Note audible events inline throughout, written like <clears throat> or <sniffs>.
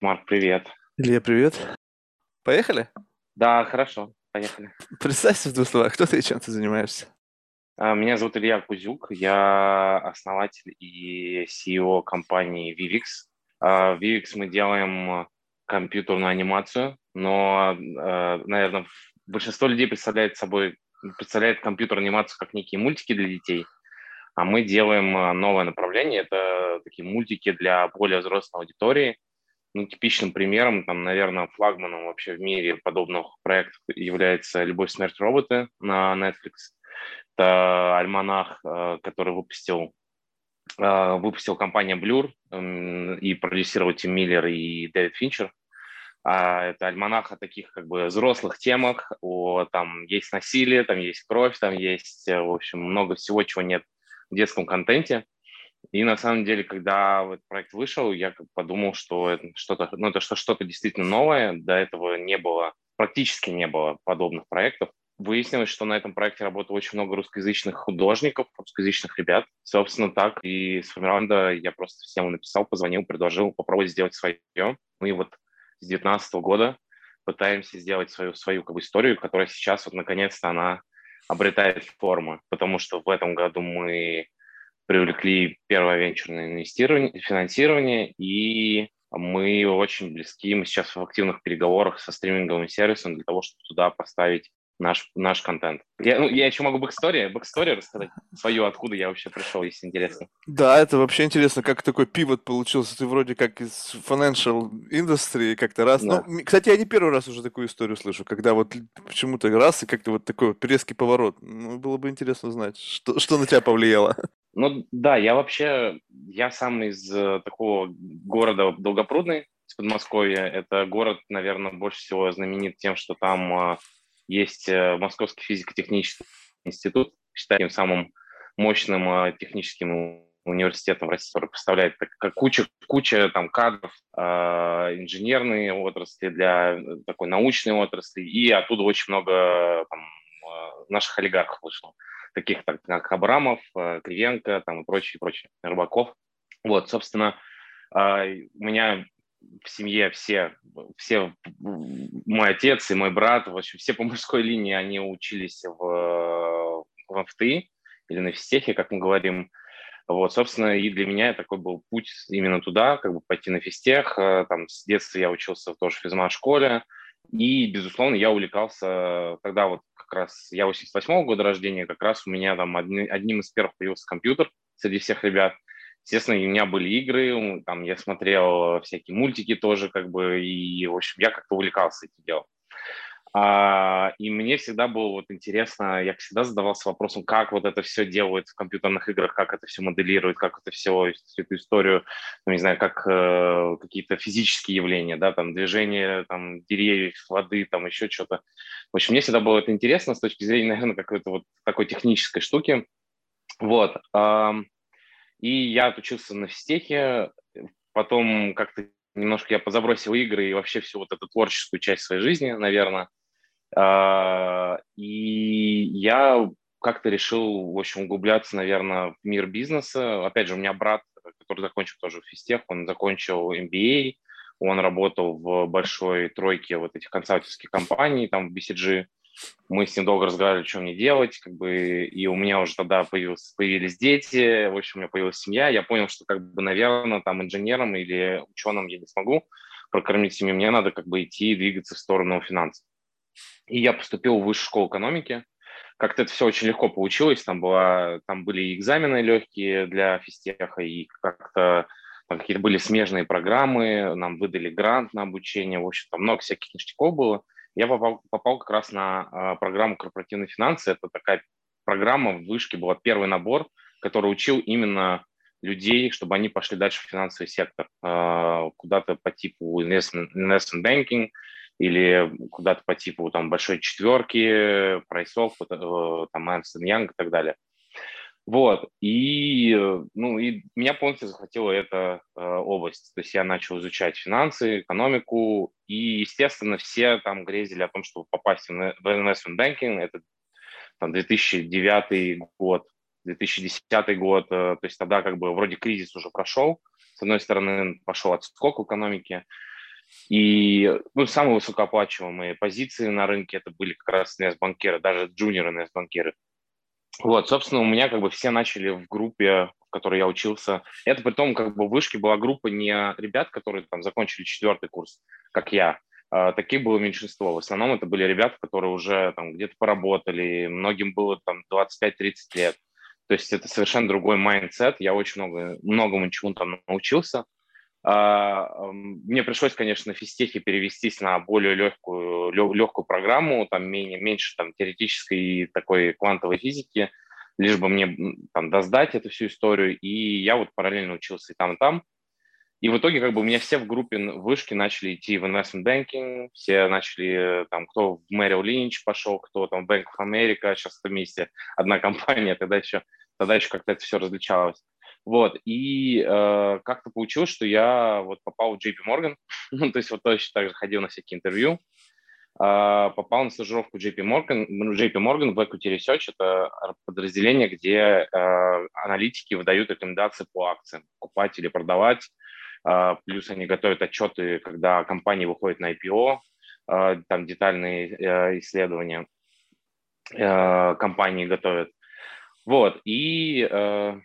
Марк, привет. Илья, привет. Поехали? Да, хорошо, поехали. <laughs> Представься в двух словах, кто ты и чем ты занимаешься? А, меня зовут Илья Кузюк, я основатель и CEO компании Vivix. А, в Vivix мы делаем компьютерную анимацию, но, а, наверное, большинство людей представляет собой представляет компьютерную анимацию как некие мультики для детей, а мы делаем новое направление, это такие мультики для более взрослой аудитории, ну, типичным примером, там, наверное, флагманом вообще в мире подобных проектов является «Любовь, смерть, роботы» на Netflix. Это альманах, э, который выпустил, э, выпустил компания Blur и продюсировал Тим Миллер и Дэвид Финчер. А это альманах о таких как бы взрослых темах, о, там есть насилие, там есть кровь, там есть, э, в общем, много всего, чего нет в детском контенте. И на самом деле, когда этот проект вышел, я подумал, что это что-то, ну, это что-то действительно новое. До этого не было, практически не было подобных проектов. Выяснилось, что на этом проекте работало очень много русскоязычных художников, русскоязычных ребят. Собственно, так и с Фернандо я просто всем написал, позвонил, предложил попробовать сделать свое. Мы вот с 2019 года пытаемся сделать свою, свою как бы, историю, которая сейчас вот наконец-то она обретает форму, потому что в этом году мы привлекли первое венчурное инвестирование, финансирование, и мы очень близки, мы сейчас в активных переговорах со стриминговым сервисом для того, чтобы туда поставить наш, наш контент. Я, ну, я еще могу backstory, backstory рассказать свою, откуда я вообще пришел, если интересно. Да, это вообще интересно, как такой pivot получился. Ты вроде как из financial industry как-то раз. Да. Ну, кстати, я не первый раз уже такую историю слышу, когда вот почему-то раз и как-то вот такой вот резкий поворот. Ну, было бы интересно знать, что, что на тебя повлияло. Ну да, я вообще, я сам из э, такого города Долгопрудный, из Подмосковья. Это город, наверное, больше всего знаменит тем, что там э, есть э, Московский физико-технический институт, считаю самым мощным э, техническим университетом в России, который представляет как куча, куча там, кадров э, инженерной отрасли, для такой научной отрасли, и оттуда очень много там, наших олигархов вышло, таких так, как Абрамов, Кривенко там, и прочие, прочие, Рыбаков. Вот, собственно, у меня в семье все, все, мой отец и мой брат, в общем, все по мужской линии, они учились в, в МФТИ или на физтехе, как мы говорим. Вот, собственно, и для меня такой был путь именно туда, как бы пойти на физтех. Э, там с детства я учился тоже в физмат-школе. И, безусловно, я увлекался тогда вот как раз, я 88 -го года рождения, как раз у меня там одни, одним из первых появился компьютер среди всех ребят – Естественно, у меня были игры, там я смотрел всякие мультики тоже, как бы, и, в общем, я как-то увлекался этим делом. А, и мне всегда было вот интересно, я всегда задавался вопросом, как вот это все делают в компьютерных играх, как это все моделируют, как это все, всю эту историю, ну, не знаю, как э, какие-то физические явления, да, там движение там, деревьев, воды, там еще что-то. В общем, мне всегда было это интересно с точки зрения, наверное, какой-то вот такой технической штуки. Вот. И я отучился на физтехе, потом как-то немножко я позабросил игры и вообще всю вот эту творческую часть своей жизни, наверное. А, и я как-то решил, в общем, углубляться, наверное, в мир бизнеса. Опять же, у меня брат, который закончил тоже физтех, он закончил MBA, он работал в большой тройке вот этих консалтинговских компаний, там в BCG, мы с ним долго разговаривали, что мне делать, как бы, и у меня уже тогда появилось, появились дети, в общем, у меня появилась семья, я понял, что, как бы, наверное, там инженером или ученым я не смогу прокормить семью, мне надо, как бы, идти и двигаться в сторону финансов. И я поступил в высшую школу экономики, как-то это все очень легко получилось, там, была, там были экзамены легкие для физтеха, и как-то какие-то были смежные программы, нам выдали грант на обучение, в общем, там много всяких ништяков было – я попал, попал как раз на э, программу корпоративной финансы. Это такая программа в вышке была первый набор, который учил именно людей, чтобы они пошли дальше в финансовый сектор, э, куда-то по типу investment, investment banking или куда-то по типу там большой четверки, прайсов, э, там Ernst и так далее. Вот, и, ну, и меня полностью захватила эта э, область. То есть я начал изучать финансы, экономику, и, естественно, все там грезили о том, чтобы попасть в investment banking. Это там, 2009 год, 2010 год, э, то есть тогда как бы вроде кризис уже прошел. С одной стороны, пошел отскок в экономике, И ну, самые высокооплачиваемые позиции на рынке это были как раз NS-банкиры, даже джуниоры NS-банкиры. Вот, собственно, у меня как бы все начали в группе, в которой я учился. Это при том, как бы в вышке была группа не ребят, которые там закончили четвертый курс, как я. А, таких было меньшинство. В основном это были ребята, которые уже там где-то поработали, многим было там 25-30 лет. То есть это совершенно другой mindset. Я очень много, многому чему там научился. А, мне пришлось, конечно, на физтехе перевестись на более легкую, легкую программу, там менее, меньше там, теоретической и такой квантовой физики, лишь бы мне там доздать эту всю историю. И я вот параллельно учился и там, и там. И в итоге как бы у меня все в группе вышки начали идти в investment banking, все начали там, кто в Merrill Lynch пошел, кто там в Bank of America, сейчас вместе одна компания, тогда еще, тогда еще как-то это все различалось. Вот, и э, как-то получилось, что я вот попал в JP Morgan, <laughs> ну, то есть вот точно так же ходил на всякие интервью, э, попал на стажировку JP Morgan, JP Morgan в Equity Research, это подразделение, где э, аналитики выдают рекомендации по акциям, покупать или продавать, э, плюс они готовят отчеты, когда компания выходит на IPO, э, там детальные э, исследования э, компании готовят. Вот, и э,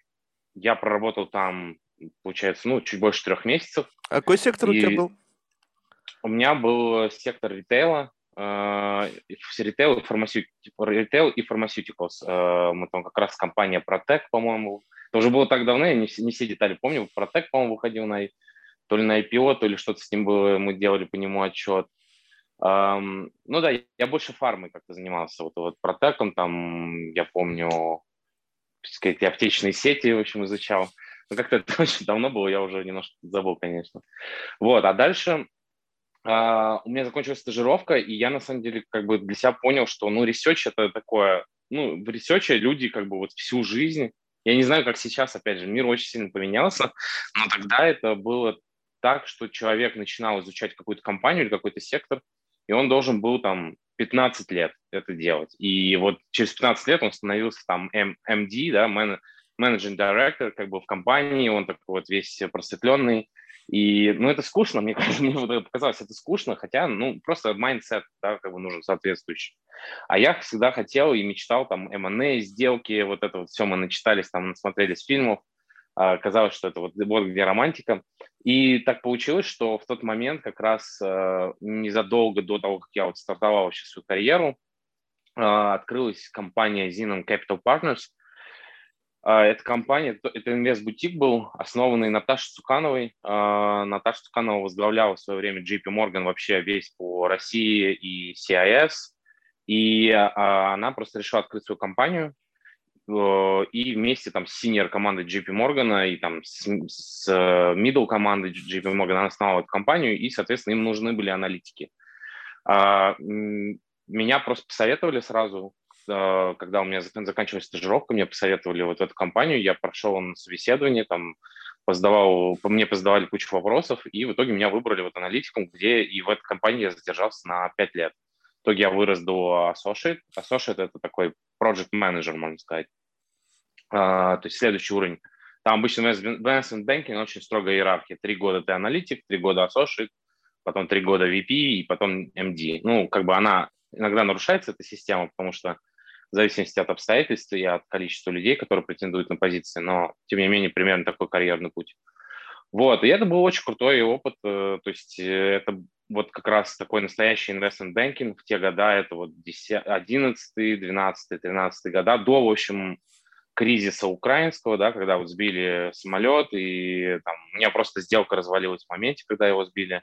я проработал там, получается, ну, чуть больше трех месяцев. А какой сектор и у тебя был? У меня был сектор ритейла, э, ритейл и фармасютикал, ритейл и фармасютикалс. Э, мы там как раз компания Протек, по-моему. Это уже было так давно, я не, не все детали помню. Протек, по-моему, выходил на то ли на IPO, то ли что-то с ним было, мы делали по нему отчет. Um, ну да, я больше фармой как-то занимался. Вот, вот протеком там, я помню, сказать, аптечные сети, в общем, изучал. Но как-то это <laughs> очень давно было, я уже немножко забыл, конечно. Вот, а дальше э, у меня закончилась стажировка, и я, на самом деле, как бы для себя понял, что, ну, research – это такое, ну, в research е люди как бы вот всю жизнь, я не знаю, как сейчас, опять же, мир очень сильно поменялся, <laughs> но тогда это было так, что человек начинал изучать какую-то компанию или какой-то сектор, и он должен был там 15 лет это делать. И вот через 15 лет он становился там MD, да, managing director как бы в компании, он такой вот весь просветленный. И, ну, это скучно, мне, <laughs> мне вот показалось, это скучно, хотя, ну, просто mindset, да, как бы нужен соответствующий. А я всегда хотел и мечтал там M&A, сделки, вот это вот все мы начитались, там, насмотрелись фильмов, а, казалось, что это вот, вот где романтика. И так получилось, что в тот момент, как раз э, незадолго до того, как я вот стартовал вообще свою карьеру, э, открылась компания Xenon Capital Partners. Э, эта компания, это инвест-бутик был, основанный Наташей Цукановой. Наташа Цуканова возглавляла в свое время JP Morgan вообще весь по России и CIS. И она просто решила открыть свою компанию, и вместе там с синер командой JP Morgan и там с, с э, middle командой JP Morgan она основала эту компанию, и, соответственно, им нужны были аналитики. А, меня просто посоветовали сразу, э, когда у меня заканчивалась стажировка, мне посоветовали вот эту компанию, я прошел на собеседование, там, поздавал, по мне позадавали кучу вопросов, и в итоге меня выбрали вот аналитиком, где и в этой компании я задержался на 5 лет. В итоге я вырос до associate. Associate – это такой project manager, можно сказать. Uh, то есть следующий уровень. Там обычно investment banking очень строгая иерархия. Три года ты аналитик, три года associate, потом три года VP и потом MD. Ну, как бы она иногда нарушается, эта система, потому что в зависимости от обстоятельств и от количества людей, которые претендуют на позиции, но, тем не менее, примерно такой карьерный путь. Вот, и это был очень крутой опыт, э, то есть э, это вот как раз такой настоящий investment banking в те года, это вот 11, 12, 13 года, до, в общем, кризиса украинского, да, когда вот сбили самолет, и там, у меня просто сделка развалилась в моменте, когда его сбили.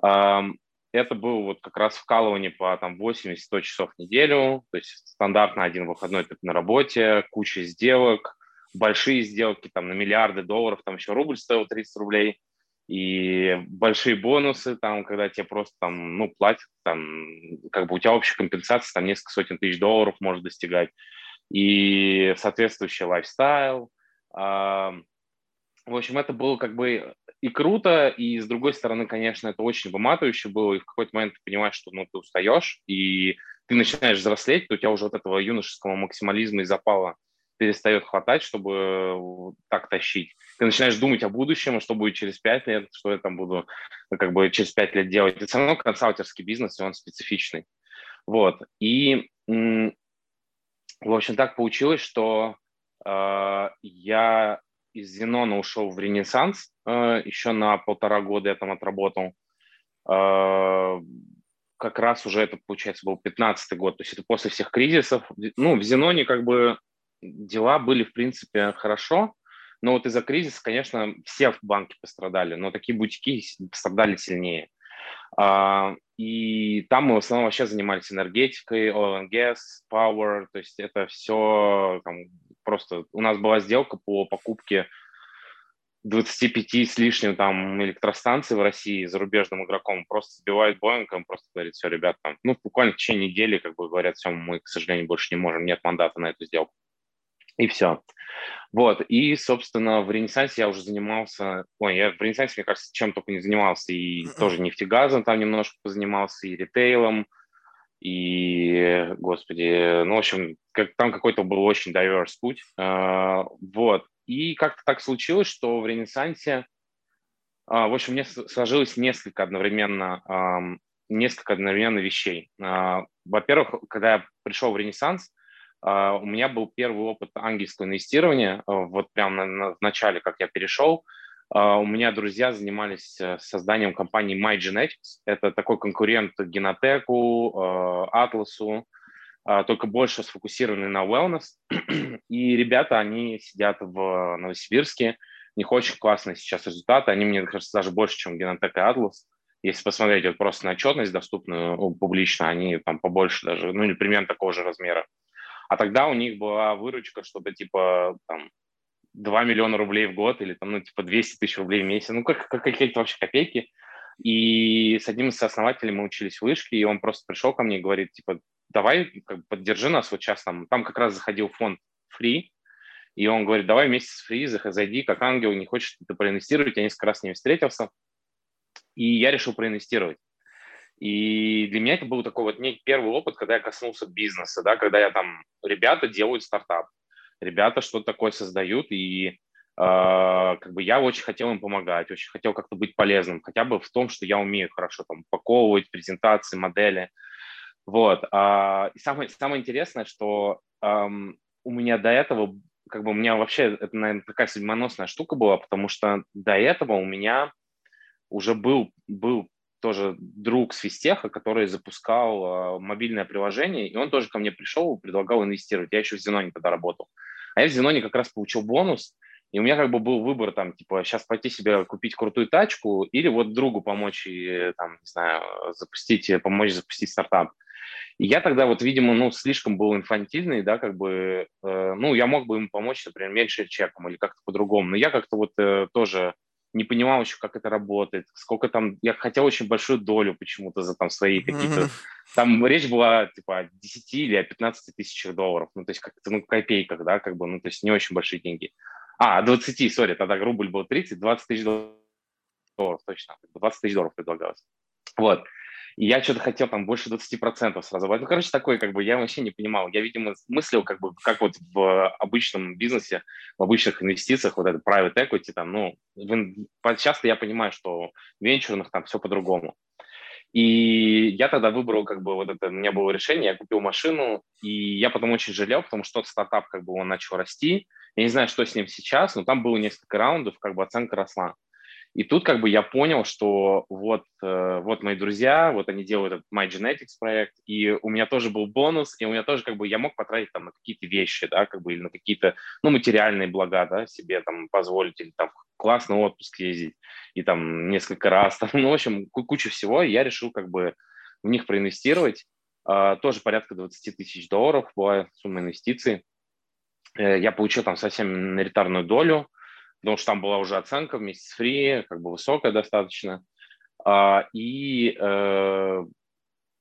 Это был вот как раз вкалывание по там 80-100 часов в неделю, то есть стандартно один выходной ты на работе, куча сделок, большие сделки там на миллиарды долларов, там еще рубль стоил 30 рублей – и большие бонусы, там, когда тебе просто там, ну, платят, там, как бы у тебя общая компенсация там несколько сотен тысяч долларов может достигать, и соответствующий лайфстайл. В общем, это было как бы и круто, и с другой стороны, конечно, это очень выматывающе было, и в какой-то момент ты понимаешь, что ну, ты устаешь, и ты начинаешь взрослеть, то у тебя уже вот этого юношеского максимализма и запала перестает хватать, чтобы так тащить. Ты начинаешь думать о будущем, что будет через пять лет, что я там буду ну, как бы через пять лет делать. Это все равно консалтерский бизнес, и он специфичный. Вот. И, в общем, так получилось, что э, я из Зенона ушел в Ренессанс, э, еще на полтора года я там отработал. Э, как раз уже это, получается, был 15 год, то есть это после всех кризисов. Ну, в Зеноне как бы дела были, в принципе, хорошо, но вот из-за кризиса, конечно, все в банке пострадали, но такие бутики пострадали сильнее. А, и там мы в основном вообще занимались энергетикой, oil and gas, power, то есть это все там, просто... У нас была сделка по покупке 25 с лишним там электростанций в России зарубежным игроком просто сбивают Боингом, просто говорит, все, ребят, там, ну, буквально в течение недели, как бы говорят, все, мы, к сожалению, больше не можем, нет мандата на эту сделку. И все. Вот, и, собственно, в Ренессансе я уже занимался, ой, я в Ренессансе, мне кажется, чем только не занимался, и тоже нефтегазом там немножко позанимался, и ритейлом, и, господи, ну, в общем, как, там какой-то был очень diverse путь. Uh, вот, и как-то так случилось, что в Ренессансе, uh, в общем, мне сложилось несколько одновременно, um, несколько одновременно вещей. Uh, во-первых, когда я пришел в Ренессанс, у меня был первый опыт ангельского инвестирования, uh, вот прямо в начале, как я перешел. Uh, у меня друзья занимались э, созданием компании MyGenetics. Это такой конкурент Генотеку, Атласу, только больше сфокусированный на wellness. <clears throat> И ребята, они сидят в Новосибирске, у них очень классные сейчас результаты. Они, мне кажется, даже больше, чем Генотек и Атлас. Если посмотреть вот просто на отчетность доступную публично, они там побольше даже, ну или примерно такого же размера. А тогда у них была выручка что-то типа там 2 миллиона рублей в год или там, ну, типа 200 тысяч рублей в месяц, ну, как, как какие-то вообще копейки. И с одним из основателей мы учились в вышке, и он просто пришел ко мне и говорит, типа, давай как бы, поддержи нас вот сейчас там. Там как раз заходил фонд Free, и он говорит, давай вместе с Free зайди, как ангел, не хочешь ты проинвестировать, я несколько раз с ними встретился. И я решил проинвестировать. И для меня это был такой вот некий первый опыт, когда я коснулся бизнеса, да, когда я там, ребята делают стартап, ребята что-то такое создают, и э, как бы я очень хотел им помогать, очень хотел как-то быть полезным, хотя бы в том, что я умею хорошо там упаковывать презентации, модели. Вот. А, и самое, самое интересное, что эм, у меня до этого, как бы у меня вообще, это, наверное, такая судьбоносная штука была, потому что до этого у меня уже был, был тоже друг Свистеха, который запускал э, мобильное приложение, и он тоже ко мне пришел, предлагал инвестировать. Я еще в Зеноне тогда работал. А я в Зеноне как раз получил бонус, и у меня как бы был выбор там, типа, сейчас пойти себе купить крутую тачку или вот другу помочь и, там, не знаю, запустить, помочь запустить стартап. И я тогда вот, видимо, ну, слишком был инфантильный, да, как бы, э, ну, я мог бы ему помочь, например, меньше чеком или как-то по-другому, но я как-то вот э, тоже не понимал еще, как это работает, сколько там, я хотел очень большую долю почему-то за там свои какие-то, там речь была типа о 10 или о 15 тысячах долларов, ну, то есть как-то, ну, копейках, да, как бы, ну, то есть не очень большие деньги. А, 20, сори, тогда рубль был 30, 20 тысяч долларов, точно, 20 тысяч долларов предлагалось. Вот. И я что-то хотел там больше 20% сразу. Ну, короче, такой, как бы, я вообще не понимал. Я, видимо, мыслил, как бы, как вот в обычном бизнесе, в обычных инвестициях, вот это private equity, там, ну, часто я понимаю, что в венчурных там все по-другому. И я тогда выбрал, как бы, вот это, у меня было решение, я купил машину, и я потом очень жалел, потому что тот стартап, как бы, он начал расти. Я не знаю, что с ним сейчас, но там было несколько раундов, как бы оценка росла. И тут как бы я понял, что вот, э, вот мои друзья, вот они делают этот My Genetics проект, и у меня тоже был бонус, и у меня тоже как бы я мог потратить там на какие-то вещи, да, как бы или на какие-то, ну, материальные блага, да, себе там позволить или там классный отпуск ездить и там несколько раз, <laughs> там, ну, в общем, куча всего, и я решил как бы в них проинвестировать. Uh, тоже порядка 20 тысяч долларов была сумма инвестиций. Uh, я получил там совсем миноритарную долю, потому что там была уже оценка вместе с фри, как бы высокая достаточно. А, и э,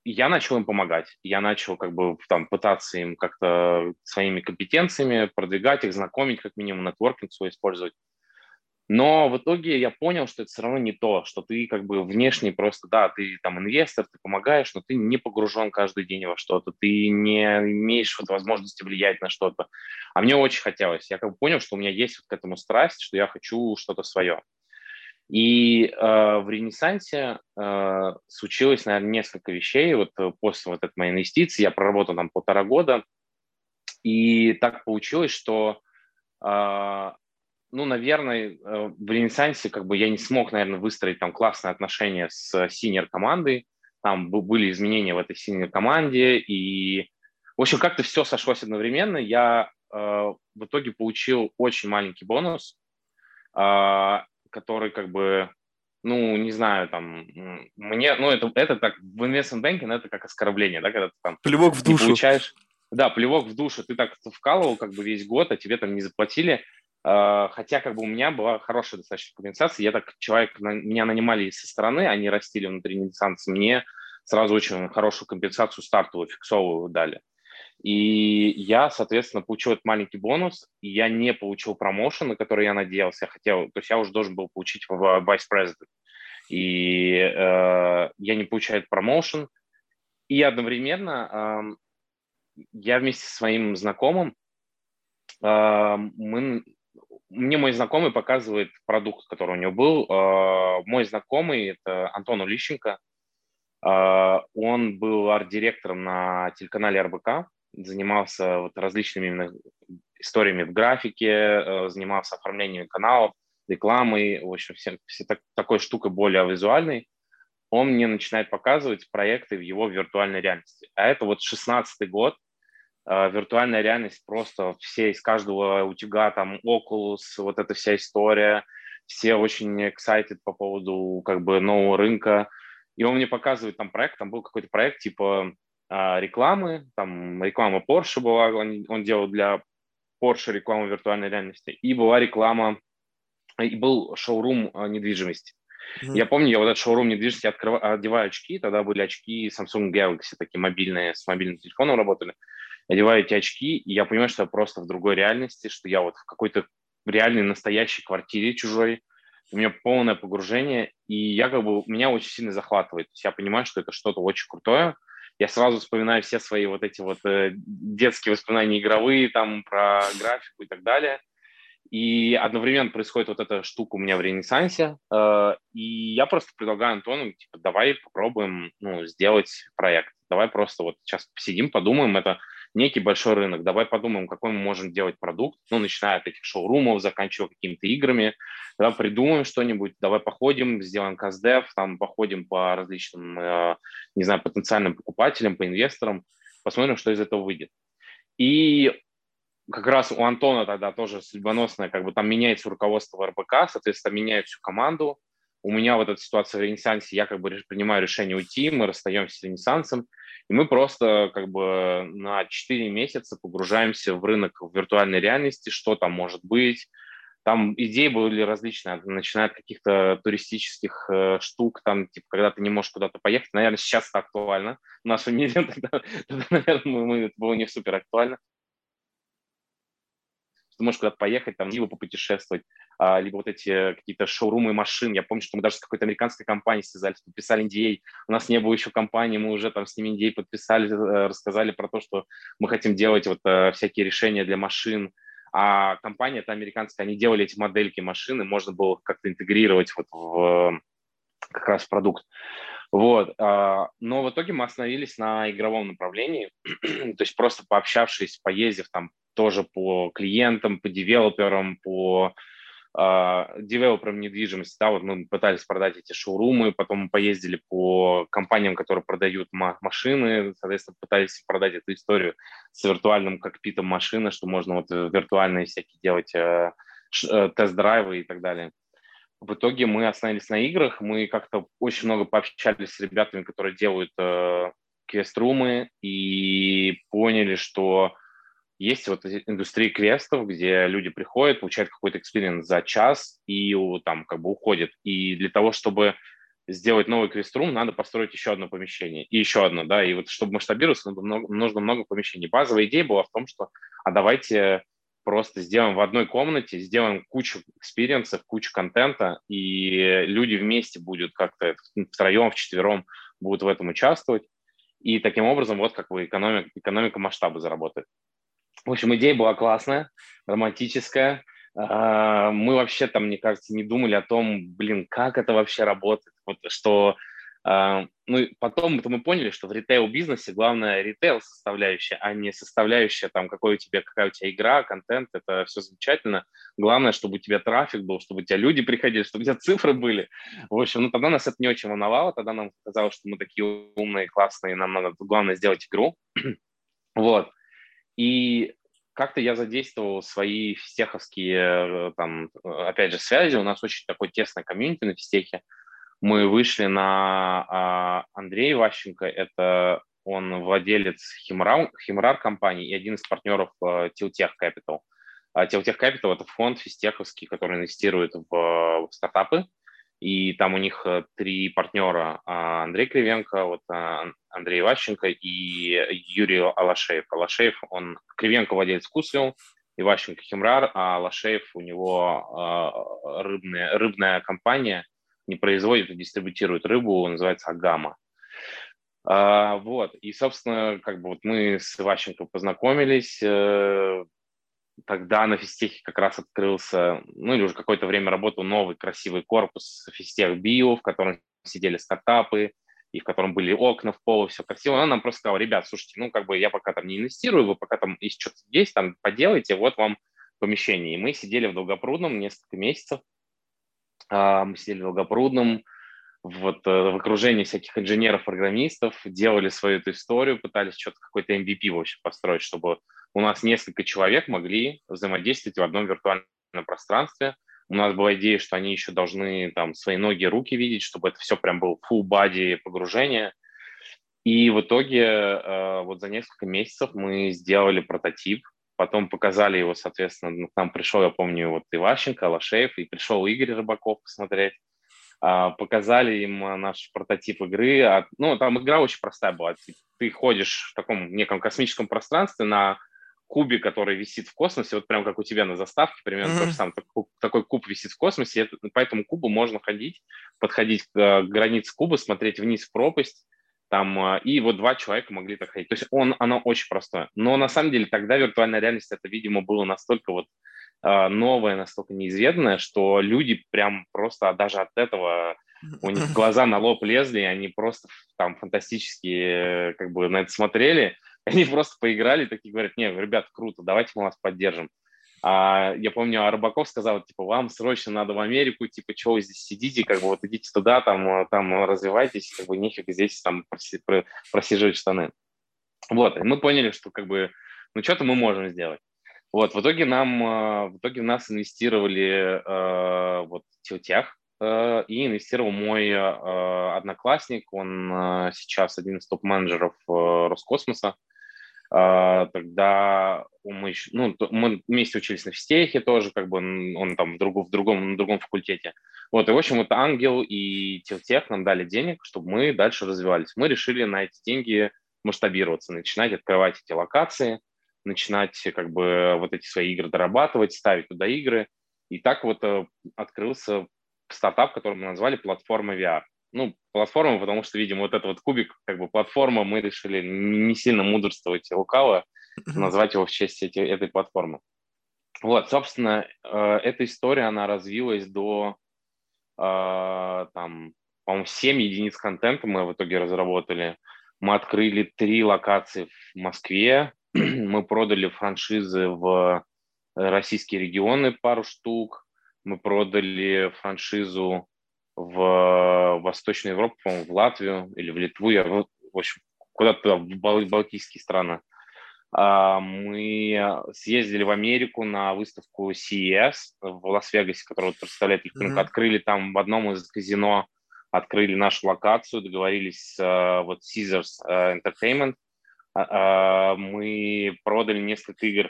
я начал им помогать. Я начал как бы там пытаться им как-то своими компетенциями продвигать их, знакомить, как минимум, нетворкинг свой использовать. Но в итоге я понял, что это все равно не то, что ты как бы внешне просто, да, ты там инвестор, ты помогаешь, но ты не погружен каждый день во что-то, ты не имеешь вот возможности влиять на что-то. А мне очень хотелось. Я как бы понял, что у меня есть вот к этому страсть, что я хочу что-то свое. И э, в Ренессансе э, случилось, наверное, несколько вещей. Вот э, после вот этой моей инвестиции я проработал там полтора года, и так получилось, что э, ну, наверное, э, в Ренессансе как бы я не смог, наверное, выстроить там классные отношения с senior командой. Там были изменения в этой senior команде, и, в общем, как-то все сошлось одновременно. Я э, в итоге получил очень маленький бонус, э, который как бы, ну, не знаю, там, мне, ну, это, это так, в investment ну, это как оскорбление, да, когда ты там... Плевок в душу. Получаешь, да, плевок в душу. Ты так вкалывал как бы весь год, а тебе там не заплатили. А, хотя как бы у меня была хорошая достаточно компенсация. Я так, человек, меня нанимали со стороны, они растили внутри Ренессанса. Мне сразу очень хорошую компенсацию стартовую, фиксовую дали. И я, соответственно, получил этот маленький бонус, я не получил промоушен, на который я надеялся. Я хотел, то есть я уже должен был получить в Vice President. И э, я не получаю этот промоушен. И одновременно э, я вместе со своим знакомым, э, мы мне мой знакомый показывает продукт, который у него был. А, мой знакомый – это Антон Улищенко. А, он был арт-директором на телеканале РБК, занимался вот различными именно историями в графике, э, занимался оформлением каналов, рекламой, в общем, все, все так, такой штукой более визуальной. Он мне начинает показывать проекты в его виртуальной реальности. А это вот 16 год – виртуальная реальность просто все из каждого утюга, там Oculus, вот эта вся история, все очень excited по поводу как бы нового рынка. И он мне показывает там проект, там был какой-то проект типа а, рекламы, там реклама Porsche была, он, он делал для Porsche рекламу виртуальной реальности, и была реклама, и был шоурум а, недвижимости. Mm-hmm. Я помню, я вот этот шоурум недвижимости открываю, одеваю очки, тогда были очки Samsung Galaxy, такие мобильные, с мобильным телефоном работали одеваю эти очки, и я понимаю, что я просто в другой реальности, что я вот в какой-то реальной настоящей квартире чужой, у меня полное погружение, и я как бы, меня очень сильно захватывает. То есть я понимаю, что это что-то очень крутое. Я сразу вспоминаю все свои вот эти вот э, детские воспоминания игровые, там, про графику и так далее. И одновременно происходит вот эта штука у меня в Ренессансе, э, и я просто предлагаю Антону, типа, давай попробуем, ну, сделать проект. Давай просто вот сейчас посидим, подумаем, это некий большой рынок. Давай подумаем, какой мы можем делать продукт, ну, начиная от этих шоурумов, заканчивая какими-то играми. Давай придумаем что-нибудь, давай походим, сделаем каздев, там походим по различным, э, не знаю, потенциальным покупателям, по инвесторам, посмотрим, что из этого выйдет. И как раз у Антона тогда тоже судьбоносное, как бы там меняется руководство РБК, соответственно, меняет всю команду. У меня вот эта ситуация в Ренессансе, я как бы принимаю решение уйти, мы расстаемся с Ренессансом, и мы просто как бы на 4 месяца погружаемся в рынок в виртуальной реальности, что там может быть. Там идеи были различные, начиная от каких-то туристических э, штук, там, типа, когда ты не можешь куда-то поехать. Наверное, сейчас это актуально. В нашем мире тогда, тогда наверное, мы, это было не супер актуально ты можешь куда-то поехать, там, либо попутешествовать, а, либо вот эти какие-то шоурумы машин. Я помню, что мы даже с какой-то американской компанией связались, подписали NDA. У нас не было еще компании, мы уже там с ними NDA подписали, э, рассказали про то, что мы хотим делать вот э, всякие решения для машин. А компания это американская, они делали эти модельки машины, можно было как-то интегрировать вот в как раз в продукт. Вот. А, но в итоге мы остановились на игровом направлении, <clears throat> то есть просто пообщавшись, поездив там тоже по клиентам, по девелоперам, по Uh, девелоперам недвижимости, да, вот мы пытались продать эти шоурумы, потом мы поездили по компаниям, которые продают машины, соответственно, пытались продать эту историю с виртуальным кокпитом машины, что можно вот виртуальные всякие делать uh, тест-драйвы и так далее. В итоге мы остановились на играх, мы как-то очень много пообщались с ребятами, которые делают э, quest room ы, и поняли, что есть вот индустрия квестов, где люди приходят, получают какой-то experience за час и там как бы уходят. И для того, чтобы сделать новый quest room, надо построить еще одно помещение и еще одно, да, и вот чтобы масштабироваться, нужно много, нужно много помещений. Базовая идея была в том, что, а давайте просто сделаем в одной комнате, сделаем кучу experience ов, кучу контента, и люди вместе будут как-то втроем, вчетвером будут в этом участвовать. И таким образом вот как бы экономика, экономика масштаба заработает. В общем, идея была классная, романтическая. А, мы вообще там, мне кажется, не думали о том, блин, как это вообще работает, вот, что а, ну, потом -то мы поняли, что в ритейл-бизнесе главное ритейл-составляющая, а не составляющая там, какой у тебя, какая у тебя игра, контент, это все замечательно. Главное, чтобы у тебя трафик был, чтобы у тебя люди приходили, чтобы у тебя цифры были. В общем, ну тогда нас это не очень волновало, тогда нам казалось, что мы такие умные, классные, нам надо главное сделать игру. <clears throat> вот. И как-то я задействовал свои фистеховские, э, там, опять же, связи. У нас очень такой тесный комьюнити на фистехе мы вышли на а, Андрея Ващенко, это он владелец Химрар, Химрар компании и один из партнеров Tiltech Capital. Tiltech Capital – это фонд фистеховский, который инвестирует в, в стартапы, и там у них э, три партнера – Андрей Кривенко, вот Андрей Ващенко и Юрий Алашеев. Алашеев, он Кривенко владелец Вкусвилл, Иващенко Химрар, а Алашеев у него э, рыбная, рыбная компания – не производит и дистрибутирует рыбу, называется агама. А, вот, и, собственно, как бы вот мы с Иващенко познакомились, э, тогда на физтехе как раз открылся, ну или уже какое-то время работал новый красивый корпус физтех Био, в котором сидели стартапы, и в котором были окна в пол, все красиво. Она нам просто сказала, ребят, слушайте, ну как бы я пока там не инвестирую, вы пока там есть что-то есть, там поделайте, вот вам помещение. И мы сидели в Долгопрудном несколько месяцев, а, мы сидели в Долгопрудном, вот, э, в окружении всяких инженеров-программистов, делали свою эту историю, пытались что-то, какой-то MVP вообще построить, чтобы у нас несколько человек могли взаимодействовать в одном виртуальном пространстве. У нас была идея, что они еще должны там свои ноги, руки видеть, чтобы это все прям был full body погружение. И в итоге э, вот за несколько месяцев мы сделали прототип, Потом показали его, соответственно, ну, к нам пришел, я помню, вот Иващенко, Лошеев, и пришел Игорь Рыбаков посмотреть. А, показали им а, наш прототип игры. А, ну, там игра очень простая была. Ты ходишь в таком неком космическом пространстве на кубе, который висит в космосе, вот прям как у тебя на заставке, примерно mm-hmm. то же самое. Такой, такой куб висит в космосе, это, по этому кубу можно ходить, подходить к границе куба, смотреть вниз в пропасть, там, а, и вот два человека могли так ходить. То есть он, оно очень простое. Но на самом деле тогда виртуальная реальность, это, видимо, было настолько вот а, новое, настолько неизведанное, что люди прям просто даже от этого у них глаза на лоб лезли, они просто там фантастически как бы на это смотрели, они просто поиграли, такие говорят, не, ребят, круто, давайте мы вас поддержим. А, я помню, а Рыбаков сказал, типа, вам срочно надо в Америку, типа, что вы здесь сидите, как бы вот идите туда, там, э, там развивайтесь, как бы нефиг здесь там просиживать штаны. Вот, и мы поняли, что как бы, ну, что-то мы можем сделать. Вот, в итоге нам, э, в итоге в нас инвестировали э, вот Тилтях, э, и инвестировал мой э, одноклассник, он э, сейчас один из топ-менеджеров э, Роскосмоса, тогда мы, ну, мы вместе учились на физтехе тоже, как бы он, он там в, другом, в, другом, на другом факультете. Вот, и, в общем, вот Ангел и Телтех нам дали денег, чтобы мы дальше развивались. Мы решили на эти деньги масштабироваться, начинать открывать эти локации, начинать как бы вот эти свои игры дорабатывать, ставить туда игры. И так вот э, открылся стартап, который мы назвали «Платформа VR» ну, платформа, потому что, видимо, вот этот вот кубик, как бы платформа, мы решили не сильно мудрствовать лукаво, назвать его в честь эти, этой платформы. Вот, собственно, э, эта история, она развилась до, э, там, по-моему, 7 единиц контента мы в итоге разработали. Мы открыли три локации в Москве, <clears throat> мы продали франшизы в российские регионы пару штук, мы продали франшизу в Восточную Европу, в Латвию или в Литву, я, в общем, куда-то в Бал- Балтийские страны. А, мы съездили в Америку на выставку CES в Лас-Вегасе, которую представляет рынок. Mm-hmm. Открыли там в одном из казино, открыли нашу локацию, договорились с вот Caesars Entertainment. А, мы продали несколько игр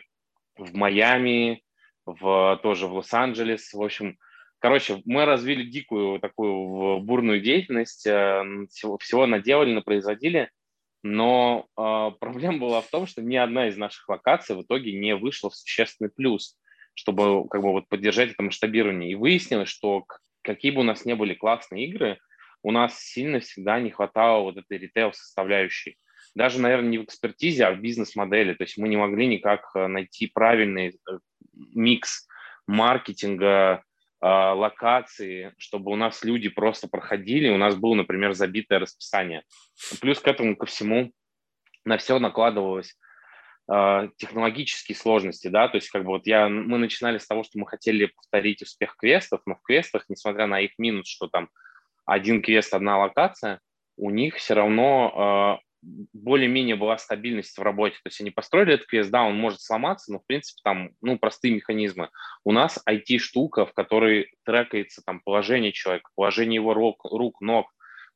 в Майами, в, тоже в Лос-Анджелес. В общем, Короче, мы развили дикую такую бурную деятельность, э, всего, наделали, производили. но э, <laughs> проблема была в том, что ни одна из наших локаций в итоге не вышла в существенный плюс, чтобы как бы вот поддержать это масштабирование. И выяснилось, что какие бы у нас не были классные игры, у нас сильно всегда не хватало вот этой ритейл-составляющей. Даже, наверное, не в экспертизе, а в бизнес-модели. То есть мы не могли никак э, найти правильный э, микс маркетинга, локации, чтобы у нас люди просто проходили, у нас было, например, забитое расписание. Плюс к этому ко всему на все накладывалось э, технологические сложности, да, то есть как бы вот я, мы начинали с того, что мы хотели повторить успех квестов, но в квестах, несмотря на их минус, что там один квест, одна локация, у них все равно более-менее была стабильность в работе. То есть они построили этот квест, да, он может сломаться, но, в принципе, там, ну, простые механизмы. У нас IT-штука, в которой трекается там положение человека, положение его рук, рук ног.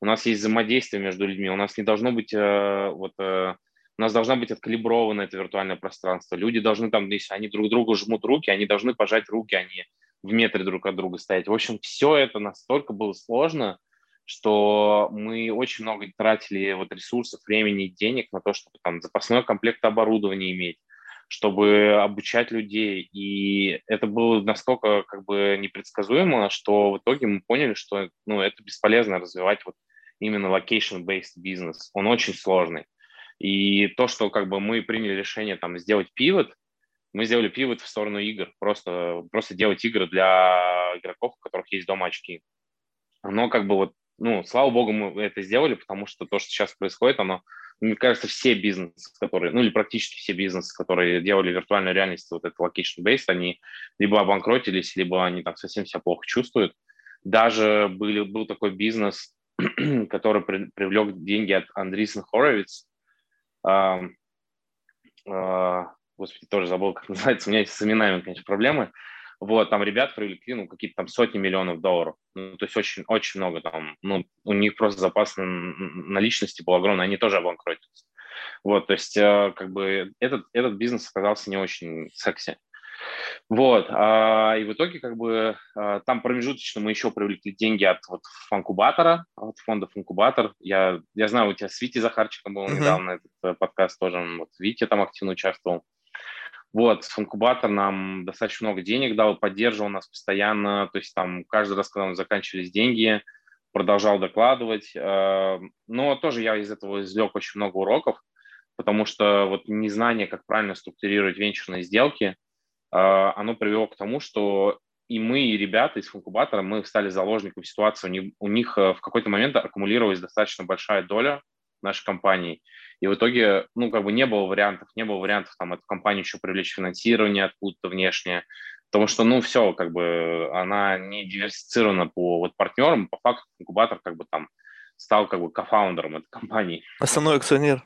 У нас есть взаимодействие между людьми. У нас не должно быть э, вот... Э, у нас должна быть откалибровано это виртуальное пространство. Люди должны там, если они друг другу жмут руки, они должны пожать руки, они а в метре друг от друга стоять. В общем, все это настолько было сложно, что мы очень много тратили вот ресурсов, времени и денег на то, чтобы там запасной комплект оборудования иметь, чтобы обучать людей. И это было настолько как бы непредсказуемо, что в итоге мы поняли, что ну, это бесполезно развивать вот именно location-based бизнес. Он очень сложный. И то, что как бы мы приняли решение там сделать пивот, мы сделали пивот в сторону игр, просто, просто делать игры для игроков, у которых есть дома очки. Оно как бы вот ну, слава богу, мы это сделали, потому что то, что сейчас происходит, оно, мне кажется, все бизнесы, которые, ну или практически все бизнесы, которые делали виртуальную реальность, вот это location-based, они либо обанкротились, либо они там совсем себя плохо чувствуют. Даже были, был такой бизнес, <clears throat> который при, привлек деньги от Андрисен Хоровиц. А, а, господи, тоже забыл, как <laughs> называется. У меня с именами, конечно, проблемы. Вот, там ребят привлекли, ну, какие-то там сотни миллионов долларов. Ну, то есть очень, очень много там. Ну, у них просто запас наличности был огромный, они тоже обанкротились. Вот, то есть, э, как бы, этот, этот бизнес оказался не очень секси. Вот, а, и в итоге, как бы, а, там промежуточно мы еще привлекли деньги от вот фанкубатора, от фонда Фанкубатор. Я, я знаю, у тебя с Вити Захарчиком был uh-huh. недавно этот э, подкаст тоже, вот Витя там активно участвовал. Вот, фанкубатор нам достаточно много денег дал, поддерживал нас постоянно, то есть там каждый раз, когда у нас заканчивались деньги, продолжал докладывать. Э, но тоже я из этого извлек очень много уроков, потому что вот незнание, как правильно структурировать венчурные сделки, э, оно привело к тому, что и мы, и ребята из фанкубатора, мы стали заложником ситуации. У них, у них э, в какой-то момент аккумулировалась достаточно большая доля нашей компании – и в итоге, ну, как бы не было вариантов, не было вариантов там эту компанию еще привлечь финансирование откуда-то внешнее, потому что, ну, все, как бы она не диверсифицирована по вот партнерам, по факту инкубатор как бы там стал как бы кофаундером этой компании. Основной акционер.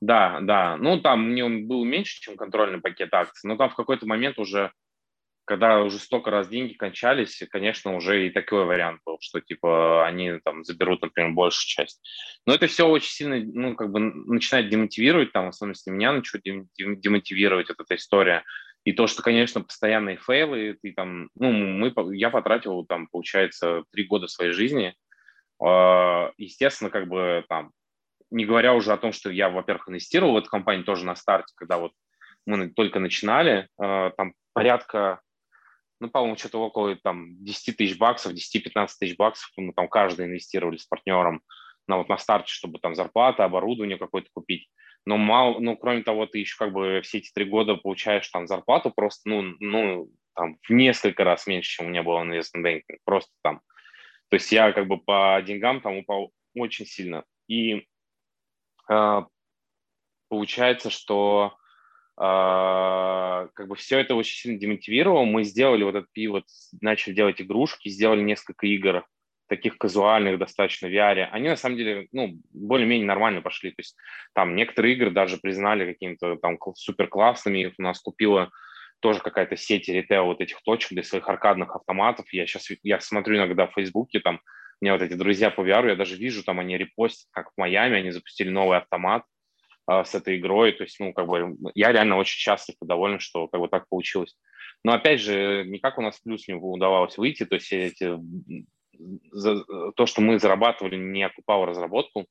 Да, да. Ну, там мне он был меньше, чем контрольный пакет акций, но там в какой-то момент уже когда уже столько раз деньги кончались, конечно, уже и такой вариант был, что типа они там заберут, например, большую часть. Но это все очень сильно, ну, как бы начинает демотивировать, там, в особенности меня начнет демотивировать вот эта история. И то, что, конечно, постоянные фейлы, ты там, ну, мы, я потратил там, получается, три года своей жизни. А, естественно, как бы там, не говоря уже о том, что я, во-первых, инвестировал в эту компанию тоже на старте, когда вот мы только начинали, а, там порядка ну, по-моему, что-то около там 10 тысяч баксов, 10-15 тысяч баксов мы там каждый инвестировали с партнером на вот на старте, чтобы там зарплата, оборудование какое-то купить. Но мало, ну, кроме того, ты еще как бы все эти три года получаешь там зарплату просто, ну, ну, там в несколько раз меньше, чем у меня было investment banking, просто там. То есть я как бы по деньгам там упал очень сильно. И э, получается, что как бы все это очень сильно демотивировало. Мы сделали вот этот пивот, начали делать игрушки, сделали несколько игр, таких казуальных достаточно в VR. Они на самом деле, ну, более-менее нормально пошли. То есть там некоторые игры даже признали какими-то там супер классными. Их у нас купила тоже какая-то сеть ритейл вот этих точек для своих аркадных автоматов. Я сейчас я смотрю иногда в Фейсбуке, там у меня вот эти друзья по VR, я даже вижу, там они репостят, как в Майами, они запустили новый автомат, а, с этой игрой. То есть, ну, как бы, я реально очень счастлив и доволен, что как бы так получилось. Но опять же, никак у нас плюс не удавалось выйти. То есть эти, за, то, что мы зарабатывали, не окупало разработку.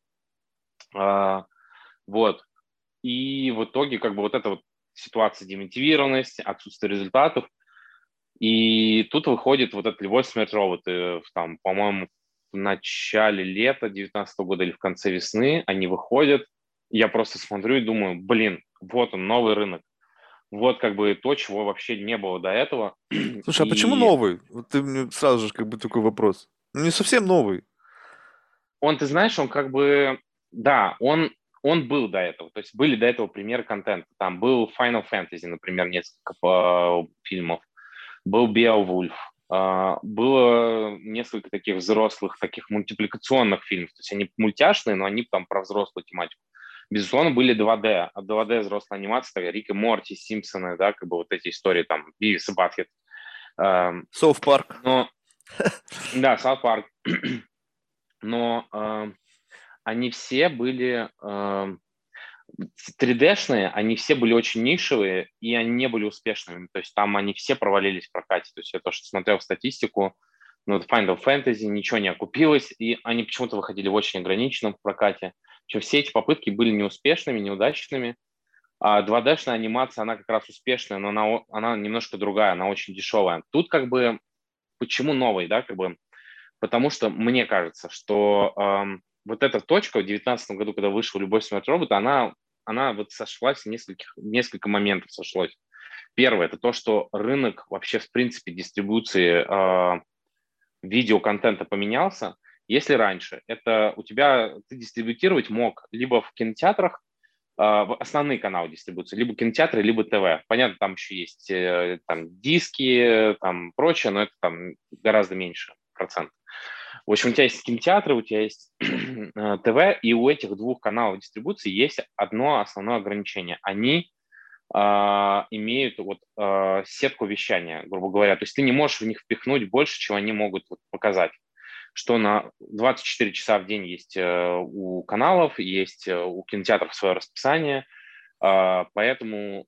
А, Вот. И в итоге как бы вот эта вот ситуация демотивированности, отсутствие результатов. И тут выходит вот этот «Любовь, смерть, роботы». Там, по-моему, в начале лета 2019 года или в конце весны они выходят. Я просто смотрю и думаю, блин, вот он, новый рынок. Вот как бы то, чего вообще не было до этого. <clears throat> Слушай, а и... а почему новый? Вот ты мне сразу же как бы такой вопрос. Ну, не совсем новый. Он, ты знаешь, он как бы, да, он, он был до этого. То есть были до этого примеры контента. Там был Final Fantasy, например, несколько по, фильмов. Был Beowulf. Uh, было несколько таких взрослых, таких мультипликационных фильмов. То есть они мультяшные, но они там про взрослую тематику. Безусловно, были 2D. А 2D взрослая анимация, Рик и Морти, Симпсоны, да, как бы вот эти истории, там, Бивис и Батхет. South Park. Но, <laughs> да, South Park. <clears throat> Но э, они все были э, 3D-шные, они все были очень нишевые, и они не были успешными. То есть там они все провалились в прокате. То есть я то, что смотрел статистику, ну, Final Fantasy, ничего не окупилось, и они почему-то выходили в очень ограниченном прокате. Причем все эти попытки были неуспешными, неудачными. А 2D-шная анимация, она как раз успешная, но она, она немножко другая, она очень дешевая. Тут как бы, почему новый, да, как бы, потому что мне кажется, что эм, вот эта точка в 2019 году, когда вышел «Любовь, смерть, робота», она, она вот сошлась в нескольких, несколько моментов сошлось. Первое – это то, что рынок вообще, в принципе, дистрибуции э, видеоконтента поменялся. Если раньше это у тебя ты дистрибутировать мог либо в кинотеатрах, а, в основные каналы дистрибуции, либо кинотеатры, либо ТВ. Понятно, там еще есть э, там диски, там прочее, но это там гораздо меньше процент. В общем, у тебя есть кинотеатры, у тебя есть <clears throat> э, ТВ, и у этих двух каналов дистрибуции есть одно основное ограничение. Они имеют вот э, сетку вещания, грубо говоря. То есть ты не можешь в них впихнуть больше, чем они могут вот, показать что на 24 часа в день есть э, у каналов, есть э, у кинотеатров свое расписание, а, поэтому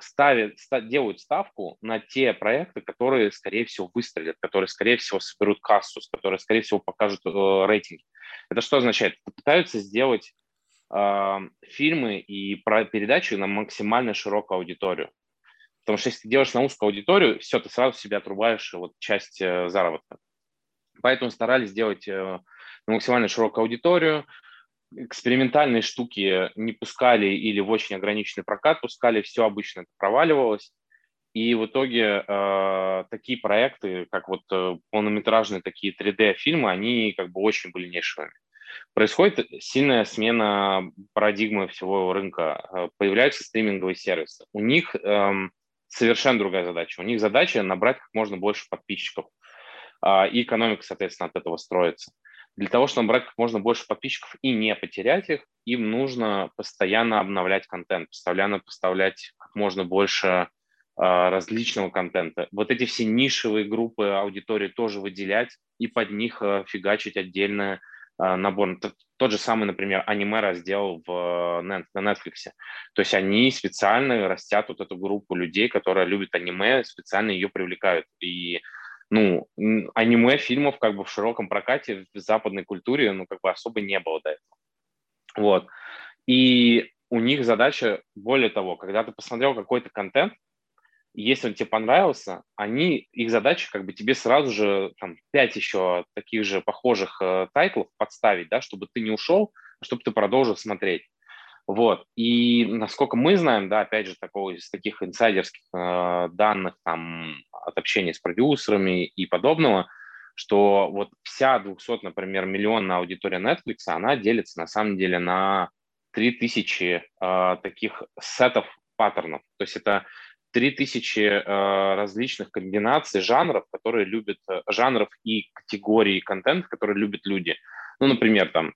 ставят, делают ставку на те проекты, которые, скорее всего, выстрелят, которые, скорее всего, соберут кассу, которые, скорее всего, покажут э, рейтинги. Это что означает? Пытаются сделать фильмы и про передачи на максимально широкую аудиторию. Потому что если ты делаешь на узкую аудиторию, все, ты сразу себе отрубаешь вот часть э, заработка. Поэтому старались сделать э, максимально широкую аудиторию, экспериментальные штуки не пускали или в очень ограниченный прокат пускали, все обычно проваливалось. И в итоге э, такие проекты, как вот э, полнометражные такие 3D-фильмы, они как бы очень были нишевыми. Происходит сильная смена парадигмы всего рынка. Э, появляются стриминговые сервисы. У них э, совершенно другая задача. У них задача набрать как можно больше подписчиков а, и экономика, соответственно, от этого строится. Для того, чтобы набрать как можно больше подписчиков и не потерять их, им нужно постоянно обновлять контент, постоянно поставлять как можно больше а, различного контента. Вот эти все нишевые группы аудитории тоже выделять и под них а, фигачить отдельно набор. Тот же самый, например, аниме раздел в, на Netflix. То есть они специально растят вот эту группу людей, которые любят аниме, специально ее привлекают. И ну, аниме фильмов как бы в широком прокате в западной культуре, ну, как бы особо не было до этого. Вот. И у них задача, более того, когда ты посмотрел какой-то контент, если он тебе понравился, они, их задача как бы тебе сразу же там пять еще таких же похожих э, тайтлов подставить, да, чтобы ты не ушел, а чтобы ты продолжил смотреть. Вот. И насколько мы знаем, да, опять же, такого из таких инсайдерских э, данных там от общения с продюсерами и подобного, что вот вся 200, например, миллионная аудитория Netflix, она делится на самом деле на 3000 э, таких сетов паттернов. То есть это 3000 э, различных комбинаций жанров, которые любят, э, жанров и категорий контента, которые любят люди. Ну, например, там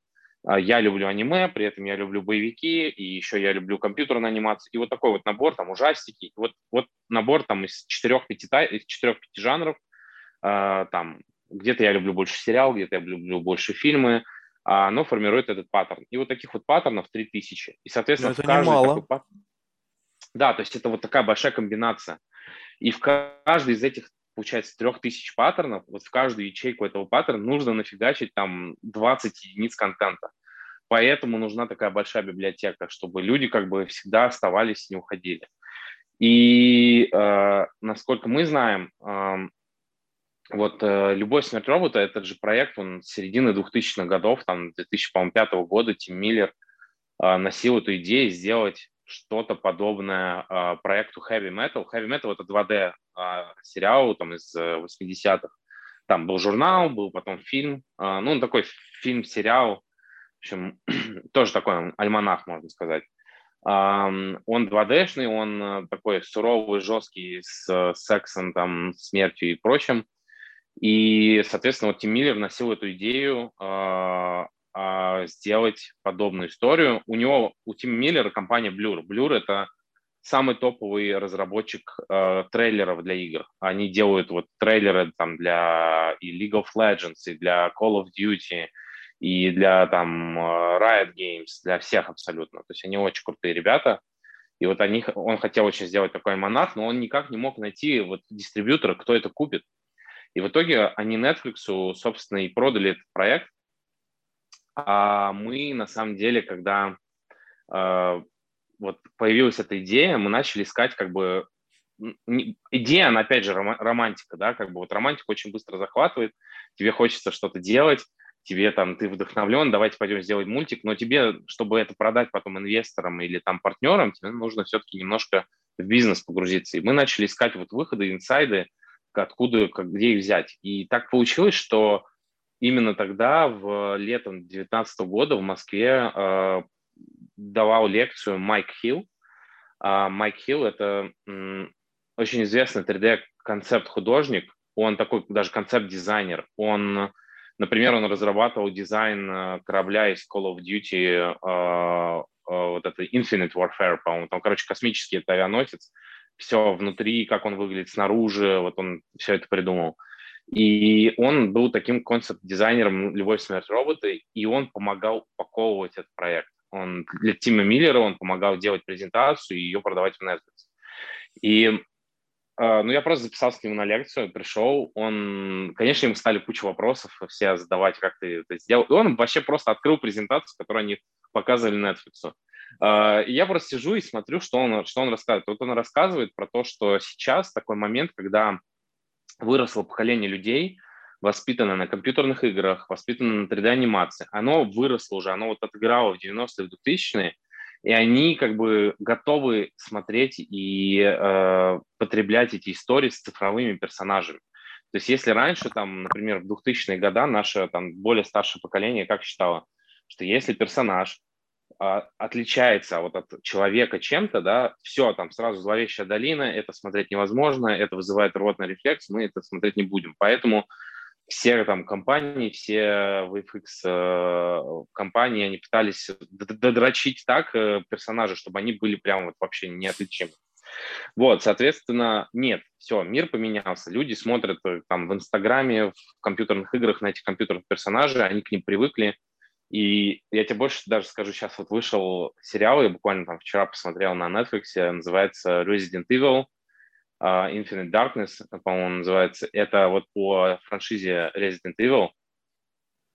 а, я люблю аниме, при этом я люблю боевики, и еще я люблю компьютерную анимацию. И вот такой вот набор, там, ужастики. Вот, вот набор там из четырех-пяти четырех жанров. Э, там, где-то я люблю больше сериал, где-то я люблю больше фильмы. А оно формирует этот паттерн. И вот таких вот паттернов 3000. И, соответственно, Но это каждый немало. Такой... Да, то есть это вот такая большая комбинация. И в каждый из этих получается, трех тысяч паттернов, вот в каждую ячейку этого паттерна нужно нафигачить там 20 единиц контента. поэтому нужна такая большая библиотека, чтобы люди как бы всегда оставались и не уходили. И э, насколько мы знаем, э, вот э, «Любой смерть робота» — этот же проект, он с середины 2000-х годов, там, 2005 года Тим Миллер э, носил эту идею сделать что-то подобное э, проекту Heavy Metal. Heavy Metal — это 2D э, сериал там, из 80-х. Там был журнал, был потом фильм. Э, ну, такой фильм-сериал, в общем, <clears throat> тоже такой альманах, можно сказать. Он 2D-шный, он такой суровый, жесткий, с сексом, там, смертью и прочим. И, соответственно, вот Тим Миллер носил эту идею э, э, сделать подобную историю. У него, у Тима Миллера компания Blur. Blur — это самый топовый разработчик э, трейлеров для игр. Они делают вот трейлеры там для и League of Legends, и для Call of Duty, и для там Riot Games, для всех абсолютно. То есть они очень крутые ребята. И вот они, он хотел очень сделать такой монах, но он никак не мог найти вот дистрибьютора, кто это купит. И в итоге они Netflix, собственно, и продали этот проект. А мы, на самом деле, когда э, вот появилась эта идея, мы начали искать как бы идея, она опять же романтика, да, как бы вот романтика очень быстро захватывает, тебе хочется что-то делать, тебе там, ты вдохновлен, давайте пойдем сделать мультик, но тебе, чтобы это продать потом инвесторам или там партнерам, тебе нужно все-таки немножко в бизнес погрузиться. И мы начали искать вот выходы, инсайды, откуда, как, где их взять. И так получилось, что именно тогда, в летом 2019 года в Москве э, давал лекцию Майк Хилл. А Майк Хилл – это м, очень известный 3D-концепт-художник, он такой даже концепт-дизайнер. Он, например, он разрабатывал дизайн э, корабля из Call of Duty, э, э, вот это Infinite Warfare, по-моему, там, короче, космический это авианосец, все внутри, как он выглядит снаружи, вот он все это придумал. И он был таким концепт-дизайнером «Любовь, смерть, роботы», и он помогал упаковывать этот проект. Он для Тима Миллера он помогал делать презентацию и ее продавать в Netflix. И Uh, ну, я просто записался к нему на лекцию, пришел, он, конечно, ему стали куча вопросов все задавать, как ты это сделал, и он вообще просто открыл презентацию, которую они показывали Netflix. А, я просто сижу и смотрю, что он, что он рассказывает. Вот он рассказывает про то, что сейчас такой момент, когда выросло поколение людей, воспитанное на компьютерных играх, воспитанное на 3D-анимации. Оно выросло уже, оно вот отыграло в 90-е, 2000-е, и они как бы готовы смотреть и э, потреблять эти истории с цифровыми персонажами. То есть если раньше, там, например, в 2000-е годы наше там, более старшее поколение как считало, что если персонаж отличается вот от человека чем-то, да, все, там сразу зловещая долина, это смотреть невозможно, это вызывает рвотный рефлекс, мы это смотреть не будем. Поэтому все там компании, все VFX э, компании, они пытались додрочить так э, персонажи, чтобы они были прям вот вообще неотличимы. Вот, соответственно, нет, все, мир поменялся. Люди смотрят э, там в Инстаграме, в компьютерных играх на этих компьютерных персонажей, они к ним привыкли, и я тебе больше даже скажу, сейчас вот вышел сериал, я буквально там вчера посмотрел на Netflix, называется Resident Evil uh, Infinite Darkness, по-моему, называется. Это вот по франшизе Resident Evil.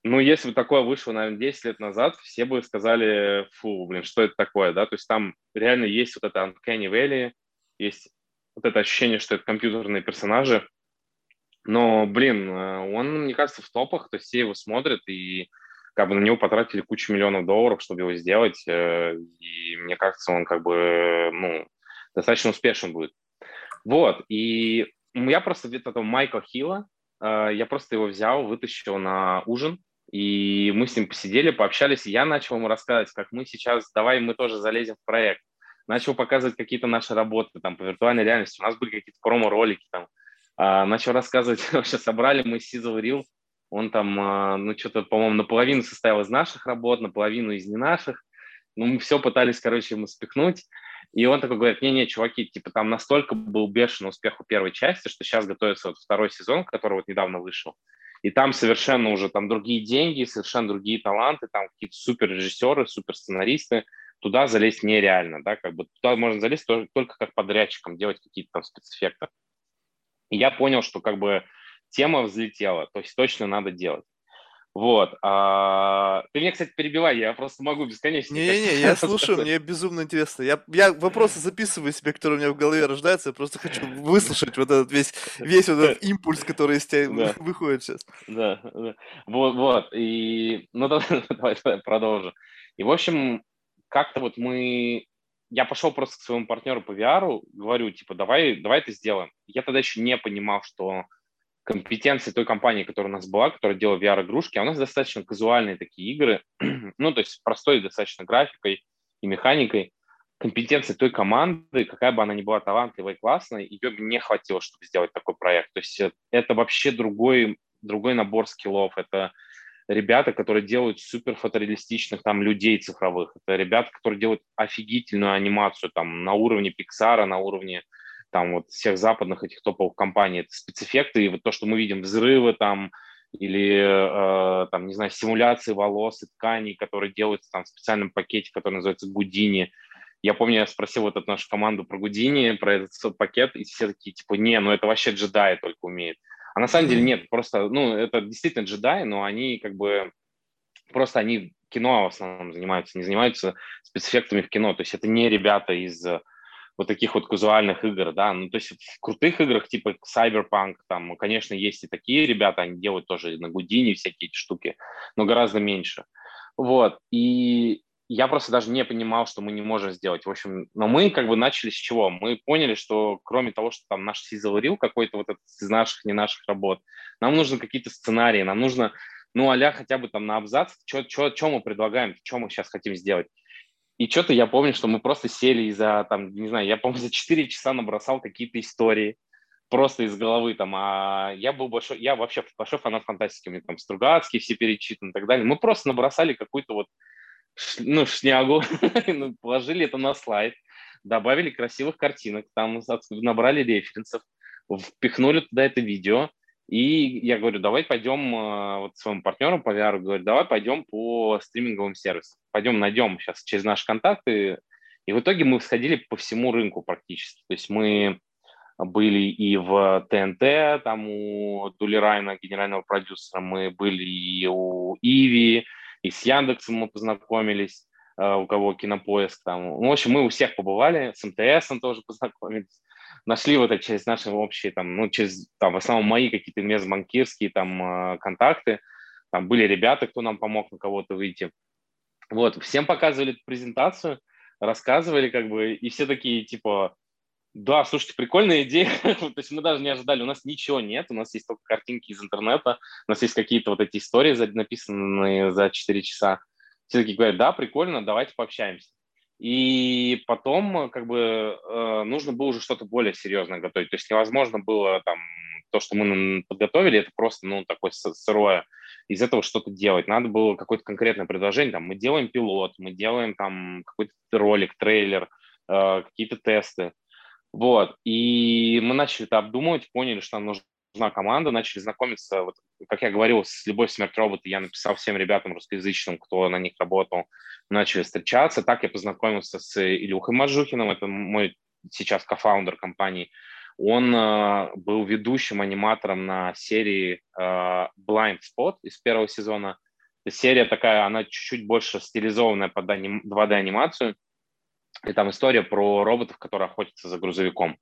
Ну, если бы такое вышло, наверное, 10 лет назад, все бы сказали, фу, блин, что это такое, да? То есть там реально есть вот это Uncanny Valley, есть вот это ощущение, что это компьютерные персонажи. Но, блин, э, он, мне кажется, в топах, то есть все его смотрят, и как бы на него потратили кучу миллионов долларов, чтобы его сделать, э, и мне кажется, он как бы, ну, достаточно успешен будет. Вот, и я просто где-то этого Майкла Хилла, э, я просто его взял, вытащил на ужин, и мы с ним посидели, пообщались, и я начал ему рассказывать, как мы сейчас, давай мы тоже залезем в проект. Начал показывать какие-то наши работы там по виртуальной реальности, у нас были какие-то промо-ролики там, а, начал рассказывать, <laughs> вообще собрали мы Sizzle Reel, он там, а, ну, что-то, по-моему, наполовину состоял из наших работ, наполовину из не наших. Ну, мы все пытались, короче, ему спихнуть. И он такой говорит, не-не, чуваки, типа там настолько был бешеный успех у первой части, что сейчас готовится вот второй сезон, который вот недавно вышел. И там совершенно уже там другие деньги, совершенно другие таланты, там какие-то супер режиссеры, супер сценаристы. Туда залезть нереально, да, как бы туда можно залезть только, только как подрядчиком, делать какие-то там спецэффекты. И я понял, что как бы тема взлетела, то есть точно надо делать. Вот. А, ты меня, кстати, перебивай, я просто могу бесконечно. Не-не-не, я <laughs> слушаю, мне безумно интересно. Я, я вопросы записываю себе, которые у меня в голове рождаются, я просто хочу <laughs> выслушать вот этот весь, весь вот этот импульс, который из тебя да. <laughs> выходит сейчас. Да, да. Вот, вот. И, ну, давай, давай, давай продолжим. И, в общем, как-то вот мы... Я пошел просто к своему партнеру по VR, говорю, типа, давай, давай это сделаем. Я тогда еще не понимал, что компетенции той компании, которая у нас была, которая делала VR-игрушки, а у нас достаточно казуальные такие игры, <clears throat> ну, то есть простой достаточно графикой и механикой. Компетенции той команды, какая бы она ни была талантливой и классной, ее не хватило, чтобы сделать такой проект. То есть это вообще другой, другой набор скиллов. Это ребята, которые делают супер фотореалистичных там людей цифровых. Это ребята, которые делают офигительную анимацию там на уровне Pixar, на уровне там вот всех западных этих топовых компаний, это спецэффекты, и вот то, что мы видим, взрывы там, или, э, там, не знаю, симуляции волос и тканей, которые делаются там в специальном пакете, который называется Гудини. Я помню, я спросил вот эту нашу команду про Гудини, про этот пакет, и все такие, типа, не, ну это вообще джедаи только умеет. А на самом деле нет, просто, ну, это действительно джедаи, но они как бы, просто они кино в основном занимаются, не занимаются спецэффектами в кино. То есть это не ребята из вот таких вот казуальных игр, да, ну, то есть в крутых играх типа Cyberpunk, там, конечно, есть и такие ребята, они делают тоже на Гудине всякие эти штуки, но гораздо меньше. Вот, и я просто даже не понимал, что мы не можем сделать. В общем, но мы как бы начали с чего? Мы поняли, что кроме того, что там наш Sizzle Reel какой-то вот этот из наших, не наших работ, нам нужны какие-то сценарии, нам нужно, ну, а хотя бы там на абзац, что мы предлагаем, что мы сейчас хотим сделать. И что-то я помню, что мы просто сели и за, там, не знаю, я, помню, за 4 часа набросал какие-то истории просто из головы там, а я был большой, я вообще большой фанат фантастики, меня там Стругацкий все перечитаны и так далее. Мы просто набросали какую-то вот, ну, шнягу, <laughs> ну, положили это на слайд, добавили красивых картинок, там набрали референсов, впихнули туда это видео, и я говорю, давай пойдем э, вот своим партнерам по VR, говорю, давай пойдем по стриминговым сервисам, пойдем найдем сейчас через наши контакты. И в итоге мы сходили по всему рынку практически. То есть мы были и в ТНТ, там у Дули Райна, генерального продюсера, мы были и у Иви, и с Яндексом мы познакомились, э, у кого кинопоиск там. Ну, в общем, мы у всех побывали, с МТС тоже <laughs> познакомились нашли вот это через наши общие, там, ну, через, там, в основном мои какие-то инвестбанкирские там э, контакты, там были ребята, кто нам помог на кого-то выйти. Вот, всем показывали презентацию, рассказывали как бы, и все такие, типа, да, слушайте, прикольная идея. <laughs> То есть мы даже не ожидали, у нас ничего нет, у нас есть только картинки из интернета, у нас есть какие-то вот эти истории написанные за 4 часа. Все такие говорят, да, прикольно, давайте пообщаемся. И потом э, как бы э, нужно было уже что-то более серьезное готовить. То есть невозможно было там то, что мы подготовили, это просто, ну, такое сырое, из этого что-то делать. Надо было какое-то конкретное предложение, там, мы делаем пилот, мы делаем там какой-то ролик, трейлер, э, какие-то тесты. Вот, и мы начали это обдумывать, поняли, что нам нужно нужна команда, начали знакомиться, вот, как я говорил, с «Любовь, смерть, роботы», я написал всем ребятам русскоязычным, кто на них работал, начали встречаться. Так я познакомился с Илюхой Мажухиным, это мой сейчас кофаундер компании. Он э, был ведущим аниматором на серии э, Blind Spot из первого сезона. Серия такая, она чуть-чуть больше стилизованная под 2D-анимацию. И там история про роботов, которые охотятся за грузовиком.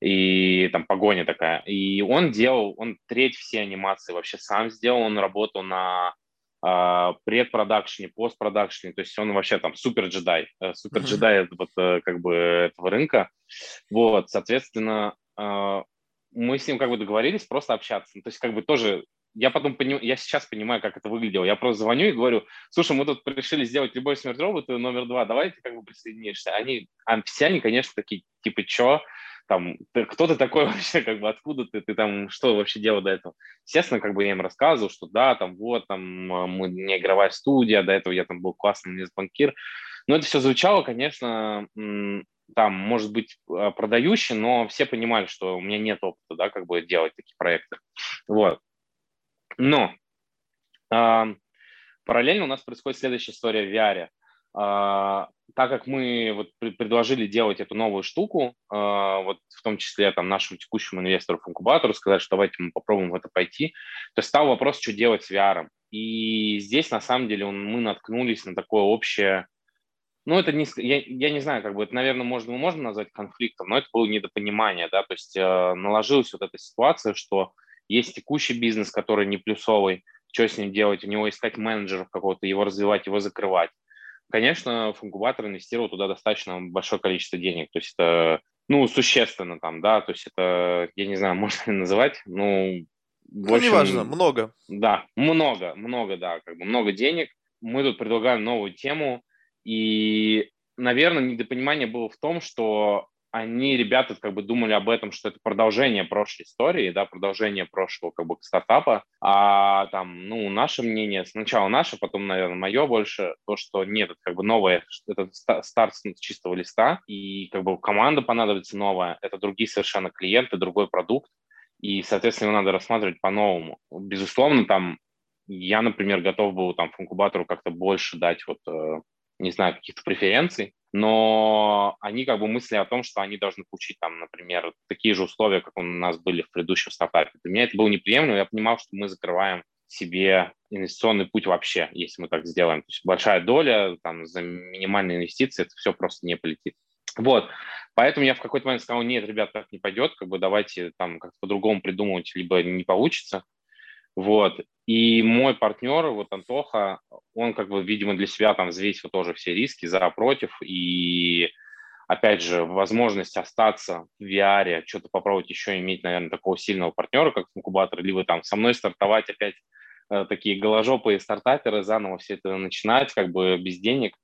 И там погоня такая. И он делал, он треть все анимации вообще сам сделал. Он работал на э, предпродакшене, постпродакшене. То есть он вообще там супер джедай. Э, супер джедай вот э, как бы этого рынка. Вот, соответственно, э, мы с ним как бы договорились просто общаться. Ну, то есть как бы тоже я потом поним, я сейчас понимаю, как это выглядело. Я просто звоню и говорю, слушай, мы тут решили сделать «Любовь, смерть, роботы» номер два, давайте как бы присоединишься. Они, а все они, конечно, такие, типа, чё? Там, ты, кто ты такой <laughs> вообще, как бы, откуда ты, ты там, что вообще делал до этого? Естественно, как бы я им рассказывал, что да, там, вот, там, а, мы не игровая студия, до этого я там был классный банкир. Но это все звучало, конечно, там, может быть, а, продающий, но все понимали, что у меня нет опыта, да, как бы делать такие проекты. Вот. Но э, параллельно у нас происходит следующая история в VR. Э, так как мы вот предложили делать эту новую штуку, э, вот в том числе там нашему текущему инвестору в инкубатору, сказать, что давайте мы попробуем в это пойти, то стал вопрос, что делать с VR. И здесь на самом деле мы наткнулись на такое общее, ну это не, я, я не знаю, как бы это, наверное, можно, можно назвать конфликтом, но это было недопонимание, да, то есть э, наложилась вот эта ситуация, что есть текущий бизнес, который не плюсовый, что с ним делать, у него искать менеджеров какого-то, его развивать, его закрывать Конечно, в инкубатор инвестировал туда достаточно большое количество денег, то есть это, ну, существенно там, да, то есть это, я не знаю, <laughs> можно ли называть, ну, ну, общем, неважно, много. Да, много, много, да, как бы много денег. Мы тут предлагаем новую тему, и, наверное, недопонимание было в том, что они, ребята, как бы думали об этом, что это продолжение прошлой истории, да, продолжение прошлого как бы стартапа, а там, ну, наше мнение, сначала наше, потом, наверное, мое больше, то, что нет, это как бы новое, это старт с чистого листа, и как бы команда понадобится новая, это другие совершенно клиенты, другой продукт, и, соответственно, его надо рассматривать по-новому. Безусловно, там я, например, готов был там в инкубатору как-то больше дать вот, э, не знаю, каких-то преференций, но они как бы мысли о том, что они должны получить там, например, такие же условия, как у нас были в предыдущем стартапе. Для меня это было неприемлемо, я понимал, что мы закрываем себе инвестиционный путь вообще, если мы так сделаем. То есть большая доля там, за минимальные инвестиции, это все просто не полетит. Вот, поэтому я в какой-то момент сказал, нет, ребят, так не пойдет, как бы давайте там как-то по-другому придумывать, либо не получится. Вот, и мой партнер, вот Антоха, он как бы, видимо, для себя там взвесил тоже все риски за, против, и опять же, возможность остаться в VR, что-то попробовать еще иметь, наверное, такого сильного партнера, как инкубатор, либо там со мной стартовать опять э, такие голожопые стартаперы, заново все это начинать, как бы без денег.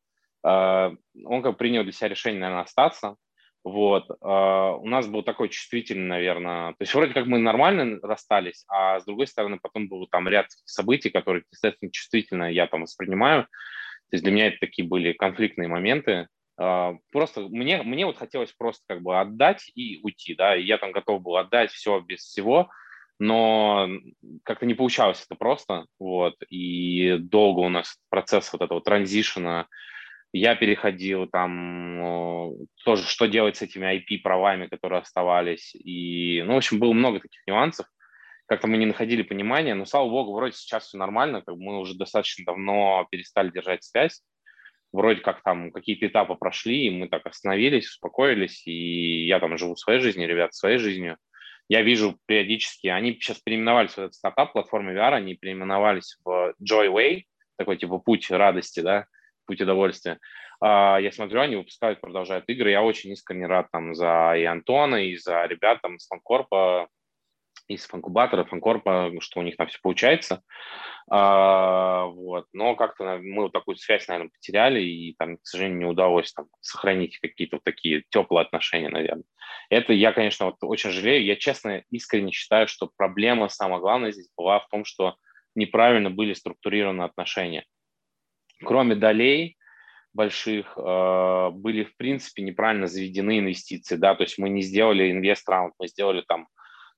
Э, он как бы принял для себя решение, наверное, остаться. Вот. Uh, у нас был такой чувствительный, наверное, то есть вроде как мы нормально расстались, а с другой стороны потом был там ряд событий, которые, естественно, чувствительно я там воспринимаю. То есть для меня это такие были конфликтные моменты. Uh, просто мне, мне вот хотелось просто как бы отдать и уйти, да, и я там готов был отдать все без всего, но как-то не получалось это просто, вот, и долго у нас процесс вот этого транзишена, я переходил там тоже, что делать с этими IP-правами, которые оставались. И, ну, в общем, было много таких нюансов. Как-то мы не находили понимания, но, слава богу, вроде сейчас все нормально, как мы уже достаточно давно перестали держать связь. Вроде как там какие-то этапы прошли, и мы так остановились, успокоились, и я там живу своей жизнью, ребят, своей жизнью. Я вижу периодически, они сейчас переименовались в этот стартап, платформы VR, они переименовались в Joyway, такой типа путь радости, да, путь удовольствия. А, я смотрю, они выпускают, продолжают игры. Я очень искренне рад там за и Антона, и за ребят там из Фанкорпа, из Фанкубатора, Фанкорпа, что у них там все получается. А, вот. Но как-то мы вот такую связь, наверное, потеряли, и там, к сожалению, не удалось там сохранить какие-то вот такие теплые отношения, наверное. Это я, конечно, вот очень жалею. Я, честно, искренне считаю, что проблема самая главная здесь была в том, что неправильно были структурированы отношения кроме долей больших, э, были, в принципе, неправильно заведены инвестиции, да, то есть мы не сделали инвест-раунд, мы сделали там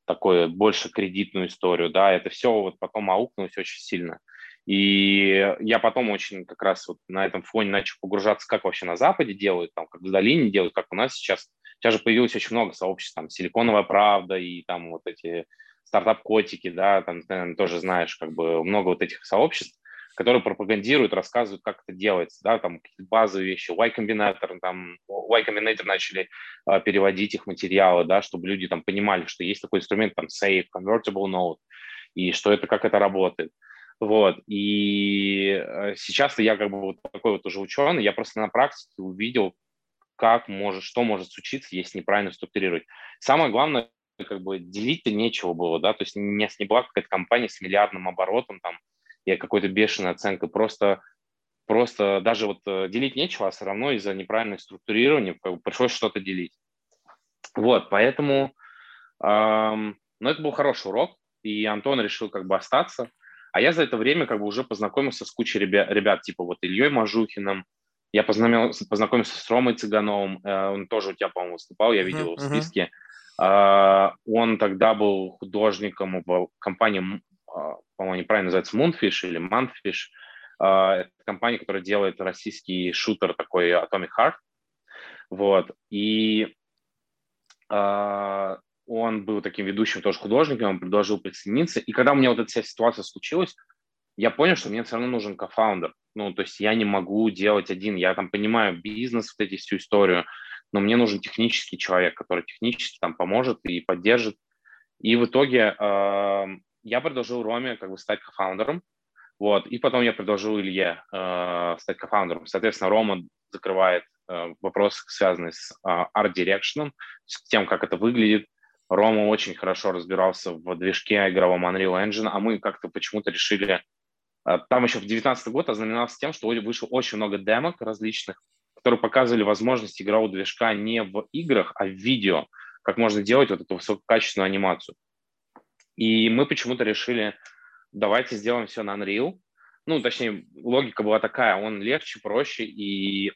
такую больше кредитную историю, да, это все вот потом аукнулось очень сильно. И я потом очень как раз вот на этом фоне начал погружаться, как вообще на Западе делают, там, как в долине делают, как у нас сейчас. Сейчас же появилось очень много сообществ, там, Силиконовая правда и там вот эти стартап-котики, да, там, ты, тоже знаешь, как бы много вот этих сообществ которые пропагандируют, рассказывают, как это делается, да, там какие-то базовые вещи, Y Combinator, там Y Combinator начали э, переводить их материалы, да, чтобы люди там понимали, что есть такой инструмент, там Safe, Convertible Note, и что это, как это работает. Вот, и э, сейчас я как бы вот такой вот уже ученый, я просто на практике увидел, как может, что может случиться, если неправильно структурировать. Самое главное, как бы делить-то нечего было, да, то есть не, не была какая-то компания с миллиардным оборотом, там, и какой-то бешеной оценкой. Просто, просто даже вот э, делить нечего, а все равно из-за неправильного структурирования как бы пришлось что-то делить. Вот, поэтому, эм, ну, это был хороший урок, и Антон решил как бы остаться. А я за это время как бы уже познакомился с кучей ребят, ребят типа вот Ильей Мажухиным, я познакомился, познакомился с Ромой Цыгановым, э, он тоже у тебя, по-моему, выступал, я видел uh-huh, его в списке. Uh-huh. Э, он тогда был художником в компании по-моему, неправильно называется Moonfish или Manfish. Это компания, которая делает российский шутер такой Atomic Heart. Вот. И он был таким ведущим тоже художником, он предложил присоединиться. И когда у меня вот эта вся ситуация случилась, я понял, что мне все равно нужен кофаундер. Ну, то есть я не могу делать один. Я там понимаю бизнес, вот эти всю историю, но мне нужен технический человек, который технически там поможет и поддержит. И в итоге я предложил Роме как бы стать кофаундером, вот, и потом я предложил Илье э, стать кофаундером. Соответственно, Рома закрывает э, вопросы, связанные с э, Art Direction, с тем, как это выглядит. Рома очень хорошо разбирался в движке игровом Unreal Engine, а мы как-то почему-то решили а, там еще в 2019 год ознаменовался тем, что вышло очень много демок различных, которые показывали возможность игрового движка не в играх, а в видео, как можно делать вот эту высококачественную анимацию. И мы почему-то решили, давайте сделаем все на Unreal. Ну, точнее, логика была такая, он легче, проще, и э,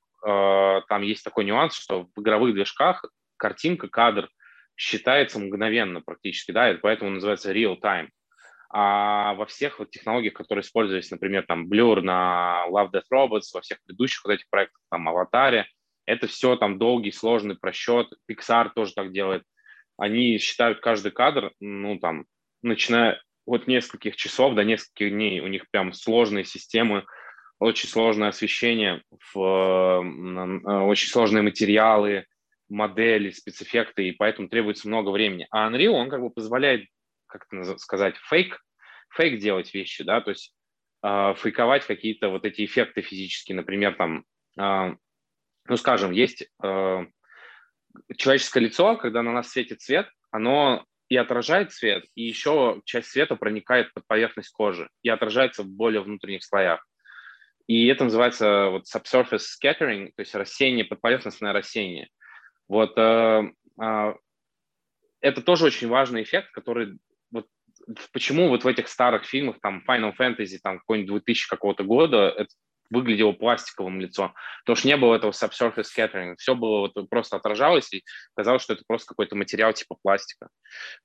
там есть такой нюанс, что в игровых движках картинка, кадр считается мгновенно практически, да, и поэтому называется real time. А во всех вот технологиях, которые использовались, например, там Blur на Love Death Robots, во всех предыдущих вот этих проектах, там Аватаре, это все там долгий, сложный просчет. Pixar тоже так делает. Они считают каждый кадр, ну там, начиная от нескольких часов до нескольких дней. У них прям сложные системы, очень сложное освещение, в, очень сложные материалы, модели, спецэффекты, и поэтому требуется много времени. А Unreal, он как бы позволяет как это сказать, фейк, фейк делать вещи, да, то есть э, фейковать какие-то вот эти эффекты физические, например, там, э, ну, скажем, есть э, человеческое лицо, когда на нас светит свет, оно и отражает свет, и еще часть света проникает под поверхность кожи и отражается в более внутренних слоях. И это называется вот subsurface scattering, то есть рассеяние, подповерхностное рассеяние. Вот э, э, это тоже очень важный эффект, который почему вот в этих старых фильмах, там, Final Fantasy, там, какой-нибудь 2000 какого-то года, это выглядело пластиковым лицо, потому что не было этого subsurface scattering, все было вот просто отражалось, и казалось, что это просто какой-то материал типа пластика.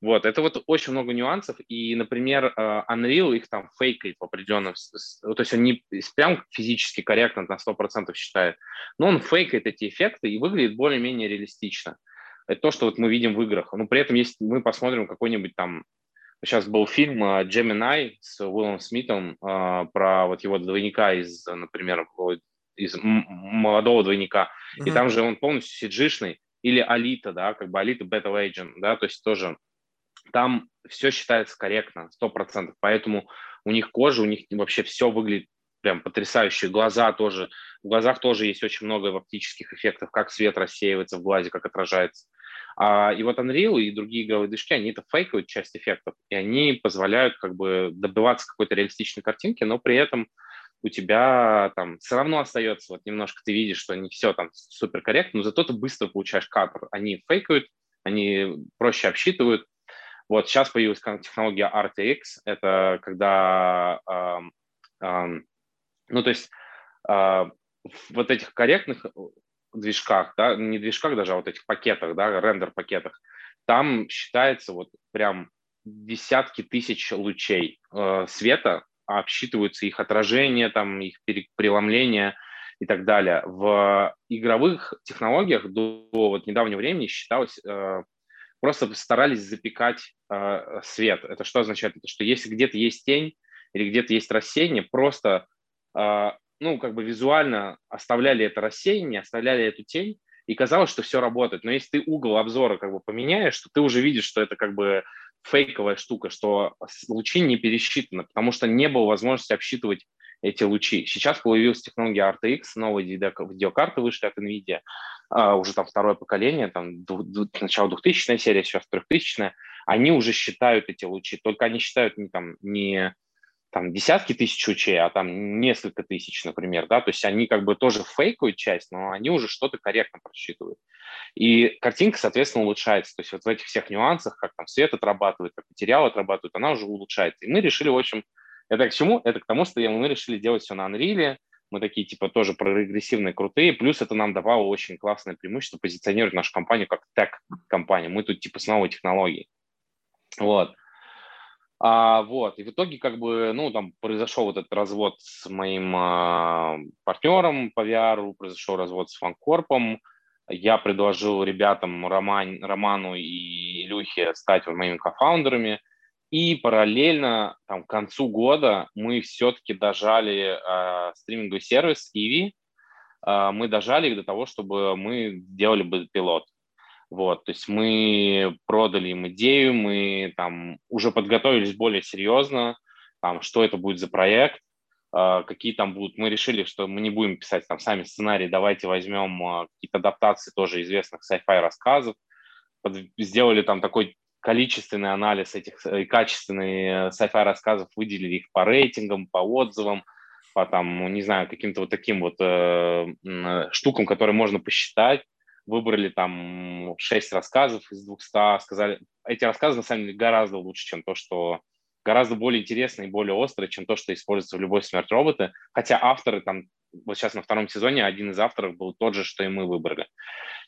Вот, это вот очень много нюансов, и, например, э, Unreal их там фейкает в определенном, то есть он не прям физически корректно на 100% считает, но он фейкает эти эффекты и выглядит более-менее реалистично. Это то, что вот мы видим в играх. Но при этом, если мы посмотрим какой-нибудь там Сейчас был фильм «Джеминай» с Уиллом Смитом а, про вот его двойника из, например, из молодого двойника. Mm-hmm. И там же он полностью сиджишный. Или Алита, да, как бы Алита Battle Agent, да, то есть тоже там все считается корректно, сто процентов. Поэтому у них кожа, у них вообще все выглядит прям потрясающе. Глаза тоже, в глазах тоже есть очень много оптических эффектов, как свет рассеивается в глазе, как отражается. А, и вот Unreal и другие игровые движки, они это фейкают часть эффектов, и они позволяют как бы добиваться какой-то реалистичной картинки, но при этом у тебя там все равно остается, вот немножко ты видишь, что не все там супер корректно, но зато ты быстро получаешь кадр. Они фейкают, они проще обсчитывают. Вот сейчас появилась технология RTX, это когда, э, э, ну то есть э, вот этих корректных движках, да, не движках даже, а вот этих пакетах, да, рендер-пакетах, там считается вот прям десятки тысяч лучей э, света, обсчитываются их отражение, там, их преломление и так далее. В игровых технологиях до вот недавнего времени считалось, э, просто старались запекать э, свет. Это что означает? Это что если где-то есть тень или где-то есть рассеяние, просто э, ну, как бы визуально оставляли это рассеяние, оставляли эту тень, и казалось, что все работает. Но если ты угол обзора как бы поменяешь, то ты уже видишь, что это как бы фейковая штука, что лучи не пересчитаны, потому что не было возможности обсчитывать эти лучи. Сейчас появилась технология RTX, новые видеокарты вышли от NVIDIA, uh, уже там второе поколение, там сначала 2000 серия, сейчас 3000 они уже считают эти лучи, только они считают не, там, не там десятки тысяч лучей, а там несколько тысяч, например, да, то есть они как бы тоже фейкают часть, но они уже что-то корректно просчитывают. И картинка, соответственно, улучшается, то есть вот в этих всех нюансах, как там свет отрабатывает, как материал отрабатывает, она уже улучшается. И мы решили, в общем, это к чему? Это к тому, что мы решили делать все на Unreal, мы такие, типа, тоже прогрессивные, крутые, плюс это нам давало очень классное преимущество позиционировать нашу компанию как тег-компанию. Мы тут, типа, с новой технологией. Вот. А, вот, и в итоге как бы, ну, там произошел вот этот развод с моим а, партнером по VR, произошел развод с Фанкорпом, я предложил ребятам Роман, Роману и Илюхе стать моими кофаундерами, и параллельно там, к концу года мы все-таки дожали э, стриминговый сервис Иви, э, мы дожали их до того, чтобы мы делали бы пилот. Вот, то есть мы продали им идею, мы там уже подготовились более серьезно, там, что это будет за проект, э, какие там будут. Мы решили, что мы не будем писать там сами сценарий, давайте возьмем э, какие-то адаптации тоже известных sci-fi рассказов, сделали там такой количественный анализ этих и качественные sci-fi рассказов, выделили их по рейтингам, по отзывам, по там, не знаю, каким-то вот таким вот э, штукам, которые можно посчитать, выбрали там 6 рассказов из 200, сказали, эти рассказы на самом деле гораздо лучше, чем то, что гораздо более интересные и более острые, чем то, что используется в любой смерть робота. Хотя авторы там, вот сейчас на втором сезоне один из авторов был тот же, что и мы выбрали.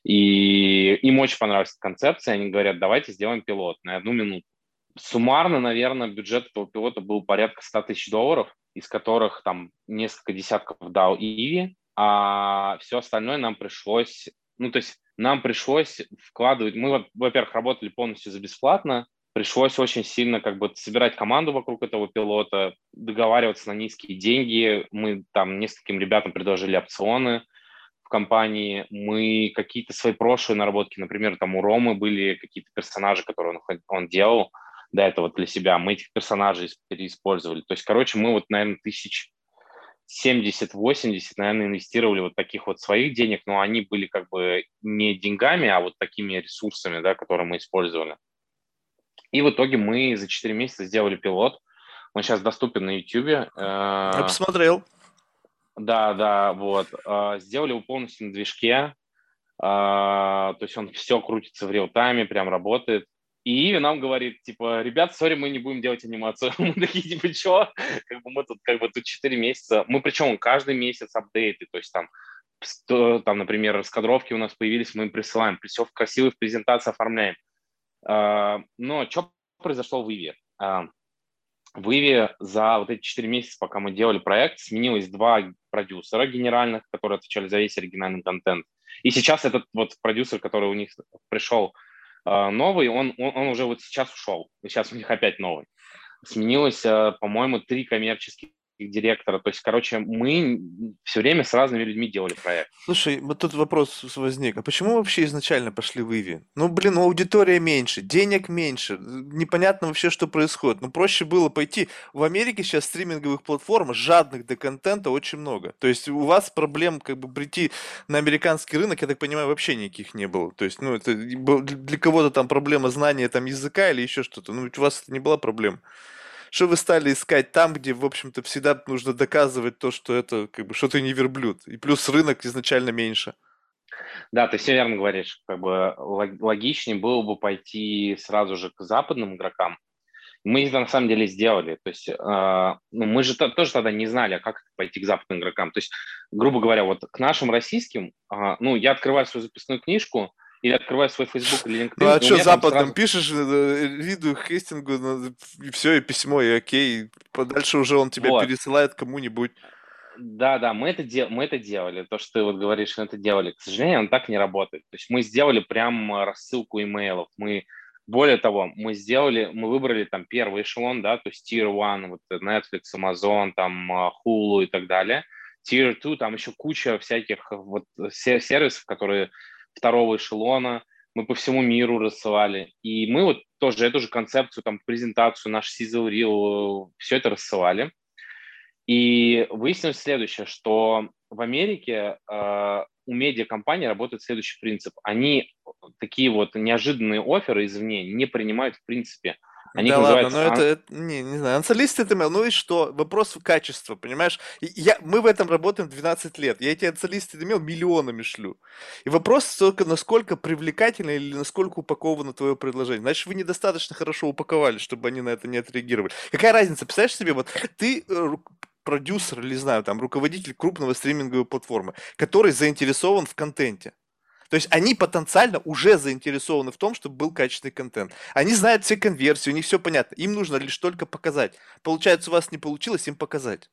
И им очень понравилась концепция, они говорят, давайте сделаем пилот на одну минуту. Суммарно, наверное, бюджет этого пилота был порядка 100 тысяч долларов, из которых там несколько десятков дал Иви, а все остальное нам пришлось ну, то есть нам пришлось вкладывать, мы, во-первых, работали полностью за бесплатно, пришлось очень сильно как бы собирать команду вокруг этого пилота, договариваться на низкие деньги. Мы там нескольким ребятам предложили опционы в компании. Мы какие-то свои прошлые наработки, например, там у Ромы были какие-то персонажи, которые он, он делал до этого для себя. Мы этих персонажей переиспользовали. То есть, короче, мы вот, наверное, тысяч 70-80, наверное, инвестировали вот таких вот своих денег, но они были как бы не деньгами, а вот такими ресурсами, да, которые мы использовали. И в итоге мы за 4 месяца сделали пилот. Он сейчас доступен на YouTube. Э, Я посмотрел. Да, да, вот. Э, сделали его полностью на движке. Э, то есть он все крутится в реал-тайме, прям работает. И нам говорит, типа, ребят, сори, мы не будем делать анимацию. <laughs> Мы такие, типа, что? Как бы мы тут, как бы, тут 4 месяца. Мы причем каждый месяц апдейты, то есть там, там, например, раскадровки у нас появились, мы им присылаем, все в красивых презентациях оформляем. А, но что произошло в Иви? А, в Иви за вот эти 4 месяца, пока мы делали проект, сменилось два продюсера генеральных, которые отвечали за весь оригинальный контент. И сейчас этот вот продюсер, который у них пришел новый, он, он, он уже вот сейчас ушел, сейчас у них опять новый. Сменилось, а, по-моему, три коммерческих директора. То есть, короче, мы все время с разными людьми делали проект. Слушай, вот тут вопрос возник. А почему вообще изначально пошли в Иви? Ну, блин, аудитория меньше, денег меньше, непонятно вообще, что происходит. Ну, проще было пойти. В Америке сейчас стриминговых платформ, жадных до контента очень много. То есть у вас проблем как бы прийти на американский рынок, я так понимаю, вообще никаких не было. То есть, ну, это для кого-то там проблема знания там языка или еще что-то. Ну, у вас это не была проблема что вы стали искать там, где, в общем-то, всегда нужно доказывать то, что это, как бы, что ты не верблюд. И плюс рынок изначально меньше. Да, ты все верно говоришь. Как бы логичнее было бы пойти сразу же к западным игрокам. Мы это на самом деле сделали. То есть, э, ну, мы же тоже тогда не знали, а как пойти к западным игрокам. То есть, грубо говоря, вот к нашим российским, э, ну, я открываю свою записную книжку, или открываю свой Facebook или LinkedIn. Ну а что западным сразу... пишешь, Риду э, Хестингу, ну, и все, и письмо, и окей. Дальше уже он тебя вот. пересылает кому-нибудь. Да, да, мы это, де- мы это делали. То, что ты вот говоришь, мы это делали. К сожалению, он так не работает. То есть мы сделали прям рассылку имейлов. Мы, более того, мы сделали, мы выбрали там первый эшелон, да, то есть Tier 1, вот Netflix, Amazon, там Hulu и так далее. Tier 2, там еще куча всяких вот сервисов, которые второго эшелона, мы по всему миру рассылали. И мы вот тоже эту же концепцию, там, презентацию, наш Sizzle Reel, все это рассылали. И выяснилось следующее, что в Америке э, у медиакомпаний работает следующий принцип. Они такие вот неожиданные оферы извне не принимают в принципе. Они да ладно, но это, это не, не знаю, анцелист это ну и что? Вопрос качества, понимаешь? Я, мы в этом работаем 12 лет. Я эти анцелисты имел миллионами шлю. И вопрос только, насколько привлекательно или насколько упаковано твое предложение. Значит, вы недостаточно хорошо упаковали, чтобы они на это не отреагировали. Какая разница? Представляешь себе, вот ты э, продюсер или, знаю, там, руководитель крупного стриминговой платформы, который заинтересован в контенте. То есть они потенциально уже заинтересованы в том, чтобы был качественный контент. Они знают все конверсии, у них все понятно. Им нужно лишь только показать. Получается, у вас не получилось, им показать.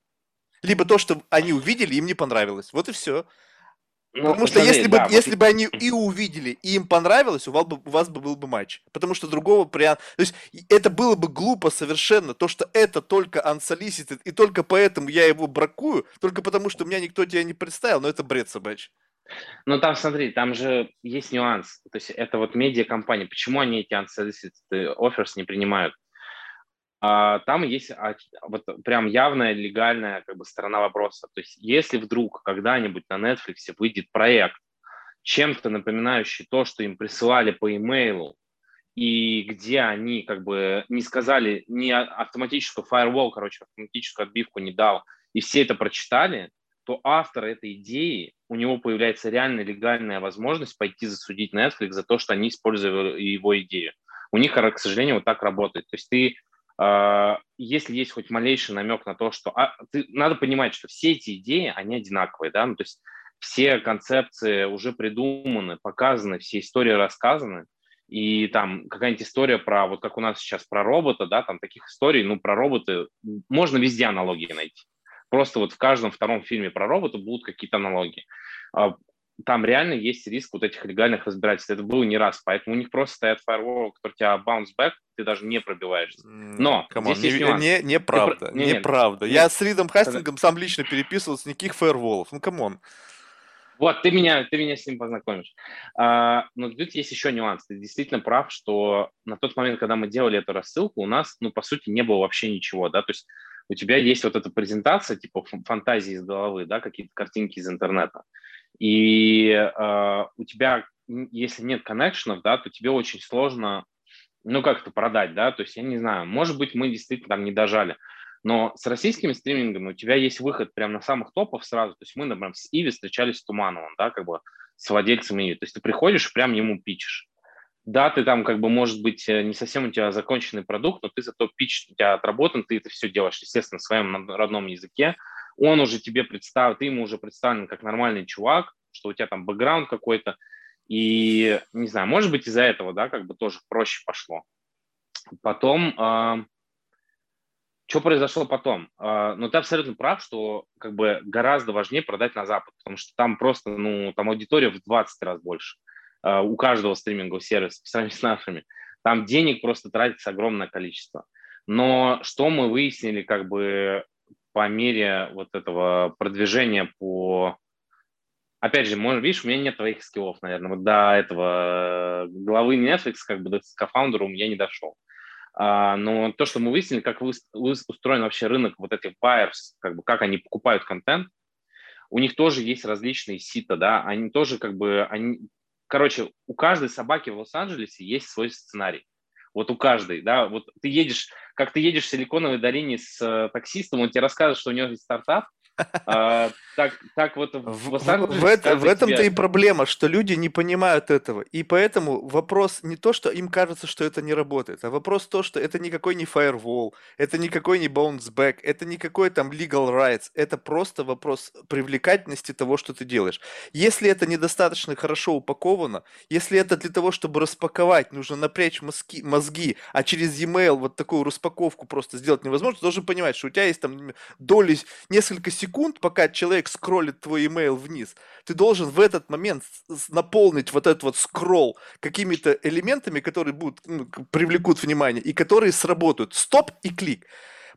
Либо то, что они увидели, им не понравилось. Вот и все. Ну, Потому что если, да, бы, если бы они и увидели, и им понравилось, у вас, бы, у вас бы был бы матч. Потому что другого варианта... То есть это было бы глупо совершенно, то, что это только unsolicited, и только поэтому я его бракую, только потому что меня никто тебя не представил, но это бред собачий. Ну там, смотри, там же есть нюанс. То есть это вот медиакомпания. Почему они эти unsolicited offers не принимают? А, там есть а, вот прям явная легальная как бы сторона вопроса. То есть если вдруг когда-нибудь на Netflix выйдет проект, чем-то напоминающий то, что им присылали по имейлу, и где они как бы не сказали, не автоматическую firewall, короче, автоматическую отбивку не дал, и все это прочитали, то автор этой идеи, у него появляется реально легальная возможность пойти засудить Netflix за то, что они использовали его идею. У них, к сожалению, вот так работает. То есть ты а, если есть хоть малейший намек на то, что... А, ты, надо понимать, что все эти идеи, они одинаковые, да, ну, то есть все концепции уже придуманы, показаны, все истории рассказаны, и там какая-нибудь история про, вот как у нас сейчас про робота, да, там таких историй, ну, про роботы, можно везде аналогии найти. Просто вот в каждом втором фильме про робота будут какие-то аналогии. А, там реально есть риск вот этих легальных разбирательств. Это было не раз, поэтому у них просто стоят firewall, который тебя bounce back, ты даже не пробиваешься. Но come здесь не, есть нюанс. Не, неправда, не, неправда. Не, Я с Ридом Хастингом сам лично переписывался, никаких firewall ов. Ну, come on. Вот, ты меня, ты меня с ним познакомишь. А, но тут есть еще нюанс. Ты действительно прав, что на тот момент, когда мы делали эту рассылку, у нас, ну, по сути, не было вообще ничего, да, то есть у тебя есть вот эта презентация, типа фантазии из головы, да, какие-то картинки из интернета. И э, у тебя, если нет коннекшенов, да, то тебе очень сложно, ну, как-то продать, да, то есть, я не знаю, может быть, мы действительно там не дожали, но с российскими стримингами у тебя есть выход прямо на самых топов сразу, то есть мы, например, с Иви встречались с Тумановым, да, как бы с владельцем Иви, то есть ты приходишь и прям ему пичешь. Да, ты там как бы, может быть, э, не совсем у тебя законченный продукт, но ты зато пич у тебя отработан, ты это все делаешь, естественно, в своем родном языке, он уже тебе представил, ты ему уже представлен как нормальный чувак, что у тебя там бэкграунд какой-то, и, не знаю, может быть, из-за этого, да, как бы тоже проще пошло. Потом, э, а, что произошло потом? Э, ну, ты абсолютно прав, что как бы гораздо важнее продать на Запад, потому что там просто, ну, там аудитория в 20 раз больше э, у каждого стримингового сервиса по сравнению с нашими. Там денег просто тратится огромное количество. Но что мы выяснили, как бы по мере вот этого продвижения по... Опять же, может, видишь, у меня нет твоих скиллов, наверное. Вот до этого э, главы Netflix, как бы до кофаундера я не дошел. А, но то, что мы выяснили, как вы, устроен вообще рынок вот этих buyers, как бы как они покупают контент, у них тоже есть различные сита, да, они тоже как бы, они, короче, у каждой собаки в Лос-Анджелесе есть свой сценарий. Вот у каждой, да, вот ты едешь, как ты едешь в Силиконовой долине с э, таксистом, он тебе рассказывает, что у него есть стартап, а, так, так вот в, в, в, это, в этом-то и проблема, что люди не понимают этого. И поэтому вопрос не то, что им кажется, что это не работает, а вопрос то, что это никакой не firewall, это никакой не bounce back, это никакой там legal rights, это просто вопрос привлекательности того, что ты делаешь. Если это недостаточно хорошо упаковано, если это для того, чтобы распаковать, нужно напрячь мозги, мозги а через e-mail вот такую распаковку просто сделать невозможно, ты должен понимать, что у тебя есть там доли, несколько секунд секунд, пока человек скроллит твой email вниз, ты должен в этот момент наполнить вот этот вот скролл какими-то элементами, которые будут, ну, привлекут внимание и которые сработают. Стоп и клик.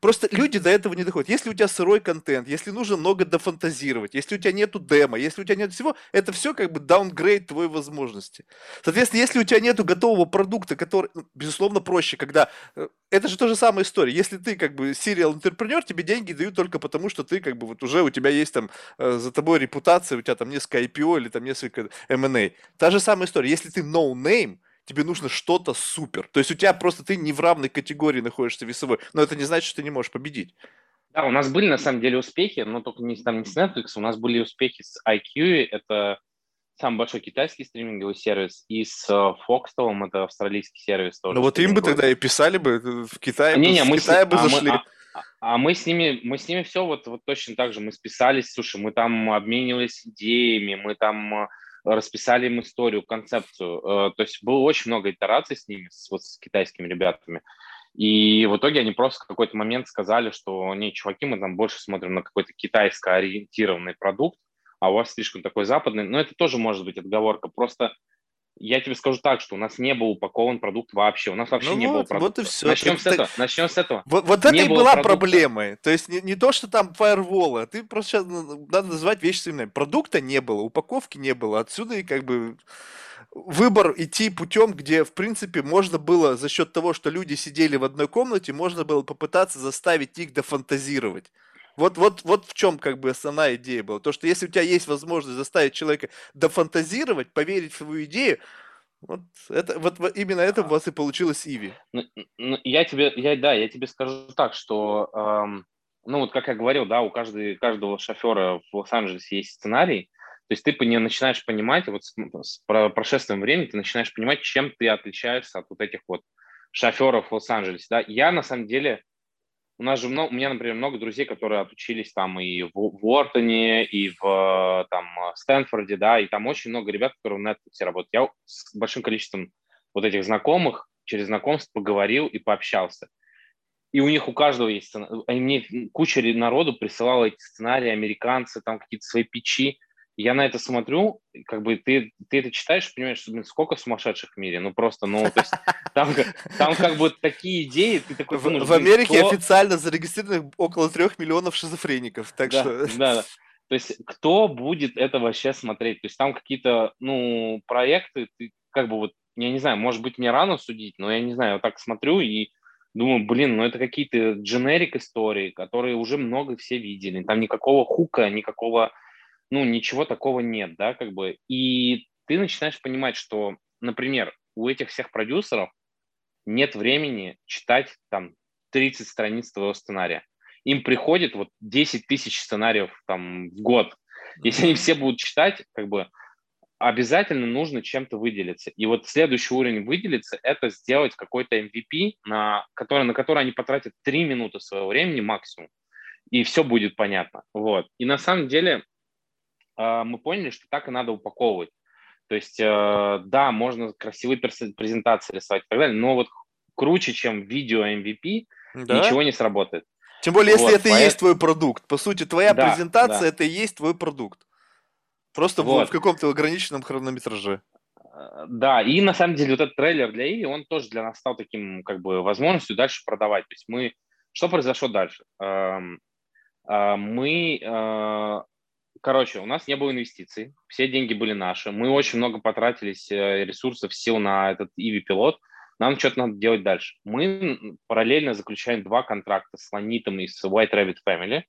Просто люди до этого не доходят. Если у тебя сырой контент, если нужно много дофантазировать, если у тебя нету демо, если у тебя нет всего, это все как бы даунгрейд твоей возможности. Соответственно, если у тебя нету готового продукта, который, ну, безусловно, проще, когда... Э, это же то же самая история. Если ты как бы сериал интерпренер, тебе деньги дают только потому, что ты как бы вот уже у тебя есть там э, за тобой репутация, у тебя там несколько IPO или там несколько M&A. Та же самая история. Если ты no name, тебе нужно что-то супер. То есть у тебя просто ты не в равной категории находишься весовой, но это не значит, что ты не можешь победить. Да, у нас были на самом деле успехи, но только не, там, не с Netflix, у нас были успехи с IQ, это самый большой китайский стриминговый сервис, и с Foxtel, это австралийский сервис тоже. Ну вот им бы тогда и писали бы э, в Китае, не, не, мы Китае с... бы а зашли. Мы, а, а мы с ними, мы с ними все вот, вот точно так же, мы списались, слушай, мы там обменивались идеями, мы там расписали им историю, концепцию. Э, то есть было очень много итераций с ними, с, вот с китайскими ребятами. И в итоге они просто в какой-то момент сказали, что не, чуваки, мы там больше смотрим на какой-то китайско-ориентированный продукт, а у вас слишком такой западный. Но это тоже может быть отговорка. Просто я тебе скажу так, что у нас не был упакован продукт вообще. У нас вообще ну не вот, было продукта. Вот и все. Начнем с этого. Начнем с этого. Вот, вот это и была продукта. проблемой. То есть не, не то, что там фаерволы, а ты просто сейчас надо называть вещи своими. Продукта не было, упаковки не было. Отсюда и как бы выбор идти путем, где, в принципе, можно было за счет того, что люди сидели в одной комнате, можно было попытаться заставить их дофантазировать. Вот, вот, вот в чем как бы основная идея была. То, что если у тебя есть возможность заставить человека дофантазировать, поверить в свою идею, вот, это, вот, вот именно это у вас и получилось Иви. Ну, ну, я тебе, я, да, я тебе скажу так, что, эм, ну вот как я говорил, да, у каждой, каждого шофера в Лос-Анджелесе есть сценарий, то есть ты по начинаешь понимать, вот с, с прошествием времени ты начинаешь понимать, чем ты отличаешься от вот этих вот шоферов в Лос-Анджелесе. Да? Я на самом деле у нас же много, у меня, например, много друзей, которые отучились там и в, в Уортоне, и в там, Стэнфорде, да, и там очень много ребят, которые в Netflix работают. Я с большим количеством вот этих знакомых через знакомство поговорил и пообщался. И у них у каждого есть сценарий. Мне куча народу присылала эти сценарии, американцы, там какие-то свои печи я на это смотрю, как бы ты, ты это читаешь, понимаешь, блин, сколько сумасшедших в мире, ну просто, ну, то есть там, там как бы такие идеи, ты такой В, в Америке кто... официально зарегистрировано около трех миллионов шизофреников, так да, что... <laughs> Да, да. То есть кто будет это вообще смотреть? То есть там какие-то, ну, проекты, ты как бы вот, я не знаю, может быть, мне рано судить, но я не знаю, я так смотрю и думаю, блин, ну это какие-то дженерик истории, которые уже много все видели. Там никакого хука, никакого ну, ничего такого нет, да, как бы. И ты начинаешь понимать, что, например, у этих всех продюсеров нет времени читать там 30 страниц твоего сценария. Им приходит вот 10 тысяч сценариев там в год. Если они все будут читать, как бы обязательно нужно чем-то выделиться. И вот следующий уровень выделиться – это сделать какой-то MVP, на который, на который они потратят 3 минуты своего времени максимум, и все будет понятно. Вот. И на самом деле мы поняли, что так и надо упаковывать. То есть, э, да, можно красивые презентации рисовать и так далее, но вот круче, чем видео MVP, да? ничего не сработает. Тем более, если вот, это и есть твой продукт. По сути, твоя да, презентация да. это и есть твой продукт. Просто вот. в, в каком-то ограниченном хронометраже. Э, да, и на самом деле вот этот трейлер для Иви, он тоже для нас стал таким, как бы, возможностью дальше продавать. То есть мы... Что произошло дальше? Эм, э, мы короче, у нас не было инвестиций, все деньги были наши, мы очень много потратились э, ресурсов, сил на этот EV-пилот, нам что-то надо делать дальше. Мы параллельно заключаем два контракта с Ланитом и с White Rabbit Family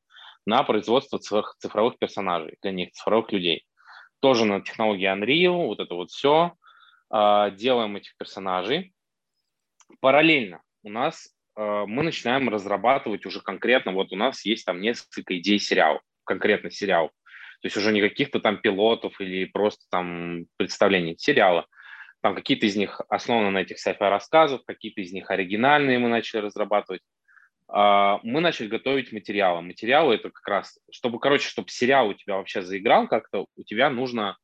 на производство цифровых персонажей для них, цифровых людей. Тоже на технологии Unreal, вот это вот все. А, делаем этих персонажей. Параллельно у нас э, мы начинаем разрабатывать уже конкретно, вот у нас есть там несколько идей сериалов, конкретно сериал. То есть уже не каких-то там пилотов или просто там представлений сериала. Там какие-то из них основаны на этих sci рассказах, какие-то из них оригинальные мы начали разрабатывать. А, мы начали готовить материалы. Материалы это как раз, чтобы, короче, чтобы сериал у тебя вообще заиграл как-то, у тебя нужно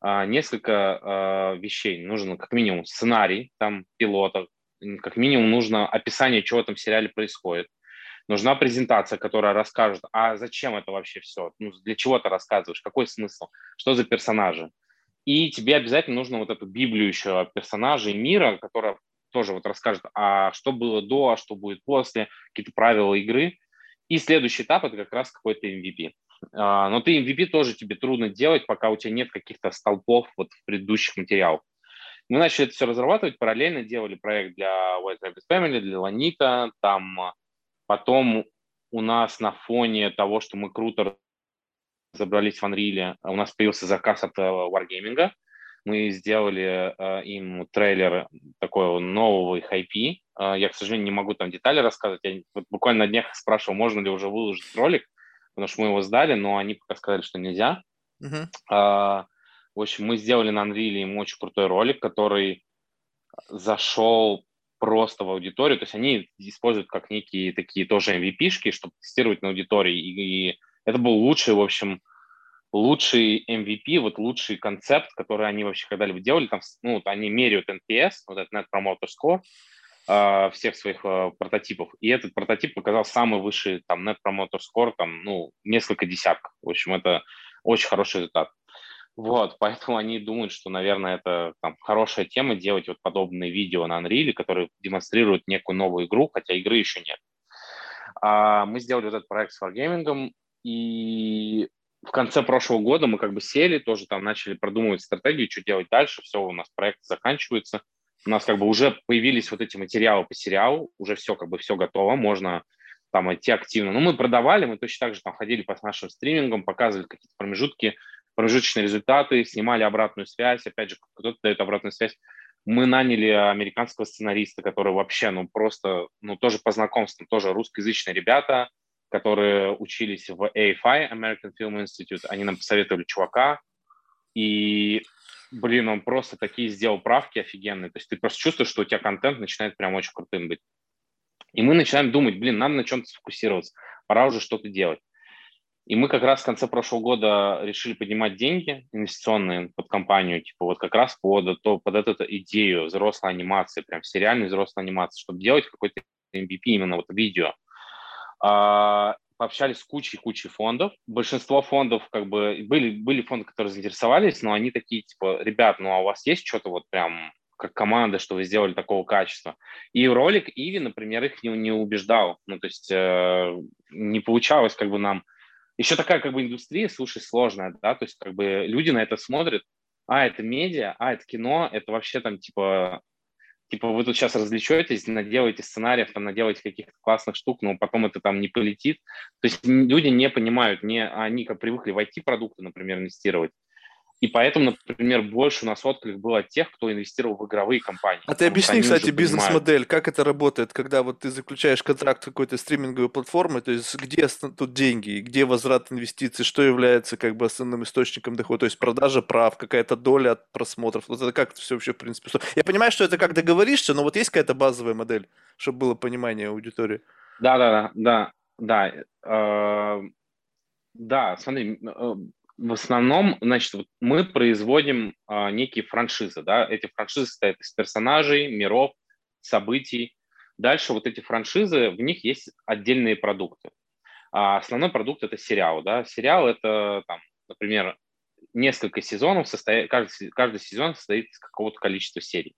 а, несколько а, вещей. Нужно как минимум сценарий, там пилота, как минимум нужно описание, чего в этом сериале происходит нужна презентация, которая расскажет, а зачем это вообще все, ну, для чего ты рассказываешь, какой смысл, что за персонажи. И тебе обязательно нужно вот эту библию еще персонажей мира, которая тоже вот расскажет, а что было до, а что будет после, какие-то правила игры. И следующий этап – это как раз какой-то MVP. А, но ты MVP тоже тебе трудно делать, пока у тебя нет каких-то столпов вот в предыдущих материалах. Мы начали это все разрабатывать, параллельно делали проект для White Rabbit Family, для Ланита, там Потом у нас на фоне того, что мы круто забрались в Unreal, у нас появился заказ от э, Wargaming. Мы сделали э, им трейлер такого нового IP. Э, я, к сожалению, не могу там детали рассказывать. Я вот буквально на днях спрашивал, можно ли уже выложить ролик, потому что мы его сдали, но они пока сказали, что нельзя. Uh-huh. Э, в общем, мы сделали на Unreal им очень крутой ролик, который зашел просто в аудиторию, то есть они используют как некие такие тоже MVP-шки, чтобы тестировать на аудитории, и, и это был лучший, в общем, лучший MVP, вот лучший концепт, который они вообще когда-либо делали, там, ну, они меряют NPS, вот этот Net Promoter Score, э, всех своих э, прототипов, и этот прототип показал самый высший там Net Promoter Score, там, ну, несколько десятков. В общем, это очень хороший результат. Вот, поэтому они думают, что, наверное, это там, хорошая тема делать вот подобные видео на Unreal, которые демонстрируют некую новую игру, хотя игры еще нет. А мы сделали вот этот проект с Wargaming, и в конце прошлого года мы как бы сели, тоже там начали продумывать стратегию, что делать дальше, все, у нас проект заканчивается. У нас как бы уже появились вот эти материалы по сериалу, уже все как бы все готово, можно там идти активно. Ну, мы продавали, мы точно так же там ходили по нашим стримингам, показывали какие-то промежутки, промежуточные результаты, снимали обратную связь, опять же, кто-то дает обратную связь. Мы наняли американского сценариста, который вообще, ну, просто, ну, тоже по знакомствам, тоже русскоязычные ребята, которые учились в AFI, American Film Institute, они нам посоветовали чувака, и, блин, он просто такие сделал правки офигенные, то есть ты просто чувствуешь, что у тебя контент начинает прям очень крутым быть. И мы начинаем думать, блин, надо на чем-то сфокусироваться, пора уже что-то делать. И мы как раз в конце прошлого года решили поднимать деньги инвестиционные под компанию, типа вот как раз под, то, под эту идею взрослой анимации, прям сериальной взрослой анимации, чтобы делать какой-то MVP, именно вот видео. А, пообщались с кучей-кучей фондов. Большинство фондов, как бы, были, были фонды, которые заинтересовались, но они такие, типа, ребят, ну а у вас есть что-то вот прям как команда, что вы сделали такого качества. И ролик Иви, например, их не, не убеждал. Ну, то есть э, не получалось как бы нам еще такая как бы индустрия, слушай, сложная, да, то есть как бы люди на это смотрят, а, это медиа, а, это кино, это вообще там типа, типа вы тут сейчас развлечетесь, наделаете сценариев, там наделаете каких-то классных штук, но потом это там не полетит. То есть люди не понимают, не, они как привыкли в IT-продукты, например, инвестировать, и поэтому, например, больше у нас отклик был от тех, кто инвестировал в игровые компании. А ты объясни, кстати, бизнес-модель, как это работает, когда вот ты заключаешь контракт какой-то стриминговой платформой, то есть где тут деньги, где возврат инвестиций, что является как бы основным источником дохода, то есть продажа прав, какая-то доля от просмотров, вот это как это все вообще в принципе. Я понимаю, что это как договоришься, но вот есть какая-то базовая модель, чтобы было понимание аудитории. Да, да, да, да, да. Э, да, смотри, э, в основном, значит, вот мы производим а, некие франшизы, да, эти франшизы состоят из персонажей, миров, событий. Дальше вот эти франшизы, в них есть отдельные продукты. А основной продукт – это сериал, да, сериал – это, там, например, несколько сезонов, состоит, каждый, каждый сезон состоит из какого-то количества серий.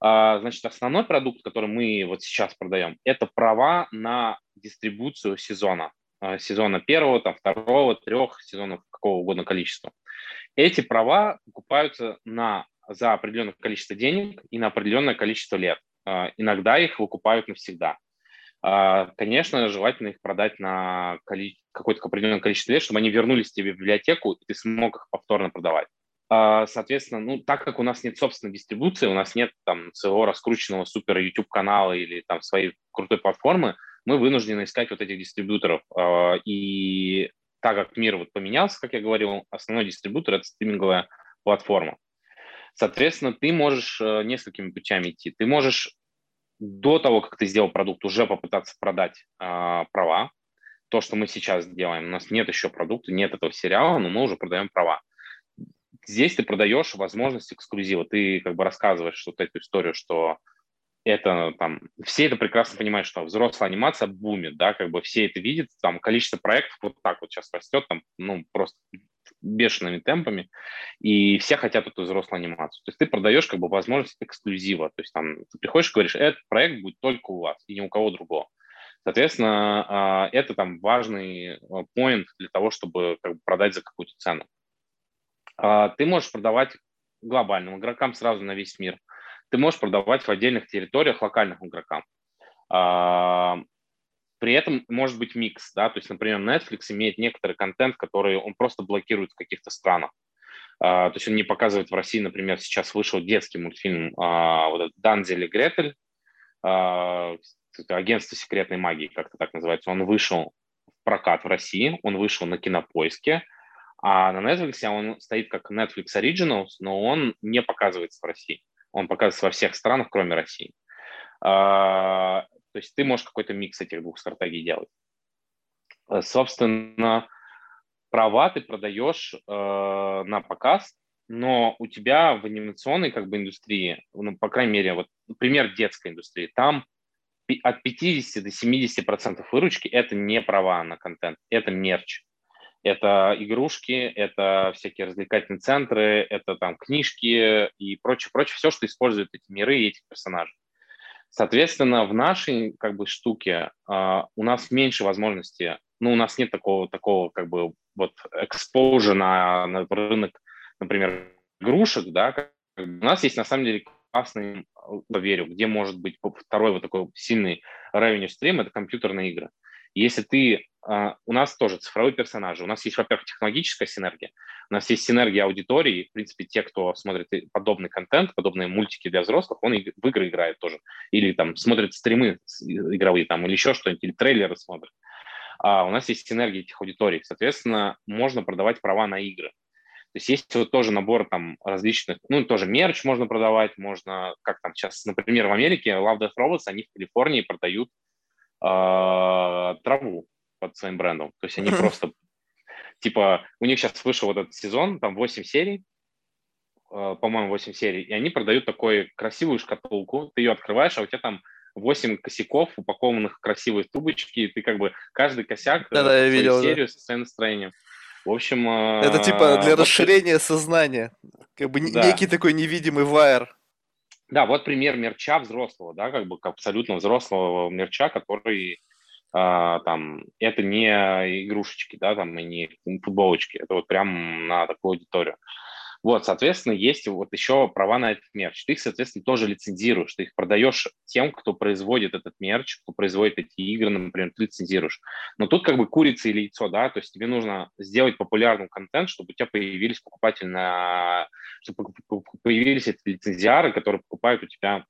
А, значит, основной продукт, который мы вот сейчас продаем, это права на дистрибуцию сезона. А, сезона первого, там, второго, трех сезонов, какого угодно количества. Эти права покупаются на, за определенное количество денег и на определенное количество лет. А, иногда их выкупают навсегда. А, конечно, желательно их продать на какое-то определенное количество лет, чтобы они вернулись тебе в библиотеку, и ты смог их повторно продавать. Соответственно, ну, так как у нас нет собственной дистрибуции, у нас нет там своего раскрученного супер YouTube канала или там своей крутой платформы, мы вынуждены искать вот этих дистрибьюторов. А, и так как мир вот поменялся, как я говорил, основной дистрибьютор – это стриминговая платформа. Соответственно, ты можешь э, несколькими путями идти. Ты можешь до того, как ты сделал продукт, уже попытаться продать э, права. То, что мы сейчас делаем. У нас нет еще продукта, нет этого сериала, но мы уже продаем права. Здесь ты продаешь возможность эксклюзива. Ты как бы рассказываешь вот эту историю, что это там, все это прекрасно понимают, что взрослая анимация бумит, да, как бы все это видят, там количество проектов вот так вот сейчас растет, там, ну, просто бешеными темпами, и все хотят эту взрослую анимацию. То есть ты продаешь как бы возможность эксклюзива, то есть там ты приходишь и говоришь, этот проект будет только у вас и ни у кого другого. Соответственно, а, это там важный point для того, чтобы как бы, продать за какую-то цену. А, ты можешь продавать глобальным игрокам сразу на весь мир – ты можешь продавать в отдельных территориях локальным игрокам. А, при этом может быть микс, да, то есть, например, Netflix имеет некоторый контент, который он просто блокирует в каких-то странах. Uh, то есть он не показывает в России, например, сейчас вышел детский мультфильм uh, вот этот Данзель и Гретель, агентство секретной магии, как-то так называется. Он вышел в прокат в России, он вышел на кинопоиске, а на Netflix он стоит как Netflix Originals, но он не показывается в России. Он показывается во всех странах, кроме России. А, то есть ты можешь какой-то микс этих двух стратегий делать. Э, собственно, права ты продаешь э, на показ, но у тебя в анимационной как бы индустрии, ну, по крайней мере, вот пример детской индустрии, там от 50 до 70 процентов выручки это не права на контент, это мерч. Это игрушки, это всякие развлекательные центры, это там книжки и прочее, прочее, все, что используют эти миры и эти персонажи. Соответственно, в нашей как бы штуке э, у нас меньше возможностей, ну, у нас нет такого, такого как бы вот экспоза на, на рынок, например, игрушек, да, у нас есть на самом деле классный, верю, где может быть второй вот такой сильный revenue стрим, это компьютерные игры. Если ты Uh, у нас тоже цифровые персонажи. У нас есть, во-первых, технологическая синергия, у нас есть синергия аудитории. В принципе, те, кто смотрит подобный контент, подобные мультики для взрослых, он в игры играет тоже. Или там смотрит стримы игровые там, или еще что-нибудь, или трейлеры смотрит. Uh, у нас есть синергия этих аудиторий. Соответственно, можно продавать права на игры. То есть есть вот тоже набор там различных, ну, тоже мерч можно продавать, можно, как там сейчас, например, в Америке Love Death Robots, они в Калифорнии продают траву под своим брендом. То есть они просто, типа, у них сейчас вышел вот этот сезон, там 8 серий, э, по-моему, 8 серий, и они продают такую красивую шкатулку, ты ее открываешь, а у тебя там 8 косяков, упакованных в красивые трубочки, и ты как бы каждый косяк да, да, я видел, серию да. со своим настроением. В общем... Это типа для вот расширения сознания. Как бы да. некий такой невидимый вайер. Да, вот пример мерча взрослого, да, как бы абсолютно взрослого мерча, который а, там, это не игрушечки, да, там, и не футболочки, это вот прям на такую аудиторию. Вот, соответственно, есть вот еще права на этот мерч. Ты их, соответственно, тоже лицензируешь. Ты их продаешь тем, кто производит этот мерч, кто производит эти игры, например, ты лицензируешь. Но тут как бы курица или яйцо, да, то есть тебе нужно сделать популярный контент, чтобы у тебя появились покупатели на... чтобы появились эти лицензиары, которые покупают у тебя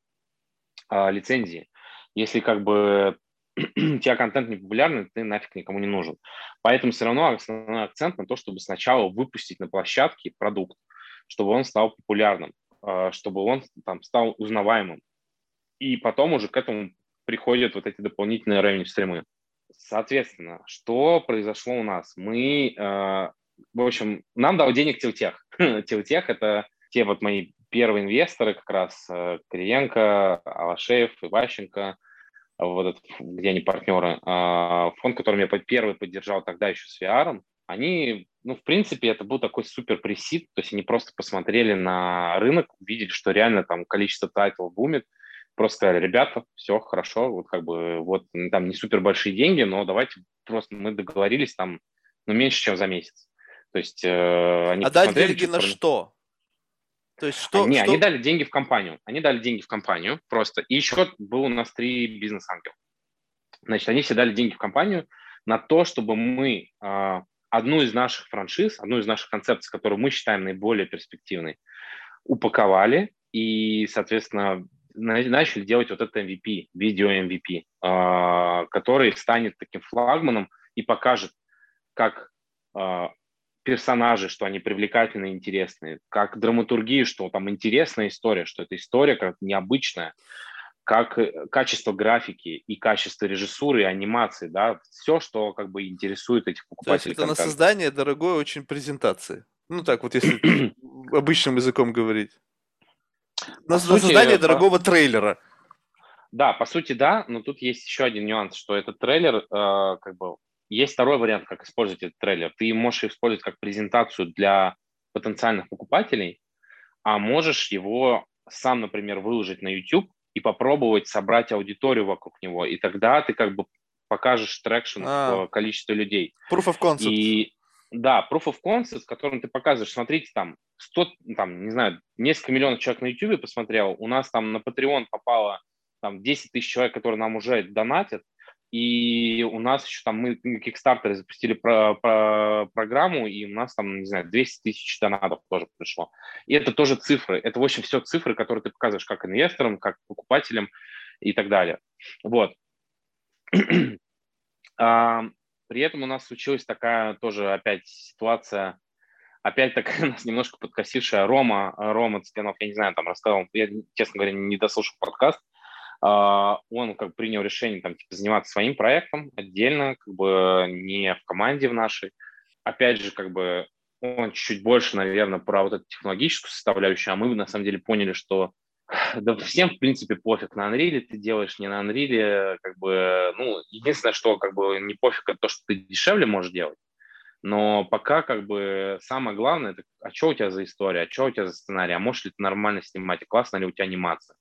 а, лицензии. Если как бы <clears throat> у тебя контент не популярный, ты нафиг никому не нужен. Поэтому все равно основной акцент на то, чтобы сначала выпустить на площадке продукт, чтобы он стал популярным, а, чтобы он там стал узнаваемым. И потом уже к этому приходят вот эти дополнительные revenue стримы. Соответственно, что произошло у нас? Мы, а, в общем, нам дал денег Тилтех. <laughs> Тилтех – это те вот мои первые инвесторы, как раз э, Кириенко, Алашеев, Иващенко – вот этот, где они партнеры, а, фонд, который я первый поддержал тогда еще с VR, они, ну, в принципе, это был такой супер пресид, то есть они просто посмотрели на рынок, увидели, что реально там количество тайтлов бумит, просто сказали, ребята, все хорошо, вот как бы, вот там не супер большие деньги, но давайте просто мы договорились там, ну, меньше, чем за месяц. То есть э, они А дать деньги на что? То есть что? Не, что... они дали деньги в компанию. Они дали деньги в компанию просто. И еще был у нас три бизнес-ангела. Значит, они все дали деньги в компанию на то, чтобы мы э, одну из наших франшиз, одну из наших концепций, которую мы считаем наиболее перспективной, упаковали и, соответственно, начали делать вот это MVP, видео MVP, э, который станет таким флагманом и покажет, как э, персонажи, что они привлекательные, интересные, как драматургии, что там интересная история, что эта история как необычная, как э, качество графики и качество режиссуры и анимации, да, все, что как бы интересует этих покупателей. То есть это на создание дорогой очень презентации. Ну так вот, если <clears throat> обычным языком говорить. На, на создание дорогого трейлера. Да, по сути, да, но тут есть еще один нюанс, что этот трейлер, э, как бы, есть второй вариант, как использовать этот трейлер. Ты можешь использовать как презентацию для потенциальных покупателей, а можешь его сам, например, выложить на YouTube и попробовать собрать аудиторию вокруг него. И тогда ты как бы покажешь traction а, в количестве людей. Proof of concept. И да, proof of concept, с которым ты показываешь, смотрите, там 100, там, не знаю, несколько миллионов человек на YouTube посмотрел, у нас там на Patreon попало там 10 тысяч человек, которые нам уже донатят, и у нас еще там мы на Kickstarter запустили про, про, программу, и у нас там, не знаю, 200 тысяч донатов тоже пришло. И это тоже цифры. Это, в общем, все цифры, которые ты показываешь как инвесторам, как покупателям и так далее. Вот. <clears throat> а, при этом у нас случилась такая тоже опять ситуация, опять такая <laughs> у нас немножко подкосившая Рома, Рома Цыганов, я не знаю, там рассказал, я, честно говоря, не дослушал подкаст, он как принял решение там, типа, заниматься своим проектом отдельно, как бы не в команде в нашей. опять же, как бы он чуть-чуть больше, наверное, про вот эту технологическую составляющую, а мы на самом деле поняли, что <laughs> да всем, в принципе, пофиг, на Unreal ты делаешь, не на Unreal, как бы, ну, единственное, что, как бы, не пофиг, это то, что ты дешевле можешь делать, но пока, как бы, самое главное, это, а что у тебя за история, а что у тебя за сценарий, а можешь ли ты нормально снимать, классно ли у тебя анимация.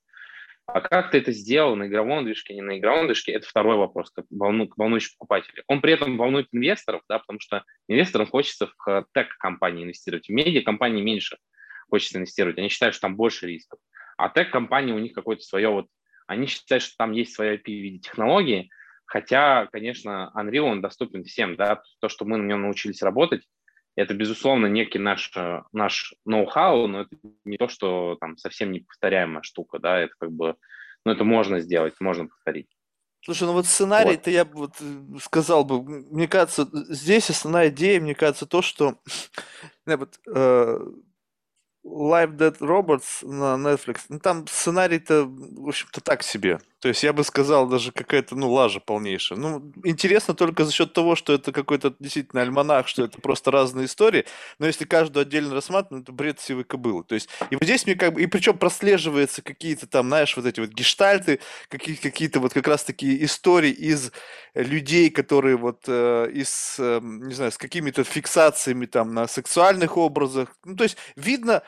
А как ты это сделал на игровом движке, не на игровом движке, это второй вопрос, как волну, волнующий покупателя. Он при этом волнует инвесторов, да, потому что инвесторам хочется в тег-компании инвестировать, в медиа-компании меньше хочется инвестировать. Они считают, что там больше рисков. А тег-компании у них какое-то свое вот... Они считают, что там есть своя IP в виде технологии, хотя, конечно, Unreal, он доступен всем, да, то, что мы на нем научились работать, это, безусловно, некий наш, наш ноу-хау, но это не то, что там совсем неповторяемая штука, да, это как бы, ну, это можно сделать, можно повторить. Слушай, ну вот сценарий-то вот. я бы вот э, сказал бы, мне кажется, здесь основная идея, мне кажется, то, что <sniffs> вот, э, Live Dead Robots на Netflix, ну там сценарий-то, в общем-то, так себе. То есть я бы сказал, даже какая-то, ну, лажа полнейшая. Ну, интересно только за счет того, что это какой-то действительно альманах, что это просто разные истории, но если каждую отдельно рассматривать, это бред сивой кобылы. То есть, и вот здесь мне как бы, и причем прослеживаются какие-то там, знаешь, вот эти вот гештальты, какие- какие-то вот как раз такие истории из людей, которые вот э, из, э, не знаю, с какими-то фиксациями там на сексуальных образах. Ну, то есть видно,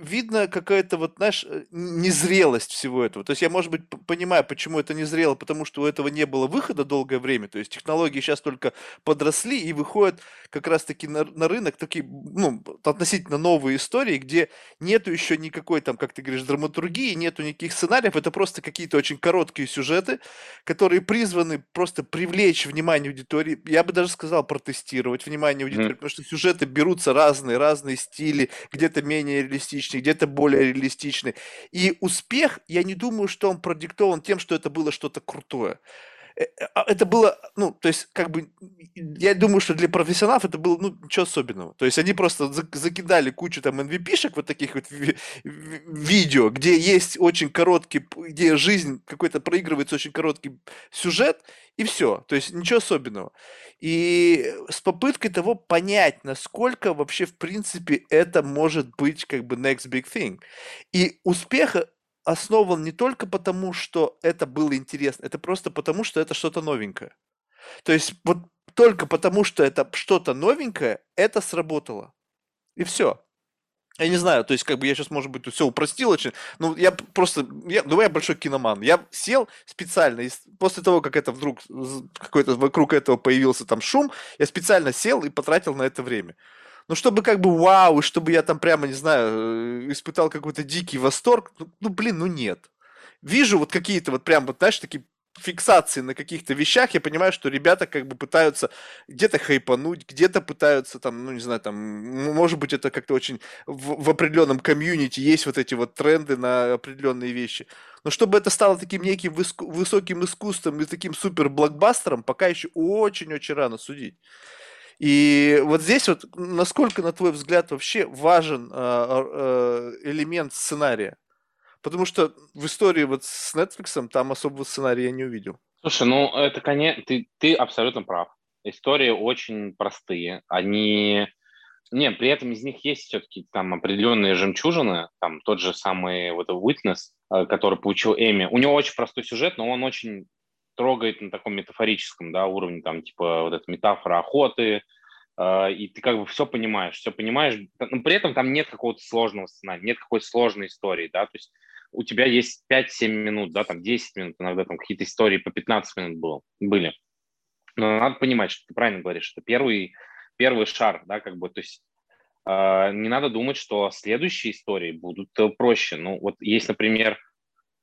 видно какая-то вот, знаешь, э, незрелость всего этого. То есть я, может быть, понимаю, почему это незрело, потому что у этого не было выхода долгое время. То есть технологии сейчас только подросли и выходят как раз-таки на, на рынок такие, ну, относительно новые истории, где нету еще никакой там, как ты говоришь, драматургии, нету никаких сценариев. Это просто какие-то очень короткие сюжеты, которые призваны просто привлечь внимание аудитории. Я бы даже сказал протестировать внимание аудитории, mm-hmm. потому что сюжеты берутся разные, разные стили, где-то менее реалистичные реалистичный, где-то более реалистичный. И успех, я не думаю, что он продиктован тем, что это было что-то крутое. Э, а это было, ну, то есть, как бы, я думаю, что для профессионалов это было, ну, ничего особенного. То есть, они просто закидали кучу там MVP-шек, вот таких вот видео, где есть очень короткий, где жизнь какой-то проигрывается очень короткий сюжет, и все. То есть, ничего особенного. И с попыткой того понять, насколько вообще, в принципе, это может быть как бы next big thing. И успеха основан не только потому, что это было интересно, это просто потому, что это что-то новенькое. То есть вот только потому, что это что-то новенькое, это сработало. И все. Я не знаю, то есть, как бы я сейчас, может быть, все упростил очень. Ну, я просто, я, ну, я большой киноман. Я сел специально, после того, как это вдруг, какой-то вокруг этого появился там шум, я специально сел и потратил на это время. Ну, чтобы как бы вау, и чтобы я там прямо, не знаю, э, испытал какой-то дикий восторг, ну, ну блин, ну нет. Вижу вот какие-то вот прям, вот, знаешь, такие фиксации на каких-то вещах, я понимаю, что ребята как бы пытаются где-то хайпануть, где-то пытаются там, ну не знаю, там, может быть, это как-то очень в, в определенном комьюнити есть вот эти вот тренды на определенные вещи. Но чтобы это стало таким неким выско- высоким искусством и таким супер блокбастером, пока еще очень-очень рано судить. И вот здесь вот, насколько, на твой взгляд, вообще важен э, э, элемент сценария? Потому что в истории вот с Netflix там особого сценария я не увидел. Слушай, ну это, конечно, ты, ты абсолютно прав. Истории очень простые. Они... Не, при этом из них есть все-таки там определенные жемчужины, там тот же самый вот Witness, э, который получил Эми. У него очень простой сюжет, но он очень трогает на таком метафорическом да, уровне, там типа вот эта метафора охоты, э, и ты как бы все понимаешь, все понимаешь, но при этом там нет какого-то сложного сценария, нет какой-то сложной истории, да, то есть у тебя есть 5-7 минут, да, там 10 минут, иногда там какие-то истории по 15 минут было, были. Но надо понимать, что ты правильно говоришь, это первый, первый шар, да, как бы, то есть э, не надо думать, что следующие истории будут э, проще. Ну, вот есть, например,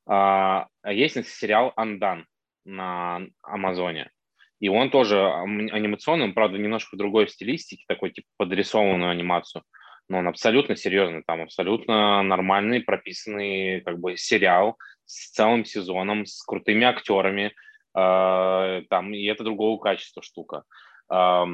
э, есть сериал «Андан», на Амазоне. И он тоже анимационный, он, правда, немножко в другой стилистике, такой типа подрисованную анимацию. Но он абсолютно серьезный, там абсолютно нормальный, прописанный как бы сериал с целым сезоном, с крутыми актерами, э, там, и это другого качества штука. Э,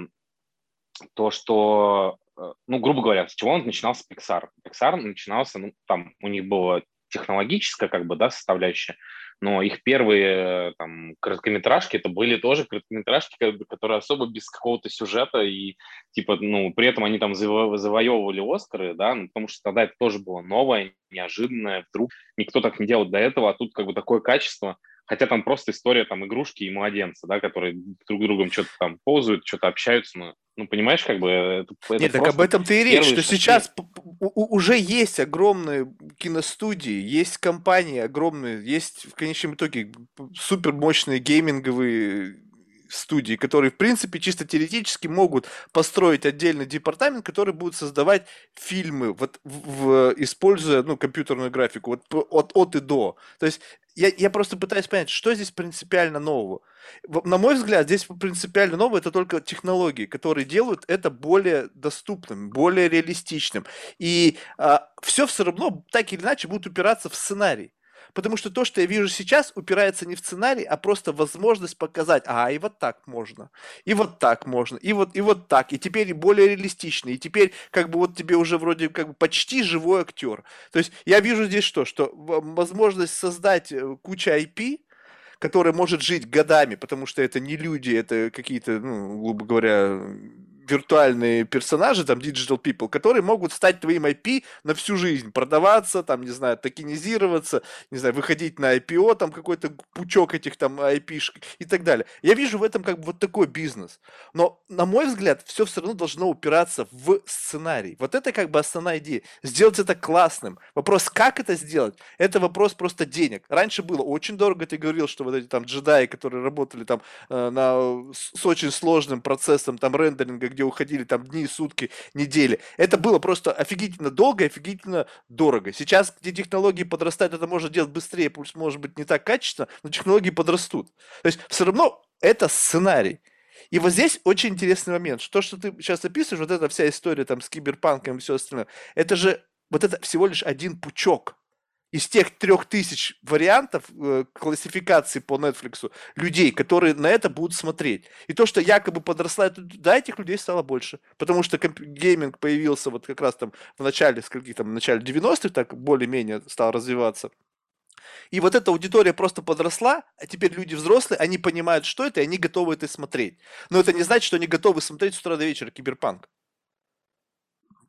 то, что, э, ну, грубо говоря, с чего он начинался Pixar? Pixar начинался, ну, там у них была технологическая, как бы, да, составляющая, но их первые там короткометражки это были тоже короткометражки, которые особо без какого-то сюжета и типа, ну, при этом они там заво- завоевывали Оскары, да, ну, потому что тогда это тоже было новое, неожиданное, вдруг никто так не делал до этого, а тут как бы такое качество, хотя там просто история там игрушки и младенца, да, которые друг другом что-то там ползают, что-то общаются, но ну, понимаешь, как бы... Это, это Нет, так об этом ты и речь, что шаги. сейчас уже есть огромные киностудии, есть компании огромные, есть в конечном итоге супер мощные гейминговые студии, которые, в принципе, чисто теоретически могут построить отдельный департамент, который будет создавать фильмы, вот, в, используя, ну, компьютерную графику, вот от, от и до. То есть я, я просто пытаюсь понять, что здесь принципиально нового. На мой взгляд, здесь принципиально новое это только технологии, которые делают это более доступным, более реалистичным. И а, все все равно так или иначе будет упираться в сценарий. Потому что то, что я вижу сейчас, упирается не в сценарий, а просто возможность показать, а, и вот так можно, и вот так можно, и вот, и вот так, и теперь более реалистично, и теперь как бы вот тебе уже вроде как бы почти живой актер. То есть я вижу здесь что? Что возможность создать э, кучу IP, которая может жить годами, потому что это не люди, это какие-то, ну, грубо говоря, виртуальные персонажи, там, digital people, которые могут стать твоим IP на всю жизнь, продаваться, там, не знаю, токенизироваться, не знаю, выходить на IPO, там, какой-то пучок этих там IP и так далее. Я вижу в этом как бы вот такой бизнес. Но, на мой взгляд, все все равно должно упираться в сценарий. Вот это как бы основная идея. Сделать это классным. Вопрос, как это сделать, это вопрос просто денег. Раньше было очень дорого, ты говорил, что вот эти там джедаи, которые работали там э, на, с очень сложным процессом там рендеринга, где уходили там дни, сутки, недели. Это было просто офигительно долго и офигительно дорого. Сейчас, где технологии подрастают, это можно делать быстрее, пусть может быть не так качественно, но технологии подрастут. То есть все равно это сценарий. И вот здесь очень интересный момент. То, что ты сейчас описываешь, вот эта вся история там с киберпанком и все остальное, это же вот это всего лишь один пучок из тех трех тысяч вариантов э, классификации по Netflix людей, которые на это будут смотреть. И то, что якобы подросла, да, этих людей стало больше. Потому что гейминг появился вот как раз там в начале, скольких там, в начале 90-х, так более-менее стал развиваться. И вот эта аудитория просто подросла, а теперь люди взрослые, они понимают, что это, и они готовы это смотреть. Но это не значит, что они готовы смотреть с утра до вечера киберпанк.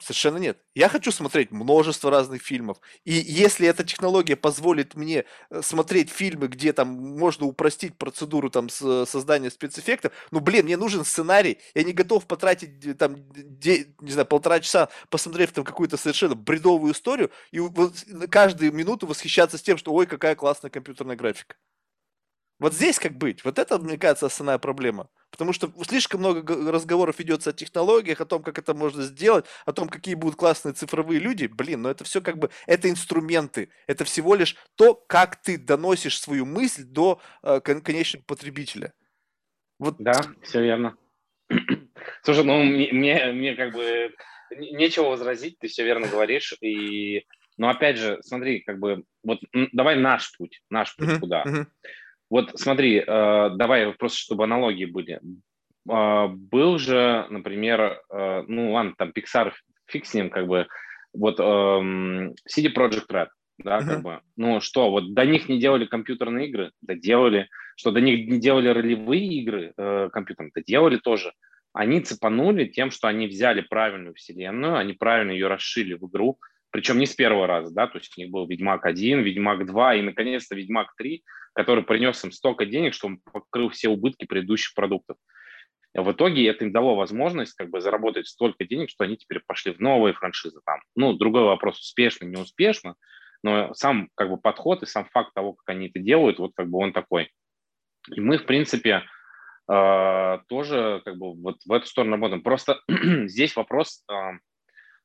Совершенно нет. Я хочу смотреть множество разных фильмов. И если эта технология позволит мне э, смотреть фильмы, где там можно упростить процедуру там с, создания спецэффектов, ну, блин, мне нужен сценарий. Я не готов потратить э, там, де, не знаю, полтора часа, посмотрев там какую-то совершенно бредовую историю, и вот каждую минуту восхищаться с тем, что ой, какая классная компьютерная графика. Вот здесь как быть? Вот это, мне кажется, основная проблема. Потому что слишком много разговоров ведется о технологиях, о том, как это можно сделать, о том, какие будут классные цифровые люди. Блин, но это все как бы, это инструменты. Это всего лишь то, как ты доносишь свою мысль до э, конечного потребителя. Вот. Да, все верно. <clears throat> Слушай, ну мне, мне, мне как бы нечего возразить, ты все верно говоришь. И... Но опять же, смотри, как бы, вот давай наш путь, наш путь uh-huh, куда. Uh-huh. Вот смотри, э, давай просто, чтобы аналогии были. Э, был же, например, э, ну ладно, там Pixar, фиг с ним, как бы, вот эм, CD Project Red, да, uh-huh. как бы, ну что, вот до них не делали компьютерные игры, да делали, что до них не делали ролевые игры э, компьютерные, да делали тоже. Они цепанули тем, что они взяли правильную вселенную, они правильно ее расшили в игру, причем не с первого раза, да, то есть у них был Ведьмак 1, Ведьмак 2 и, наконец-то, Ведьмак 3, который принес им столько денег, что он покрыл все убытки предыдущих продуктов. В итоге это им дало возможность как бы заработать столько денег, что они теперь пошли в новые франшизы там. Ну, другой вопрос, успешно, не успешно, но сам как бы подход и сам факт того, как они это делают, вот как бы он такой. И мы, в принципе, э, тоже как бы вот в эту сторону работаем. Просто <clears throat> здесь вопрос э,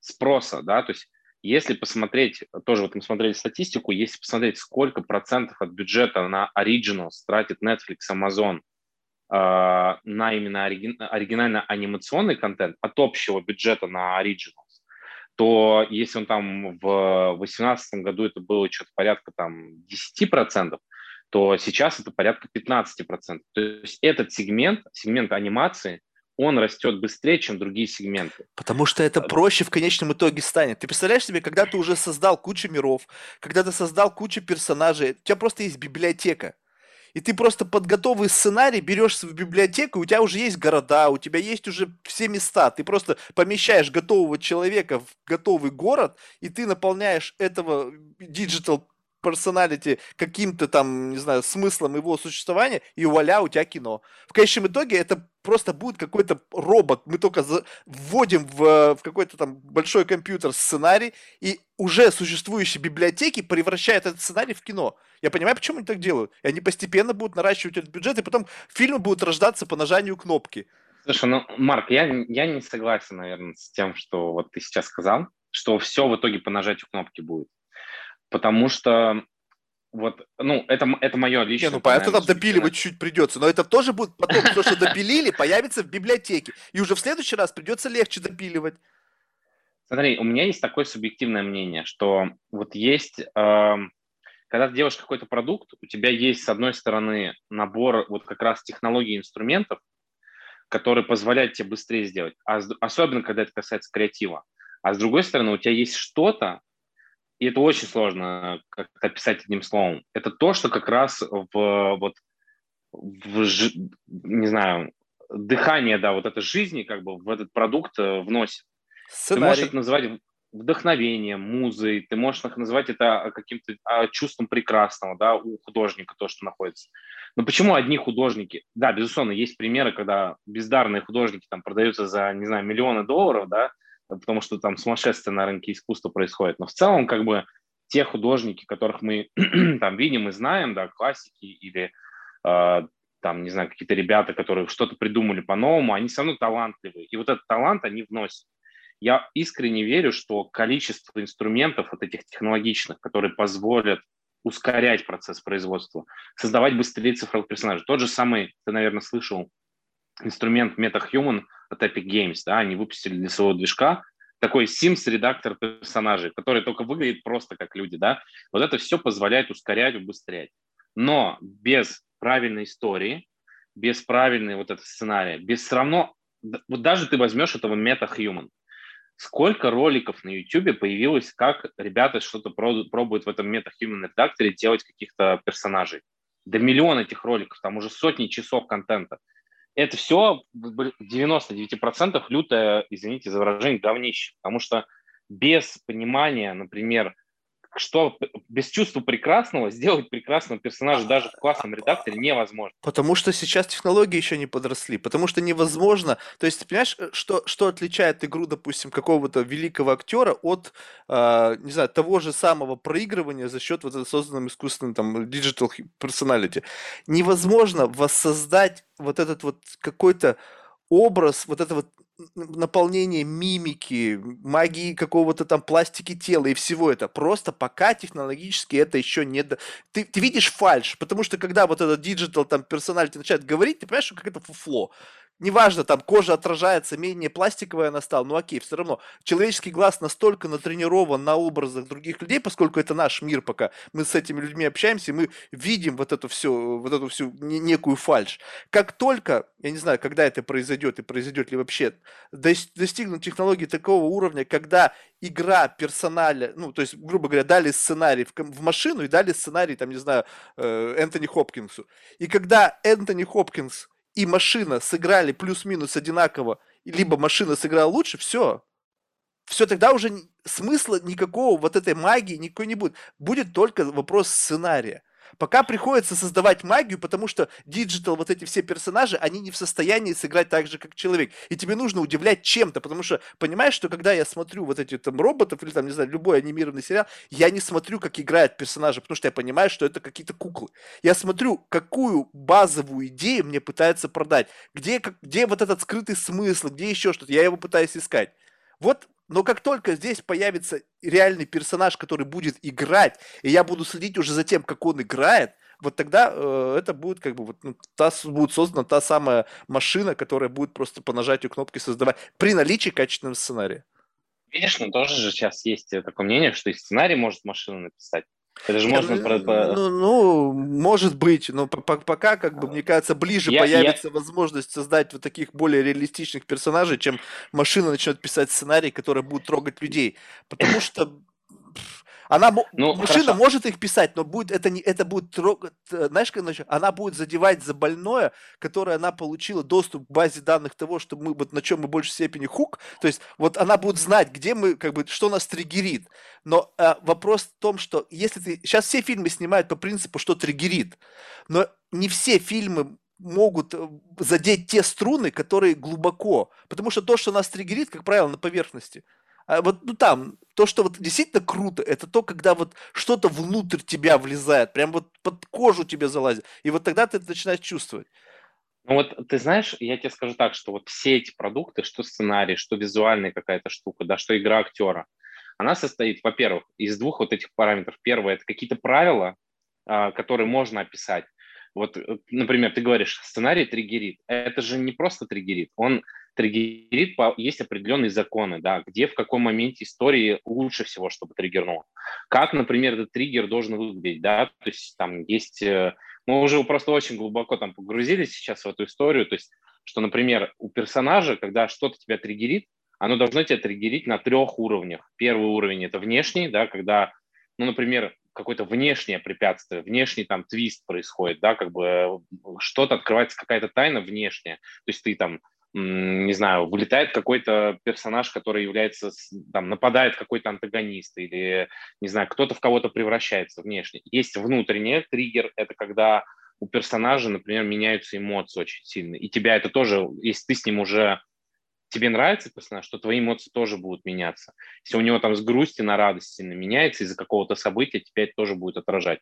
спроса, да, то есть если посмотреть, тоже вот мы смотрели статистику, если посмотреть, сколько процентов от бюджета на Originals тратит Netflix, Amazon э, на именно оригин, оригинально анимационный контент от общего бюджета на Originals, то если он там в 2018 году это было что-то порядка там 10%, то сейчас это порядка 15%. То есть этот сегмент, сегмент анимации, он растет быстрее, чем другие сегменты. Потому что это проще в конечном итоге станет. Ты представляешь себе, когда ты уже создал кучу миров, когда ты создал кучу персонажей, у тебя просто есть библиотека. И ты просто под готовый сценарий берешь в библиотеку, у тебя уже есть города, у тебя есть уже все места. Ты просто помещаешь готового человека в готовый город, и ты наполняешь этого digital personality каким-то там, не знаю, смыслом его существования, и вуаля, у тебя кино. В конечном итоге это просто будет какой-то робот. Мы только за... вводим в, в какой-то там большой компьютер сценарий, и уже существующие библиотеки превращают этот сценарий в кино. Я понимаю, почему они так делают. И они постепенно будут наращивать этот бюджет, и потом фильмы будут рождаться по нажатию кнопки. Слушай, ну, Марк, я, я не согласен, наверное, с тем, что вот ты сейчас сказал, что все в итоге по нажатию кнопки будет потому что вот, ну, это, это мое личное... Не, ну, понятно, там допиливать чуть придется, но это тоже будет потом, то, что допилили, появится в библиотеке, и уже в следующий раз придется легче допиливать. Смотри, у меня есть такое субъективное мнение, что вот есть, э, когда ты делаешь какой-то продукт, у тебя есть, с одной стороны, набор вот как раз технологий и инструментов, которые позволяют тебе быстрее сделать, а особенно когда это касается креатива. А с другой стороны, у тебя есть что-то, и это очень сложно как-то описать одним словом, это то, что как раз в, вот, в, не знаю, дыхание, да, вот этой жизни как бы в этот продукт э, вносит. Сценарий. Ты можешь это называть вдохновением, музой, ты можешь называть это каким-то а, чувством прекрасного, да, у художника, то, что находится. Но почему одни художники, да, безусловно, есть примеры, когда бездарные художники там продаются за, не знаю, миллионы долларов, да, потому что там сумасшествие на рынке искусства происходит. Но в целом, как бы, те художники, которых мы <clears throat> там видим и знаем, да, классики или э, там, не знаю, какие-то ребята, которые что-то придумали по-новому, они все равно талантливые. И вот этот талант они вносят. Я искренне верю, что количество инструментов вот этих технологичных, которые позволят ускорять процесс производства, создавать быстрее цифровых персонажей. Тот же самый, ты, наверное, слышал, инструмент MetaHuman от Epic Games, да, они выпустили для своего движка такой Sims-редактор персонажей, который только выглядит просто как люди, да. Вот это все позволяет ускорять, убыстрять. Но без правильной истории, без правильной вот этого сценария, без все равно, вот даже ты возьмешь этого MetaHuman, сколько роликов на YouTube появилось, как ребята что-то пробуют в этом MetaHuman редакторе делать каких-то персонажей. Да миллион этих роликов, там уже сотни часов контента это все в 99% лютое, извините за выражение, говнище. Потому что без понимания, например, что без чувства прекрасного сделать прекрасного персонажа даже в классном редакторе невозможно. Потому что сейчас технологии еще не подросли, потому что невозможно. То есть, ты понимаешь, э, что, что отличает игру, допустим, какого-то великого актера от, э, не знаю, того же самого проигрывания за счет вот созданным искусственным там digital personality. Невозможно воссоздать вот этот вот какой-то образ, вот это вот наполнение мимики, магии какого-то там пластики тела и всего это. Просто пока технологически это еще не... До... Ты, ты видишь фальш, потому что когда вот этот digital там personality начинает говорить, ты понимаешь, что как это фуфло неважно, там кожа отражается, менее пластиковая она стала, ну окей, все равно человеческий глаз настолько натренирован на образах других людей, поскольку это наш мир пока, мы с этими людьми общаемся, мы видим вот эту всю, вот эту всю некую фальш. Как только, я не знаю, когда это произойдет и произойдет ли вообще, достигнут технологии такого уровня, когда игра персоналя, ну, то есть, грубо говоря, дали сценарий в, в машину и дали сценарий, там, не знаю, э, Энтони Хопкинсу. И когда Энтони Хопкинс и машина сыграли плюс-минус одинаково, либо машина сыграла лучше, все. Все, тогда уже смысла никакого вот этой магии никакой не будет. Будет только вопрос сценария. Пока приходится создавать магию, потому что digital, вот эти все персонажи, они не в состоянии сыграть так же, как человек. И тебе нужно удивлять чем-то, потому что понимаешь, что когда я смотрю вот эти там роботов или там, не знаю, любой анимированный сериал, я не смотрю, как играют персонажи, потому что я понимаю, что это какие-то куклы. Я смотрю, какую базовую идею мне пытаются продать, где, где вот этот скрытый смысл, где еще что-то, я его пытаюсь искать. Вот но как только здесь появится реальный персонаж, который будет играть, и я буду следить уже за тем, как он играет, вот тогда э, это будет как бы вот ну, та, будет создана та самая машина, которая будет просто по нажатию кнопки создавать при наличии качественного сценария. Видишь, ну тоже же сейчас есть такое мнение, что и сценарий может машина написать. Это же можно... Ну, ну, ну, может быть, но пока, как бы, мне кажется, ближе я, появится я... возможность создать вот таких более реалистичных персонажей, чем машина начнет писать сценарий, который будет трогать людей. Потому что она, ну, машина хорошо. может их писать, но будет это не это будет трогать, знаешь, как она будет задевать за больное, которое она получила доступ к базе данных того, что мы вот на чем мы в большей степени хук, то есть вот она будет знать, где мы как бы что нас триггерит. Но э, вопрос в том, что если ты сейчас все фильмы снимают по принципу, что триггерит, но не все фильмы могут э, задеть те струны, которые глубоко. Потому что то, что нас триггерит, как правило, на поверхности. А вот ну, там, то, что вот действительно круто, это то, когда вот что-то внутрь тебя влезает, прям вот под кожу тебе залазит. И вот тогда ты это начинаешь чувствовать. Ну вот ты знаешь, я тебе скажу так, что вот все эти продукты, что сценарий, что визуальная какая-то штука, да, что игра актера, она состоит, во-первых, из двух вот этих параметров. Первое – это какие-то правила, а, которые можно описать. Вот, э, например, ты говоришь, сценарий триггерит. Это же не просто триггерит, он триггерит, есть определенные законы, да, где в каком моменте истории лучше всего, чтобы триггернуло. Как, например, этот триггер должен выглядеть, да, то есть там есть... Э, мы уже просто очень глубоко там погрузились сейчас в эту историю, то есть что, например, у персонажа, когда что-то тебя триггерит, оно должно тебя триггерить на трех уровнях. Первый уровень – это внешний, да, когда, ну, например, какое-то внешнее препятствие, внешний там твист происходит, да, как бы э, что-то открывается, какая-то тайна внешняя. То есть ты там не знаю, вылетает какой-то персонаж, который является, там, нападает какой-то антагонист или, не знаю, кто-то в кого-то превращается внешне. Есть внутренний триггер, это когда у персонажа, например, меняются эмоции очень сильно, и тебя это тоже, если ты с ним уже, тебе нравится персонаж, то твои эмоции тоже будут меняться. Если у него там с грусти на радость сильно меняется из-за какого-то события, тебя это тоже будет отражать.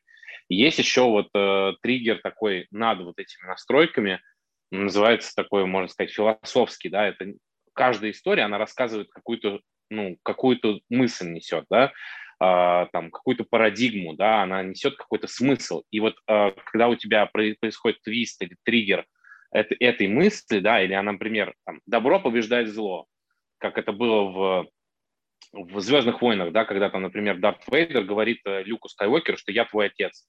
Есть еще вот э, триггер такой над вот этими настройками – называется такой, можно сказать, философский, да, это каждая история, она рассказывает какую-то, ну, какую-то мысль несет, да, Uh, там какую-то парадигму, да, она несет какой-то смысл. И вот uh, когда у тебя происходит твист или триггер это, этой мысли, да, или например, там, добро побеждает зло, как это было в, в Звездных войнах, да, когда там, например, Дарт Вейдер говорит э, Люку Скайуокеру, что я твой отец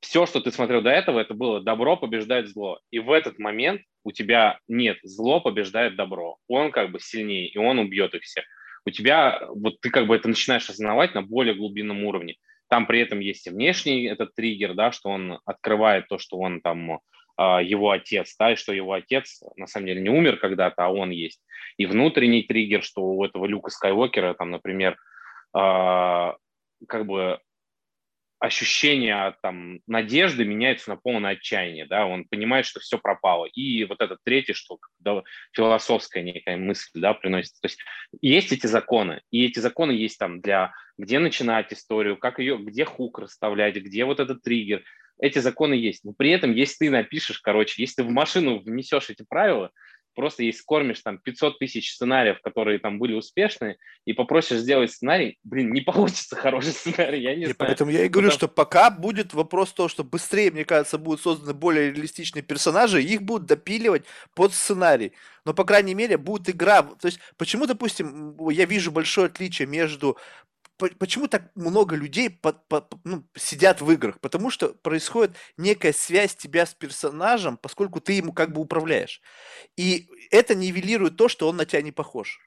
все, что ты смотрел до этого, это было добро побеждает зло. И в этот момент у тебя нет, зло побеждает добро. Он как бы сильнее, и он убьет их всех. У тебя, вот ты как бы это начинаешь осознавать на более глубинном уровне. Там при этом есть и внешний этот триггер, да, что он открывает то, что он там а, его отец, да, и что его отец на самом деле не умер когда-то, а он есть. И внутренний триггер, что у этого Люка Скайуокера там, например, а, как бы ощущение там надежды меняется на полное отчаяние, да, он понимает, что все пропало. И вот это третье, что да, философская некая мысль, да, приносит. То есть есть эти законы, и эти законы есть там для где начинать историю, как ее, где хук расставлять, где вот этот триггер. Эти законы есть. Но при этом, если ты напишешь, короче, если ты в машину внесешь эти правила, просто если кормишь там 500 тысяч сценариев, которые там были успешны, и попросишь сделать сценарий, блин, не <laughs> получится хороший сценарий, я не и знаю. Поэтому я и говорю, Потому... что пока будет вопрос того, что быстрее, мне кажется, будут созданы более реалистичные персонажи, их будут допиливать под сценарий. Но, по крайней мере, будет игра. То есть, почему, допустим, я вижу большое отличие между почему так много людей под, под, ну, сидят в играх? Потому что происходит некая связь тебя с персонажем, поскольку ты ему как бы управляешь. И это нивелирует то, что он на тебя не похож.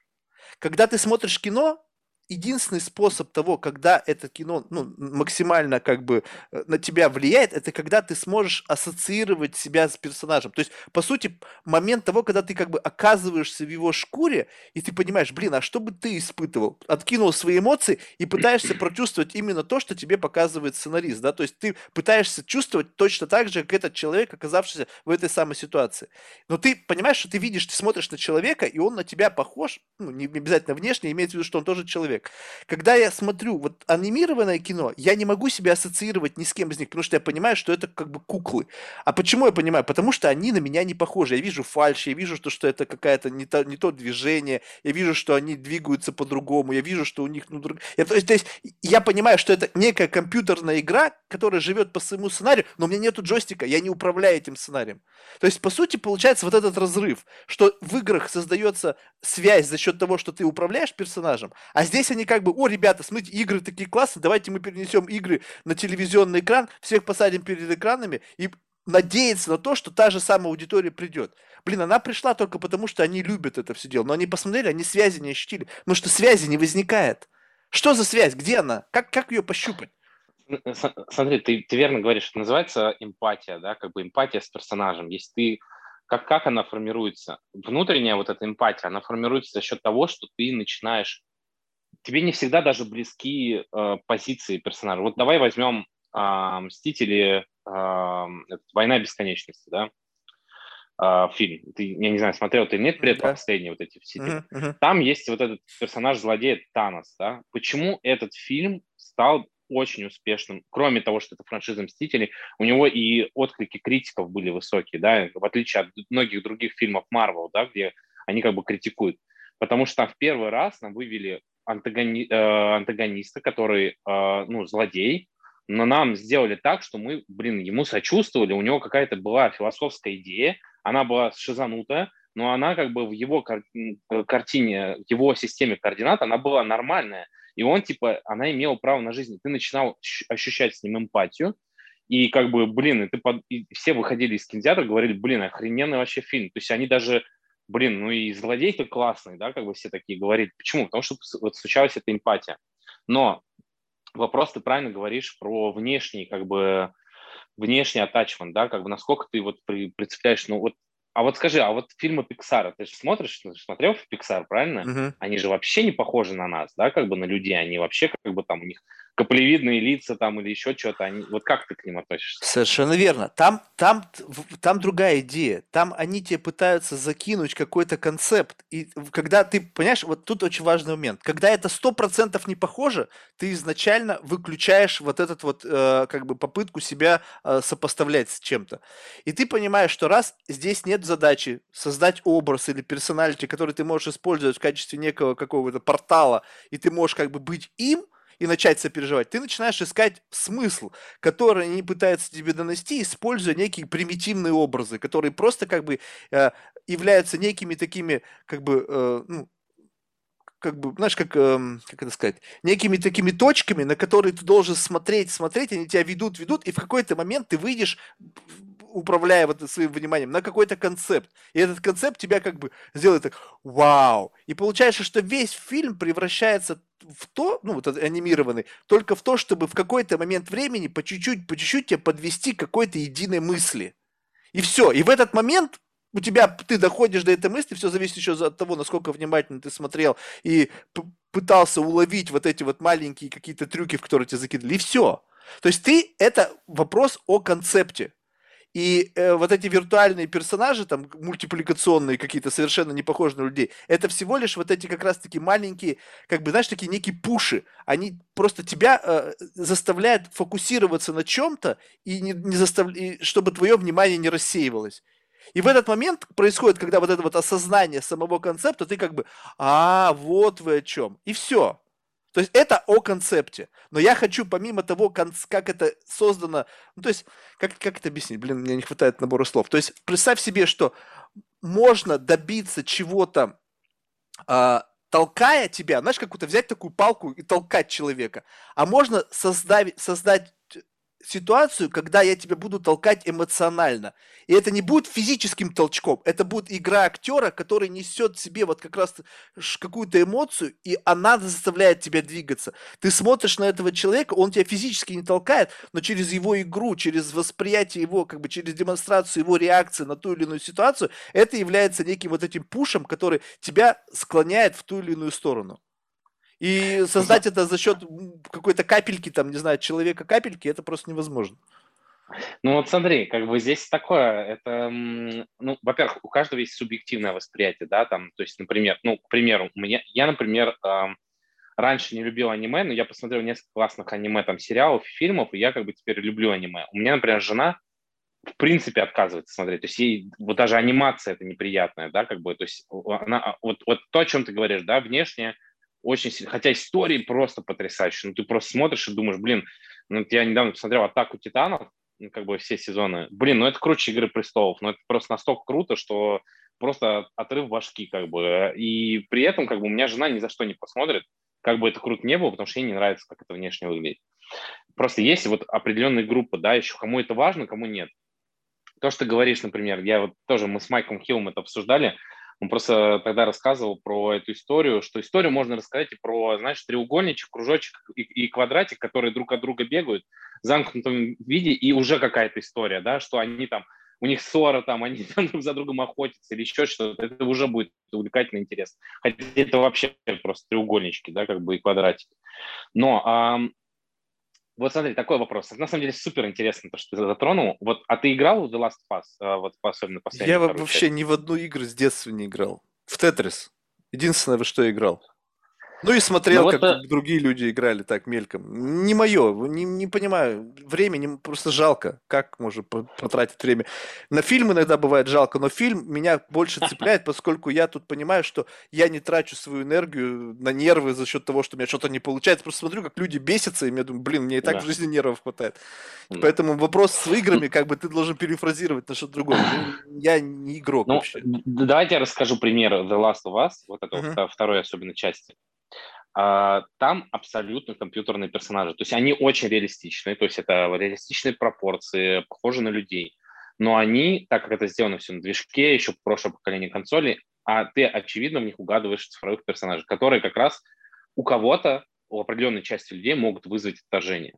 Когда ты смотришь кино, единственный способ того, когда это кино ну, максимально как бы э, на тебя влияет, это когда ты сможешь ассоциировать себя с персонажем. То есть, по сути, момент того, когда ты как бы оказываешься в его шкуре, и ты понимаешь, блин, а что бы ты испытывал? Откинул свои эмоции и пытаешься прочувствовать именно то, что тебе показывает сценарист, да, то есть ты пытаешься чувствовать точно так же, как этот человек, оказавшийся в этой самой ситуации. Но ты понимаешь, что ты видишь, ты смотришь на человека, и он на тебя похож, ну, не обязательно внешне, имеется в виду, что он тоже человек человек. Когда я смотрю вот анимированное кино, я не могу себя ассоциировать ни с кем из них, потому что я понимаю, что это как бы куклы. А почему я понимаю? Потому что они на меня не похожи. Я вижу фальшь, я вижу, что, что это какая-то не то, не то движение, я вижу, что они двигаются по-другому, я вижу, что у них... Ну, друг... я, то, есть, то есть я понимаю, что это некая компьютерная игра, которая живет по своему сценарию, но у меня нету джойстика, я не управляю этим сценарием. То есть, по сути, получается вот этот разрыв, что в играх создается связь за счет того, что ты управляешь персонажем, а здесь они как бы, о, ребята, смотрите, игры такие классные, давайте мы перенесем игры на телевизионный экран, всех посадим перед экранами и надеяться на то, что та же самая аудитория придет. Блин, она пришла только потому, что они любят это все дело. Но они посмотрели, они связи не ощутили. Потому что связи не возникает. Что за связь? Где она? Как, как ее пощупать? Смотри, ты, ты верно говоришь, это называется эмпатия, да, как бы эмпатия с персонажем. Если ты как, как она формируется? Внутренняя вот эта эмпатия, она формируется за счет того, что ты начинаешь... Тебе не всегда даже близки э, позиции персонажа. Вот давай возьмем э, «Мстители. Э, Война бесконечности», да? Uh, фильм. Ты, я не знаю, смотрел ты нет пред да. вот эти все. Uh-huh, uh-huh. Там есть вот этот персонаж злодея Танос, да? Почему этот фильм стал очень успешным, кроме того, что это франшиза Мстителей, у него и отклики критиков были высокие, да, в отличие от многих других фильмов Marvel, да, где они как бы критикуют. Потому что там в первый раз нам вывели антагони, э, антагониста, который, э, ну, злодей, но нам сделали так, что мы, блин, ему сочувствовали, у него какая-то была философская идея, она была шизанутая, но она как бы в его кар- картине, в его системе координат, она была нормальная. И он, типа, она имела право на жизнь. Ты начинал ощущать с ним эмпатию, и как бы, блин, и, ты под... и все выходили из кинотеатра, говорили, блин, охрененный вообще фильм. То есть они даже, блин, ну и злодей-то классный, да, как бы все такие говорили. Почему? Потому что вот случалась эта эмпатия. Но вопрос ты правильно говоришь про внешний, как бы, внешний атачмент, да, как бы насколько ты вот при, прицепляешь, ну вот а вот скажи, а вот фильмы Пиксара, ты же смотришь, ты же смотрел Пиксар, правильно? Uh-huh. Они же вообще не похожи на нас, да, как бы на людей, они вообще как бы там у них каплевидные лица там или еще что-то, они, вот как ты к ним относишься? Совершенно верно. Там, там, там другая идея. Там они тебе пытаются закинуть какой-то концепт. И когда ты, понимаешь, вот тут очень важный момент. Когда это сто процентов не похоже, ты изначально выключаешь вот этот вот, э, как бы, попытку себя э, сопоставлять с чем-то. И ты понимаешь, что раз здесь нет задачи создать образ или персоналити, который ты можешь использовать в качестве некого какого-то портала, и ты можешь как бы быть им, и начать сопереживать, ты начинаешь искать смысл, который они пытаются тебе донести, используя некие примитивные образы, которые просто как бы э, являются некими такими, как бы, э, ну, как бы, знаешь, как, э, как это сказать, некими такими точками, на которые ты должен смотреть, смотреть, они тебя ведут, ведут, и в какой-то момент ты выйдешь управляя вот своим вниманием, на какой-то концепт. И этот концепт тебя как бы сделает так, вау. И получается, что весь фильм превращается в то, ну вот анимированный, только в то, чтобы в какой-то момент времени по чуть-чуть, по чуть-чуть тебя подвести к какой-то единой мысли. И все. И в этот момент у тебя, ты доходишь до этой мысли, все зависит еще от того, насколько внимательно ты смотрел и пытался уловить вот эти вот маленькие какие-то трюки, в которые тебя закидывали, и все. То есть ты, это вопрос о концепте. И э, вот эти виртуальные персонажи, там, мультипликационные какие-то, совершенно не похожие на людей, это всего лишь вот эти как раз-таки маленькие, как бы, знаешь, такие некие пуши. Они просто тебя э, заставляют фокусироваться на чем-то, и, не, не застав... и чтобы твое внимание не рассеивалось. И в этот момент происходит, когда вот это вот осознание самого концепта, ты как бы, а, вот вы о чем. И все. То есть это о концепте. Но я хочу, помимо того, как это создано, ну, то есть, как, как это объяснить? Блин, мне не хватает набора слов. То есть, представь себе, что можно добиться чего-то, а, толкая тебя, знаешь, как-то взять такую палку и толкать человека, а можно создать, создать ситуацию, когда я тебя буду толкать эмоционально. И это не будет физическим толчком, это будет игра актера, который несет себе вот как раз какую-то эмоцию, и она заставляет тебя двигаться. Ты смотришь на этого человека, он тебя физически не толкает, но через его игру, через восприятие его, как бы через демонстрацию его реакции на ту или иную ситуацию, это является неким вот этим пушем, который тебя склоняет в ту или иную сторону. И создать это за счет какой-то капельки, там, не знаю, человека капельки, это просто невозможно. Ну вот смотри, как бы здесь такое, это, ну, во-первых, у каждого есть субъективное восприятие, да, там, то есть, например, ну, к примеру, мне, я, например, э, раньше не любил аниме, но я посмотрел несколько классных аниме, там, сериалов, фильмов, и я как бы теперь люблю аниме. У меня, например, жена в принципе отказывается смотреть, то есть ей вот даже анимация это неприятная, да, как бы, то есть она, вот, вот то, о чем ты говоришь, да, внешне очень сильно. Хотя истории просто потрясающие. Ну, ты просто смотришь и думаешь, блин, ну, я недавно посмотрел «Атаку титанов», ну, как бы все сезоны. Блин, ну это круче «Игры престолов». Ну это просто настолько круто, что просто отрыв башки, как бы. И при этом, как бы, у меня жена ни за что не посмотрит, как бы это круто не было, потому что ей не нравится, как это внешне выглядит. Просто есть вот определенные группы, да, еще кому это важно, кому нет. То, что ты говоришь, например, я вот тоже, мы с Майком Хиллом это обсуждали, он просто тогда рассказывал про эту историю, что историю можно рассказать и про, знаешь, треугольничек, кружочек и, и квадратик, которые друг от друга бегают в замкнутом виде, и уже какая-то история, да, что они там, у них ссора, там, они там <laughs> друг за другом охотятся или еще что-то, это уже будет увлекательно интересно. Хотя это вообще просто треугольнички, да, как бы и квадратики. Но вот смотри, такой вопрос. на самом деле супер интересно, то, что ты затронул. Вот, а ты играл в The Last Us, а, вот особенно последний? Я вообще часть? ни в одну игру с детства не играл. В Тетрис. Единственное, во что я играл. Ну и смотрел, ну, как вот, другие люди играли так мельком. Не мое, не, не понимаю. Времени просто жалко. Как можно потратить время? На фильм иногда бывает жалко, но фильм меня больше <laughs> цепляет, поскольку я тут понимаю, что я не трачу свою энергию на нервы за счет того, что у меня что-то не получается. Просто смотрю, как люди бесятся, и я думаю, блин, мне и так да. в жизни нервов хватает. Да. Поэтому вопрос с играми, <laughs> как бы ты должен перефразировать на что-то другое. Ну, я не игрок ну, вообще. Давайте я расскажу пример The Last of Us, вот это uh-huh. второй особенно части. А, там абсолютно компьютерные персонажи. То есть они очень реалистичные, то есть это реалистичные пропорции, похожи на людей. Но они, так как это сделано все на движке, еще прошлое поколение консолей, а ты, очевидно, в них угадываешь цифровых персонажей, которые как раз у кого-то, у определенной части людей могут вызвать отторжение.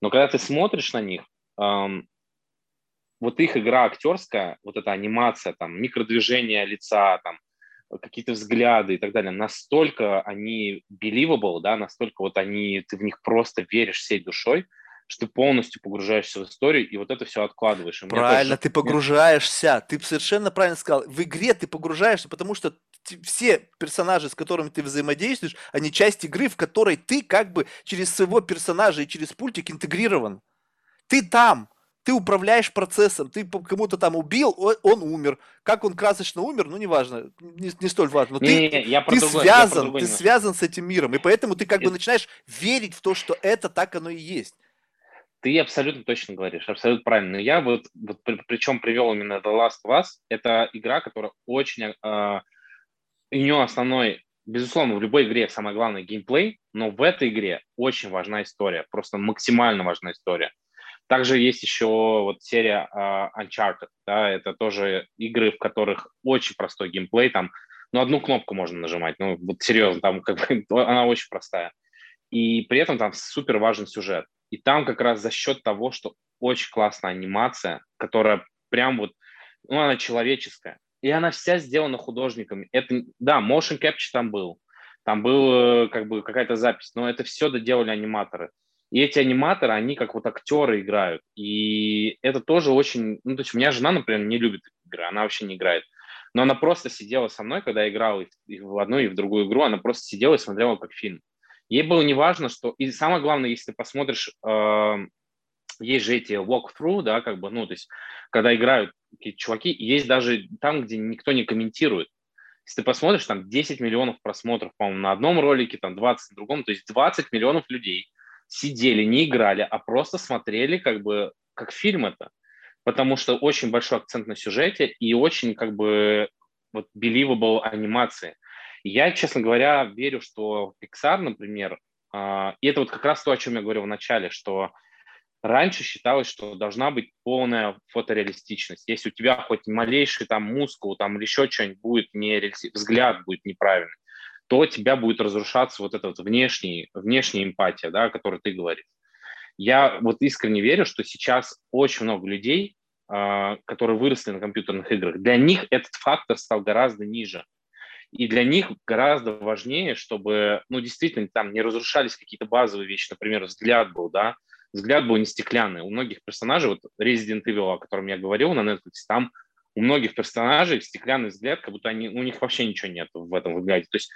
Но когда ты смотришь на них, эм, вот их игра актерская, вот эта анимация, там, микродвижение лица, там, какие-то взгляды и так далее, настолько они believable, да, настолько вот они, ты в них просто веришь всей душой, что ты полностью погружаешься в историю и вот это все откладываешь. И правильно, тоже... ты погружаешься. Ты совершенно правильно сказал. В игре ты погружаешься, потому что все персонажи, с которыми ты взаимодействуешь, они часть игры, в которой ты как бы через своего персонажа и через пультик интегрирован. Ты там ты управляешь процессом, ты кому-то там убил, он умер. Как он красочно умер, ну неважно, не, не столь важно. Но не, ты, не, я ты другое, связан, я ты связан с этим миром, и поэтому ты как бы начинаешь верить в то, что это так оно и есть. Ты абсолютно точно говоришь, абсолютно правильно. Я вот, вот при, причем привел именно The Last of Us. Это игра, которая очень... Э, у нее основной, безусловно, в любой игре самое главное геймплей, но в этой игре очень важна история, просто максимально важна история. Также есть еще вот серия uh, Uncharted, да, это тоже игры, в которых очень простой геймплей, там, ну, одну кнопку можно нажимать, ну, вот серьезно, там как бы <laughs> она очень простая. И при этом там супер важен сюжет. И там как раз за счет того, что очень классная анимация, которая прям вот, ну, она человеческая. И она вся сделана художниками. Это, да, motion capture там был, там был э, как бы какая-то запись, но это все доделали аниматоры. И эти аниматоры, они как вот актеры играют. И это тоже очень... Ну, то есть у меня жена, например, не любит игры, она вообще не играет. Но она просто сидела со мной, когда я играл и в одну, и в другую игру, она просто сидела и смотрела как фильм. Ей было не важно, что... И самое главное, если ты посмотришь, э, есть же эти walk-through, да, как бы, ну, то есть, когда играют какие-то чуваки, есть даже там, где никто не комментирует. Если ты посмотришь, там 10 миллионов просмотров, по-моему, на одном ролике, там 20 на другом, то есть 20 миллионов людей – сидели, не играли, а просто смотрели как бы как фильм это. Потому что очень большой акцент на сюжете и очень как бы вот believable анимации. Я, честно говоря, верю, что Pixar, например, э, и это вот как раз то, о чем я говорил в начале, что раньше считалось, что должна быть полная фотореалистичность. Если у тебя хоть малейший там мускул, там или еще что-нибудь будет нереалистичный, взгляд будет неправильный, то тебя будет разрушаться вот эта вот внешний, внешняя эмпатия, да, о которой ты говоришь. Я вот искренне верю, что сейчас очень много людей, э, которые выросли на компьютерных играх, для них этот фактор стал гораздо ниже. И для них гораздо важнее, чтобы, ну, действительно, там не разрушались какие-то базовые вещи. Например, взгляд был, да, взгляд был не стеклянный. У многих персонажей, вот Resident Evil, о котором я говорил на Netflix, там у многих персонажей стеклянный взгляд, как будто они, у них вообще ничего нет в этом взгляде. То есть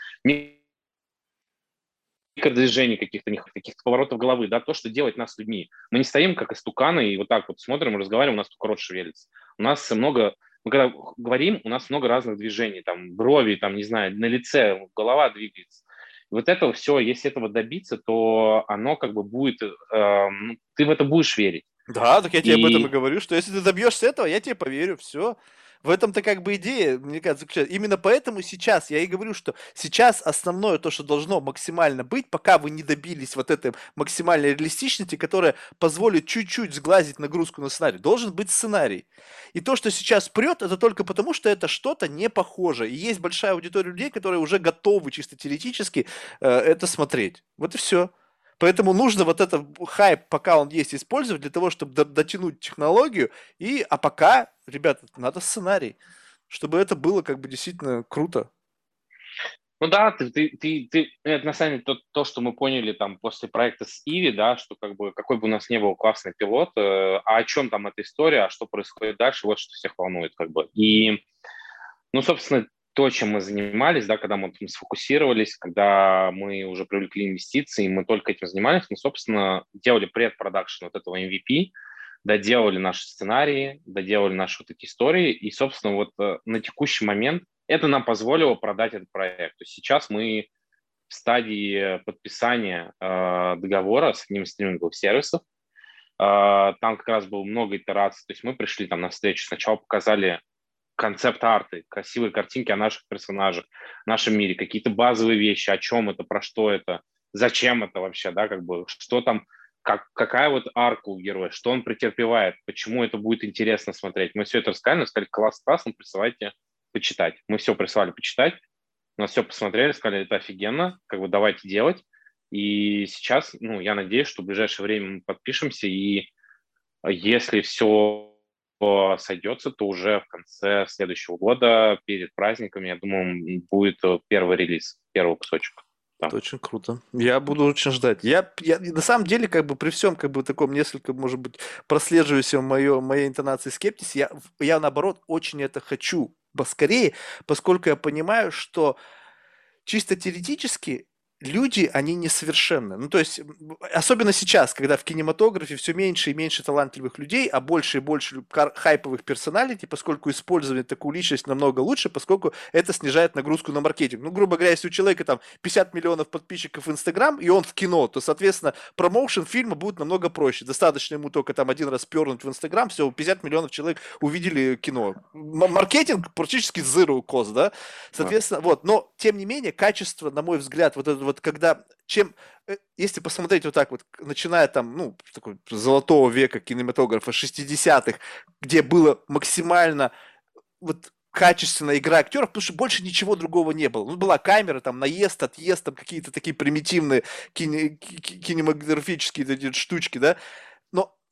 микродвижений каких-то, каких-то поворотов головы, да, то, что делает нас людьми. Мы не стоим как истуканы и вот так вот смотрим, разговариваем, у нас только рот шевелится. У нас много, мы когда говорим, у нас много разных движений, там, брови, там, не знаю, на лице, голова двигается. вот это все, если этого добиться, то оно как бы будет, э, ты в это будешь верить. Да, так я тебе и... об этом и говорю, что если ты добьешься этого, я тебе поверю, все. В этом-то как бы идея, мне кажется, заключается. Именно поэтому сейчас, я и говорю, что сейчас основное то, что должно максимально быть, пока вы не добились вот этой максимальной реалистичности, которая позволит чуть-чуть сглазить нагрузку на сценарий, должен быть сценарий. И то, что сейчас прет, это только потому, что это что-то не похоже. И есть большая аудитория людей, которые уже готовы чисто теоретически э, это смотреть. Вот и все. Поэтому нужно вот этот хайп, пока он есть, использовать для того, чтобы дотянуть технологию. И, а пока, ребята, надо сценарий, чтобы это было как бы действительно круто. Ну да, ты, ты, ты, ты это на самом деле то, то, что мы поняли там после проекта с Иви, да, что как бы какой бы у нас ни был классный пилот, э, а о чем там эта история, а что происходит дальше, вот что всех волнует как бы. И, ну, собственно, то, чем мы занимались, да, когда мы там сфокусировались, когда мы уже привлекли инвестиции, мы только этим занимались, мы, собственно, делали предпродакшн вот этого MVP, доделали наши сценарии, доделали наши вот эти истории, и, собственно, вот э, на текущий момент это нам позволило продать этот проект. То есть сейчас мы в стадии подписания э, договора с одним из стриминговых сервисов. Э, там как раз было много итераций. То есть мы пришли там на встречу, сначала показали концепт-арты, красивые картинки о наших персонажах, нашем мире, какие-то базовые вещи, о чем это, про что это, зачем это вообще, да, как бы, что там, как, какая вот арка у героя, что он претерпевает, почему это будет интересно смотреть. Мы все это рассказали, сказали, класс, классно, присылайте почитать. Мы все прислали почитать, нас все посмотрели, сказали, это офигенно, как бы давайте делать. И сейчас, ну, я надеюсь, что в ближайшее время мы подпишемся, и если все сойдется, то уже в конце следующего года, перед праздниками, я думаю, будет первый релиз, первый кусочек. Да. Это очень круто. Я буду очень ждать. Я, я на самом деле, как бы при всем, как бы таком несколько, может быть, прослеживающем мое, моей интонации скептиз, я, я наоборот очень это хочу поскорее, поскольку я понимаю, что чисто теоретически люди, они несовершенны. Ну, то есть, особенно сейчас, когда в кинематографе все меньше и меньше талантливых людей, а больше и больше хайповых персоналити, поскольку использовать такую личность намного лучше, поскольку это снижает нагрузку на маркетинг. Ну, грубо говоря, если у человека там 50 миллионов подписчиков в Инстаграм, и он в кино, то, соответственно, промоушен фильма будет намного проще. Достаточно ему только там один раз пернуть в Инстаграм, все, 50 миллионов человек увидели кино. Маркетинг практически zero cost, да? Соответственно, да. вот. Но, тем не менее, качество, на мой взгляд, вот это вот когда чем, э, если посмотреть вот так вот, начиная там, ну, такой золотого века кинематографа 60-х, где было максимально вот качественная игра актеров, потому что больше ничего другого не было. Ну, была камера, там, наезд, отъезд, там, какие-то такие примитивные кине, кинематографические эти штучки, да,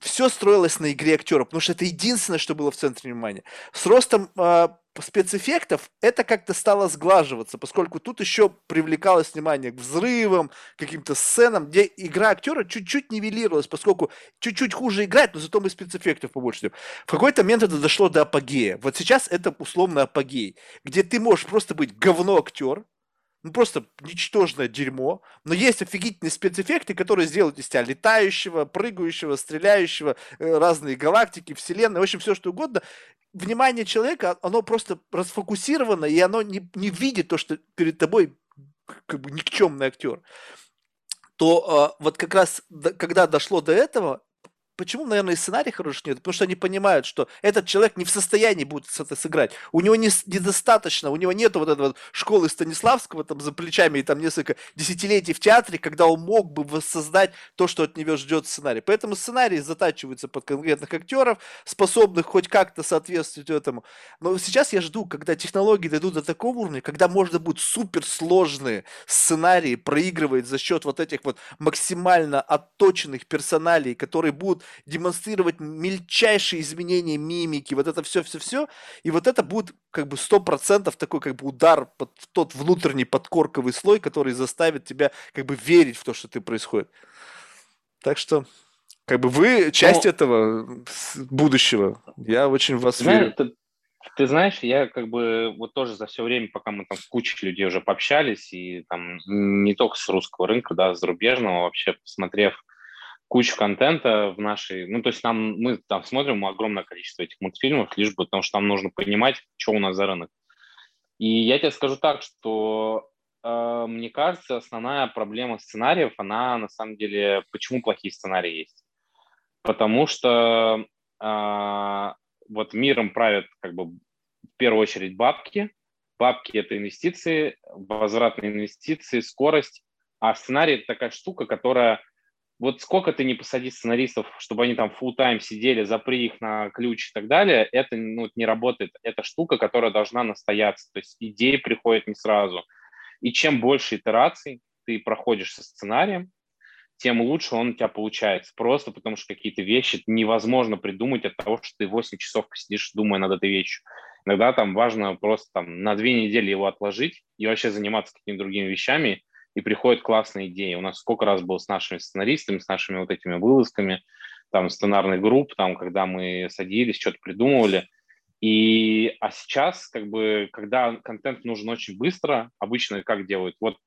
все строилось на игре актеров, потому что это единственное, что было в центре внимания. С ростом э, спецэффектов это как-то стало сглаживаться, поскольку тут еще привлекалось внимание к взрывам, каким-то сценам, где игра актера чуть-чуть нивелировалась, поскольку чуть-чуть хуже играет, но зато мы спецэффектов побольше. В какой-то момент это дошло до апогея. Вот сейчас это условно апогей, где ты можешь просто быть говно актер, ну просто ничтожное дерьмо, но есть офигительные спецэффекты, которые сделают из тебя летающего, прыгающего, стреляющего, э, разные галактики, вселенные, в общем, все что угодно. Внимание человека, оно просто расфокусировано, и оно не, не видит то, что перед тобой как бы никчемный актер. То э, вот как раз, когда дошло до этого, Почему, наверное, и сценарий хороший нет? Потому что они понимают, что этот человек не в состоянии будет это сыграть. У него не, недостаточно, у него нет вот этой вот школы Станиславского там за плечами и там несколько десятилетий в театре, когда он мог бы воссоздать то, что от него ждет сценарий. Поэтому сценарий затачивается под конкретных актеров, способных хоть как-то соответствовать этому. Но сейчас я жду, когда технологии дойдут до такого уровня, когда можно будет суперсложные сценарии проигрывать за счет вот этих вот максимально отточенных персоналей, которые будут демонстрировать мельчайшие изменения мимики, вот это все-все-все, и вот это будет как бы сто процентов такой как бы удар под тот внутренний подкорковый слой, который заставит тебя как бы верить в то, что ты происходит. Так что как бы вы часть ну, этого будущего. Я очень в вас знаешь, верю. Ты, ты знаешь, я как бы вот тоже за все время, пока мы там с кучей людей уже пообщались, и там не только с русского рынка, да, с зарубежного, вообще посмотрев кучу контента в нашей... Ну, то есть нам, мы там смотрим огромное количество этих мультфильмов, лишь бы потому что нам нужно понимать, что у нас за рынок. И я тебе скажу так, что э, мне кажется, основная проблема сценариев, она на самом деле, почему плохие сценарии есть? Потому что э, вот миром правят как бы в первую очередь бабки. Бабки – это инвестиции, возвратные инвестиции, скорость. А сценарий – это такая штука, которая вот сколько ты не посади сценаристов, чтобы они там full тайм сидели, запри их на ключ и так далее, это ну, не работает. Это штука, которая должна настояться. То есть идеи приходят не сразу. И чем больше итераций ты проходишь со сценарием, тем лучше он у тебя получается. Просто потому что какие-то вещи невозможно придумать от того, что ты 8 часов посидишь, думая над этой вещью. Иногда там важно просто там на две недели его отложить и вообще заниматься какими-то другими вещами, и приходят классные идеи. У нас сколько раз было с нашими сценаристами, с нашими вот этими вылазками, там, сценарных групп, там, когда мы садились, что-то придумывали. И, а сейчас, как бы, когда контент нужен очень быстро, обычно как делают? Вот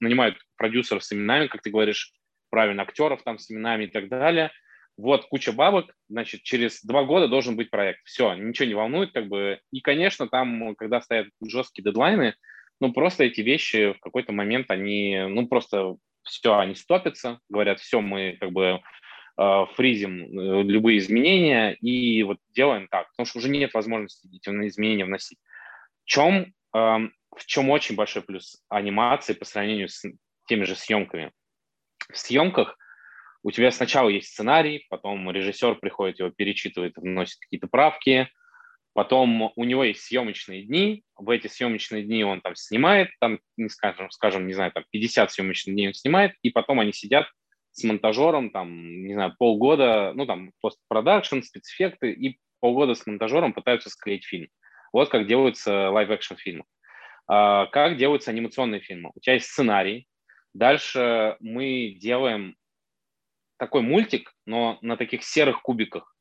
нанимают продюсеров с именами, как ты говоришь, правильно, актеров там с именами и так далее. Вот куча бабок, значит, через два года должен быть проект. Все, ничего не волнует, как бы. И, конечно, там, когда стоят жесткие дедлайны, ну, просто эти вещи в какой-то момент, они, ну, просто все, они стопятся, говорят, все, мы как бы э, фризим э, любые изменения и вот делаем так, потому что уже нет возможности эти изменения вносить. В чем, в чем очень большой плюс анимации по сравнению с теми же съемками? В съемках у тебя сначала есть сценарий, потом режиссер приходит, его перечитывает, вносит какие-то правки, Потом у него есть съемочные дни, в эти съемочные дни он там снимает, там, скажем, скажем, не знаю, там 50 съемочных дней он снимает, и потом они сидят с монтажером, там, не знаю, полгода, ну, там, постпродакшн, спецэффекты, и полгода с монтажером пытаются склеить фильм. Вот как делаются live-action фильмы. А, как делаются анимационные фильмы? У тебя есть сценарий, дальше мы делаем такой мультик, но на таких серых кубиках,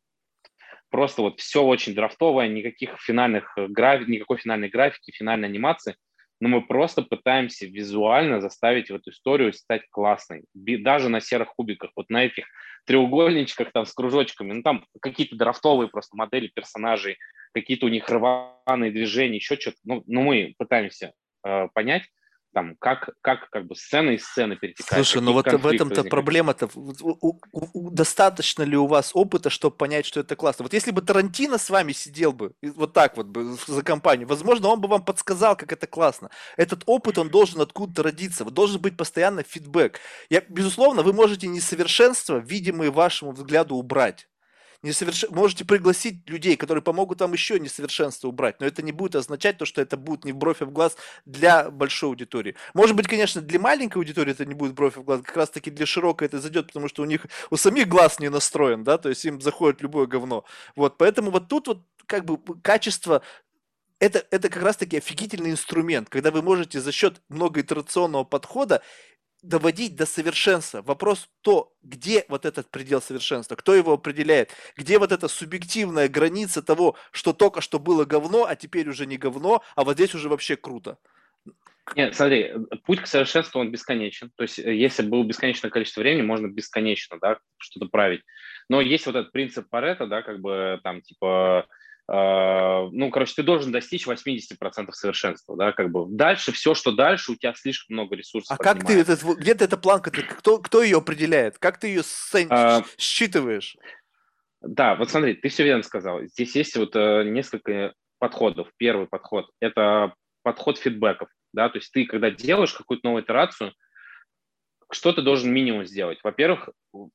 Просто вот все очень драфтовое, никаких финальных э, график, никакой финальной графики, финальной анимации. Но мы просто пытаемся визуально заставить эту историю стать классной. Даже на серых кубиках, вот на этих треугольничках там с кружочками. Ну там какие-то драфтовые просто модели персонажей, какие-то у них рваные движения, еще что-то. Ну, ну мы пытаемся э, понять, там, как, как, как бы сцена из сцены перетекает. Слушай, ну вот в этом-то проблема-то. Достаточно ли у вас опыта, чтобы понять, что это классно? Вот если бы Тарантино с вами сидел бы, вот так вот бы за компанию, возможно, он бы вам подсказал, как это классно. Этот опыт, он должен откуда-то родиться. Должен быть постоянно фидбэк. Я, безусловно, вы можете несовершенство, видимые вашему взгляду, убрать несоверш... можете пригласить людей, которые помогут вам еще несовершенство убрать, но это не будет означать то, что это будет не в бровь, а в глаз для большой аудитории. Может быть, конечно, для маленькой аудитории это не будет бровь, а в глаз, как раз таки для широкой это зайдет, потому что у них у самих глаз не настроен, да, то есть им заходит любое говно. Вот, поэтому вот тут вот как бы качество это, это как раз-таки офигительный инструмент, когда вы можете за счет многоитерационного подхода доводить до совершенства. Вопрос то, где вот этот предел совершенства, кто его определяет, где вот эта субъективная граница того, что только что было говно, а теперь уже не говно, а вот здесь уже вообще круто. Нет, смотри, путь к совершенству, он бесконечен. То есть, э, если было бесконечное количество времени, можно бесконечно, да, что-то править. Но есть вот этот принцип Парета, да, как бы там, типа, ну, короче, ты должен достичь 80% совершенства, да, как бы. Дальше, все, что дальше, у тебя слишком много ресурсов. А как ты, это, где ты эта планка, кто, кто ее определяет? Как ты ее сцен... а, считываешь? Да, вот смотри, ты все верно сказал. Здесь есть вот э, несколько подходов. Первый подход – это подход фидбэков, да, то есть ты, когда делаешь какую-то новую итерацию, что ты должен минимум сделать? Во-первых,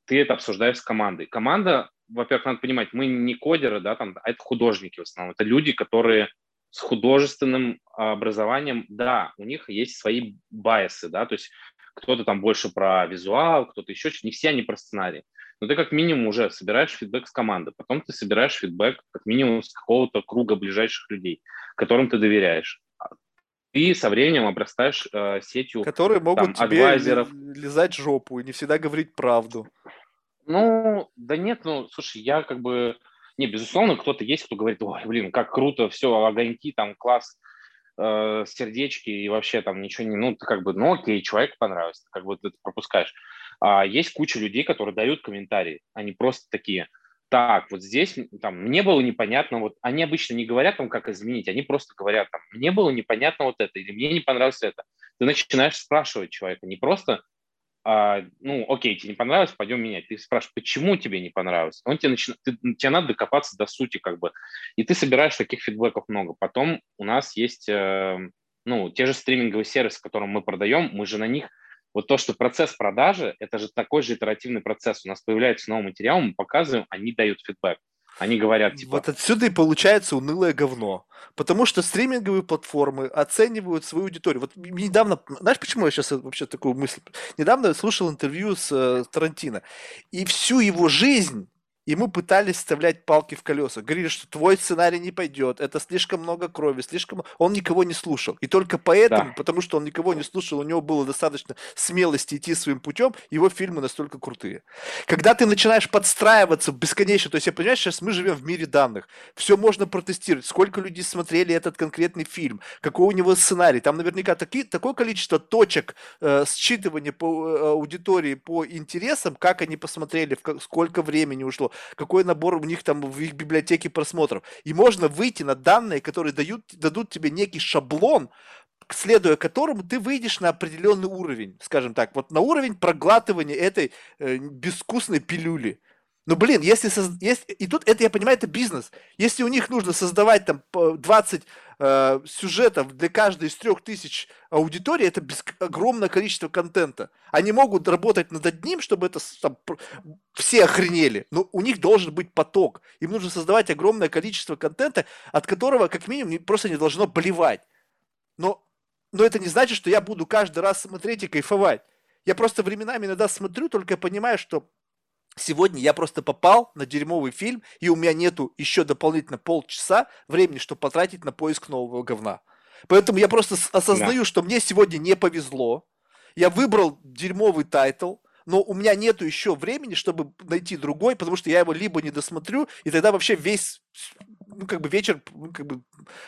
ты это обсуждаешь с командой. Команда во-первых, надо понимать, мы не кодеры, да, там, а это художники в основном. Это люди, которые с художественным образованием, да, у них есть свои байсы, да, то есть кто-то там больше про визуал, кто-то еще, не все они про сценарий. Но ты как минимум уже собираешь фидбэк с команды, потом ты собираешь фидбэк как минимум с какого-то круга ближайших людей, которым ты доверяешь. И со временем обрастаешь э, сетью Которые могут там, тебе адвайзеров. лизать жопу и не всегда говорить правду. Ну, да нет, ну, слушай, я как бы... Не, безусловно, кто-то есть, кто говорит, ой, блин, как круто, все, огоньки, там, класс, э, сердечки и вообще там ничего не... Ну, ты как бы, ну, окей, человек понравился, как бы ты это пропускаешь. А есть куча людей, которые дают комментарии, они просто такие, так, вот здесь там мне было непонятно, вот они обычно не говорят там, как изменить, они просто говорят там, мне было непонятно вот это, или мне не понравилось это. Ты начинаешь спрашивать человека, не просто, а, ну, окей, тебе не понравилось, пойдем менять. Ты спрашиваешь, почему тебе не понравилось? Он тебе начинает, ты, тебе надо докопаться до сути, как бы. И ты собираешь таких фидбэков много. Потом у нас есть, э, ну, те же стриминговые сервисы, которые мы продаем, мы же на них вот то, что процесс продажи, это же такой же итеративный процесс. У нас появляется новый материал, мы показываем, они дают фидбэк. Они говорят, типа... Вот отсюда и получается унылое говно. Потому что стриминговые платформы оценивают свою аудиторию. Вот недавно, знаешь, почему я сейчас вообще такую мысль... Недавно слушал интервью с э, Тарантино. И всю его жизнь ему пытались вставлять палки в колеса. Говорили, что твой сценарий не пойдет, это слишком много крови, слишком... Он никого не слушал. И только поэтому, да. потому что он никого не слушал, у него было достаточно смелости идти своим путем, его фильмы настолько крутые. Когда ты начинаешь подстраиваться бесконечно, то есть я понимаю, сейчас мы живем в мире данных, все можно протестировать, сколько людей смотрели этот конкретный фильм, какой у него сценарий, там наверняка таки, такое количество точек э, считывания по э, аудитории по интересам, как они посмотрели, в, сколько времени ушло, какой набор у них там в их библиотеке просмотров. И можно выйти на данные, которые дают, дадут тебе некий шаблон, следуя которому ты выйдешь на определенный уровень, скажем так, вот на уровень проглатывания этой э, безвкусной пилюли. Ну, блин, если, соз... если... И тут, это я понимаю, это бизнес. Если у них нужно создавать там 20 э, сюжетов для каждой из трех тысяч аудиторий, это без... огромное количество контента. Они могут работать над одним, чтобы это там, все охренели. Но у них должен быть поток. Им нужно создавать огромное количество контента, от которого, как минимум, просто не должно болевать. Но, но это не значит, что я буду каждый раз смотреть и кайфовать. Я просто временами иногда смотрю, только понимаю, что Сегодня я просто попал на дерьмовый фильм, и у меня нету еще дополнительно полчаса времени, чтобы потратить на поиск нового говна. Поэтому я просто осознаю, да. что мне сегодня не повезло. Я выбрал дерьмовый title, но у меня нету еще времени, чтобы найти другой, потому что я его либо не досмотрю, и тогда вообще весь ну, как бы вечер, ну, как бы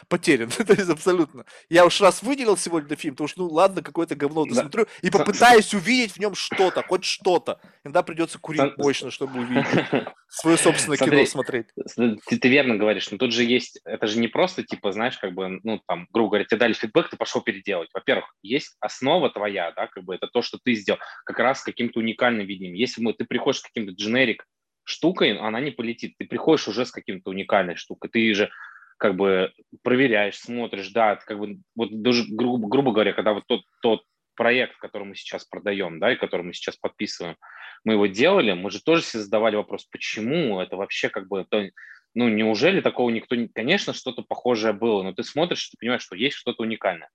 потерян. <laughs> То есть абсолютно. Я уж раз выделил сегодня для фильма, потому что, ну, ладно, какое-то говно досмотрю, и попытаюсь увидеть в нем что-то, хоть что-то. Иногда придется курить мощно, чтобы увидеть. <laughs> Свое собственное кино смотреть. Ты, ты верно говоришь, но тут же есть, это же не просто, типа, знаешь, как бы, ну, там, грубо говоря, тебе дали фидбэк, ты пошел переделать. Во-первых, есть основа твоя, да, как бы, это то, что ты сделал, как раз каким-то уникальным видением. Если мы, ты приходишь к каким-то дженерик штукой, она не полетит. Ты приходишь уже с каким-то уникальной штукой. Ты же как бы проверяешь, смотришь, да, как бы, вот даже, грубо, грубо говоря, когда вот тот, тот проект, который мы сейчас продаем, да, и который мы сейчас подписываем, мы его делали, мы же тоже себе задавали вопрос, почему это вообще как бы, то, ну, неужели такого никто не... Конечно, что-то похожее было, но ты смотришь, ты понимаешь, что есть что-то уникальное.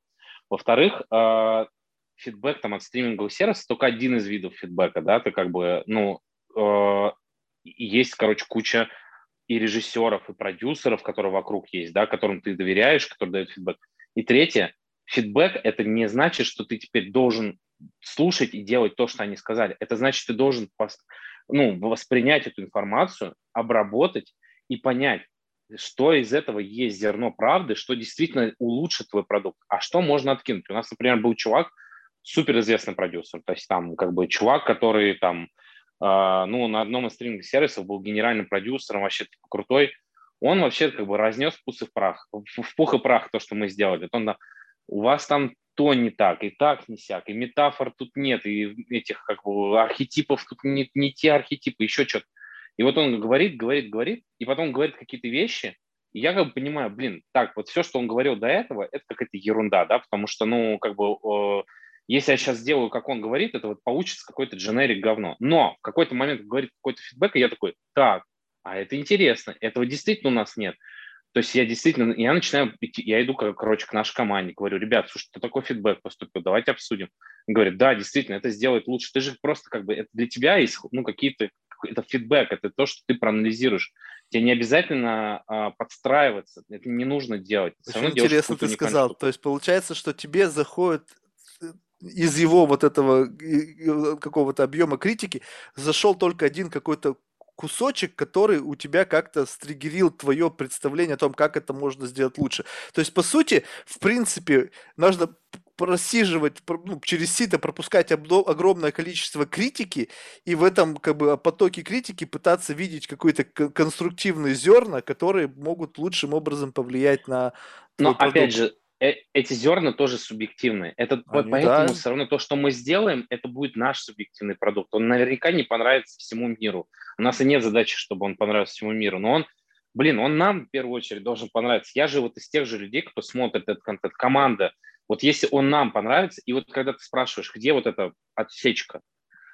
Во-вторых, э, фидбэк там от стримингового сервиса только один из видов фидбэка, да, ты как бы, ну, э, есть, короче, куча и режиссеров, и продюсеров, которые вокруг есть, да, которым ты доверяешь, которые дают фидбэк. И третье, фидбэк – это не значит, что ты теперь должен слушать и делать то, что они сказали. Это значит, ты должен ну, воспринять эту информацию, обработать и понять, что из этого есть зерно правды, что действительно улучшит твой продукт, а что можно откинуть. У нас, например, был чувак, суперизвестный продюсер, то есть там как бы чувак, который там ну, на одном из стриминговых сервисов был генеральным продюсером, вообще типа, крутой. Он вообще как бы разнес в пух и прах, в пух и прах то, что мы сделали. Он, у вас там то не так, и так не сяк, и метафор тут нет, и этих как бы архетипов тут не, не те архетипы, еще что-то. И вот он говорит, говорит, говорит, и потом говорит какие-то вещи, и я как бы понимаю, блин, так, вот все, что он говорил до этого, это какая-то ерунда, да, потому что, ну, как бы если я сейчас сделаю, как он говорит, это вот получится какой-то дженерик говно. Но в какой-то момент говорит какой-то фидбэк, и я такой, так, а это интересно, этого действительно у нас нет. То есть я действительно, я начинаю я иду, короче, к нашей команде, говорю, ребят, слушай, что такой фидбэк поступил, давайте обсудим. Он говорит, да, действительно, это сделает лучше. Ты же просто как бы, это для тебя есть, ну, какие-то, это фидбэк, это то, что ты проанализируешь. Тебе не обязательно а, подстраиваться, это не нужно делать. Очень интересно ты сказал. Штуку. То есть получается, что тебе заходит из его вот этого какого-то объема критики зашел только один какой-то кусочек, который у тебя как-то стригерил твое представление о том, как это можно сделать лучше. То есть, по сути, в принципе, нужно просиживать ну, через сито, пропускать огромное количество критики, и в этом как бы потоке критики пытаться видеть какие-то конструктивные зерна, которые могут лучшим образом повлиять на Но опять же, э эти зерна тоже субъективные. Это Они, поэтому да. все равно то, что мы сделаем, это будет наш субъективный продукт. Он наверняка не понравится всему миру. У нас и нет задачи, чтобы он понравился всему миру, но он блин, он нам в первую очередь должен понравиться. Я же вот из тех же людей, кто смотрит этот контент, команда. Вот если он нам понравится, и вот когда ты спрашиваешь, где вот эта отсечка,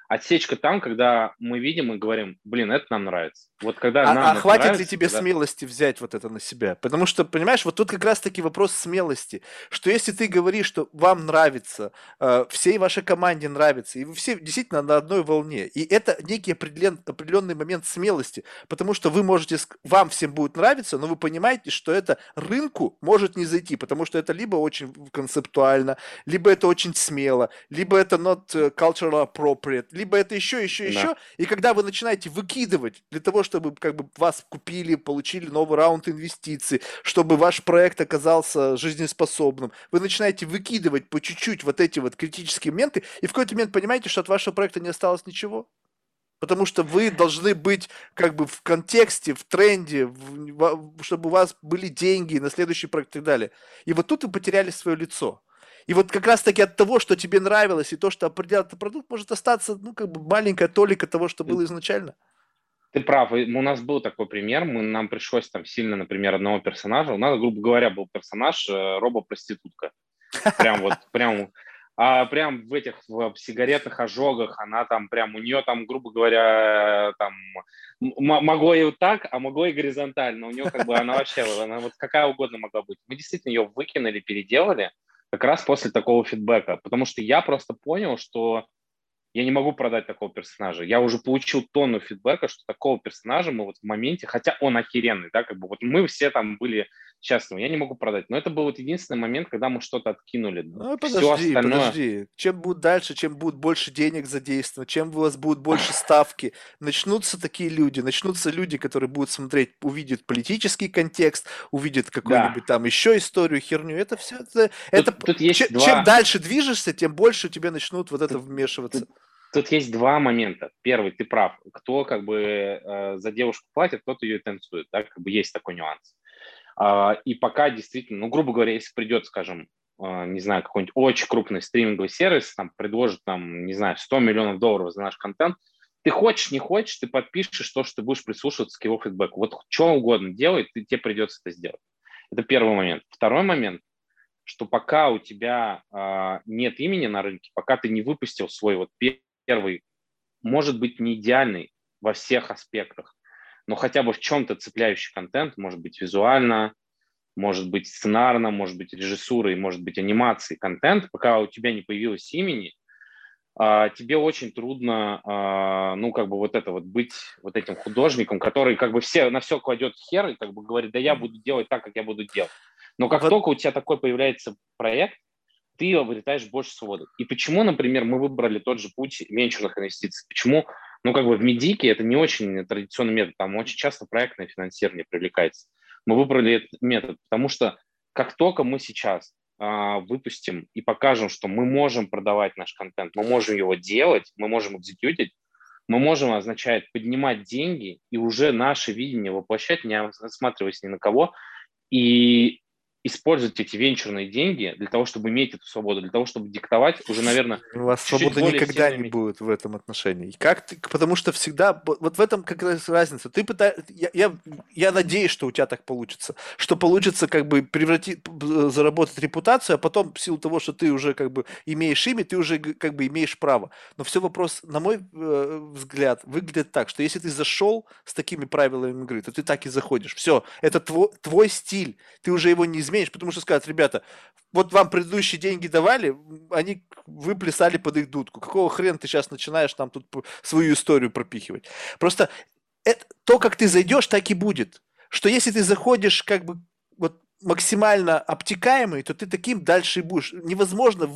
Отсечка там, когда мы видим и говорим, блин, это нам нравится. Вот когда а, нам а хватит нравится, ли тебе когда... смелости взять вот это на себя? Потому что, понимаешь, вот тут как раз-таки вопрос смелости, что если ты говоришь, что вам нравится, э, всей вашей команде нравится, и вы все действительно на одной волне, и это некий определен, определенный момент смелости, потому что вы можете, вам всем будет нравиться, но вы понимаете, что это рынку может не зайти, потому что это либо очень концептуально, либо это очень смело, либо это not э, cultural appropriate, либо это еще, еще, да. еще. И когда вы начинаете выкидывать для того, чтобы как бы вас купили, получили новый раунд инвестиций, чтобы ваш проект оказался жизнеспособным, вы начинаете выкидывать по чуть-чуть вот эти вот критические моменты, и в какой-то момент понимаете, что от вашего проекта не осталось ничего. Потому что вы должны быть как бы в контексте, в тренде, в, чтобы у вас были деньги на следующий проект и так далее. И вот тут вы потеряли свое лицо. И вот как раз-таки от того, что тебе нравилось, и то, что определяет этот продукт, может остаться, ну, как бы маленькая толика того, что было изначально. Ты прав. У нас был такой пример. Мы, нам пришлось там сильно, например, одного персонажа. У нас, грубо говоря, был персонаж э, робо-проститутка. Прям вот, прям а прям в этих в сигаретных ожогах она там прям у нее там грубо говоря там могло и вот так а могло и горизонтально у нее как бы она вообще она вот какая угодно могла быть мы действительно ее выкинули переделали как раз после такого фидбэка, потому что я просто понял, что я не могу продать такого персонажа. Я уже получил тонну фидбэка, что такого персонажа мы вот в моменте, хотя он охеренный, да, как бы вот мы все там были счастливы, я не могу продать. Но это был вот единственный момент, когда мы что-то откинули. Ну, подожди, все остальное... подожди. Чем будет дальше, чем будет больше денег задействовано, чем у вас будет больше <laughs> ставки, начнутся такие люди, начнутся люди, которые будут смотреть, увидят политический контекст, увидят какую-нибудь да. там еще историю, херню. Это все, это, тут, это тут есть чем, два... чем дальше движешься, тем больше тебе начнут вот это вмешиваться. Тут, Тут есть два момента. Первый, ты прав. Кто как бы э, за девушку платит, тот ее танцует. Да? Как бы есть такой нюанс. Э, и пока действительно, ну, грубо говоря, если придет, скажем, э, не знаю, какой-нибудь очень крупный стриминговый сервис, там, предложит, там, не знаю, 100 миллионов долларов за наш контент, ты хочешь, не хочешь, ты подпишешь то, что ты будешь прислушиваться к его фидбэку. Вот что угодно делай, ты, тебе придется это сделать. Это первый момент. Второй момент, что пока у тебя э, нет имени на рынке, пока ты не выпустил свой вот первый может быть не идеальный во всех аспектах, но хотя бы в чем-то цепляющий контент, может быть визуально, может быть сценарно, может быть режиссурой, может быть анимацией контент, пока у тебя не появилось имени, а, тебе очень трудно, а, ну, как бы вот это вот быть вот этим художником, который как бы все, на все кладет хер и как бы говорит, да я буду делать так, как я буду делать. Но как вот. только у тебя такой появляется проект, ты обретаешь больше свободы. И почему, например, мы выбрали тот же путь венчурных инвестиций? Почему? Ну, как бы в медике это не очень традиционный метод, там очень часто проектное финансирование привлекается. Мы выбрали этот метод, потому что как только мы сейчас а, выпустим и покажем, что мы можем продавать наш контент, мы можем его делать, мы можем экзекьютить, мы можем, означает, поднимать деньги и уже наше видение воплощать, не осматриваясь ни на кого, и использовать эти венчурные деньги для того, чтобы иметь эту свободу, для того, чтобы диктовать уже, наверное, У вас свободы никогда не будет в этом отношении. Как ты, потому что всегда, вот в этом как раз разница. Ты пытаешься, я, я, я надеюсь, что у тебя так получится, что получится как бы превратить, заработать репутацию, а потом в силу того, что ты уже как бы имеешь имя, ты уже как бы имеешь право. Но все вопрос, на мой э, взгляд, выглядит так, что если ты зашел с такими правилами игры, то ты так и заходишь. Все, это твой, твой стиль, ты уже его не изменишь изменишь, потому что скажут, ребята, вот вам предыдущие деньги давали, они вы плясали под их дудку. Какого хрена ты сейчас начинаешь там тут свою историю пропихивать? Просто это, то, как ты зайдешь, так и будет. Что если ты заходишь как бы вот максимально обтекаемый, то ты таким дальше и будешь. Невозможно,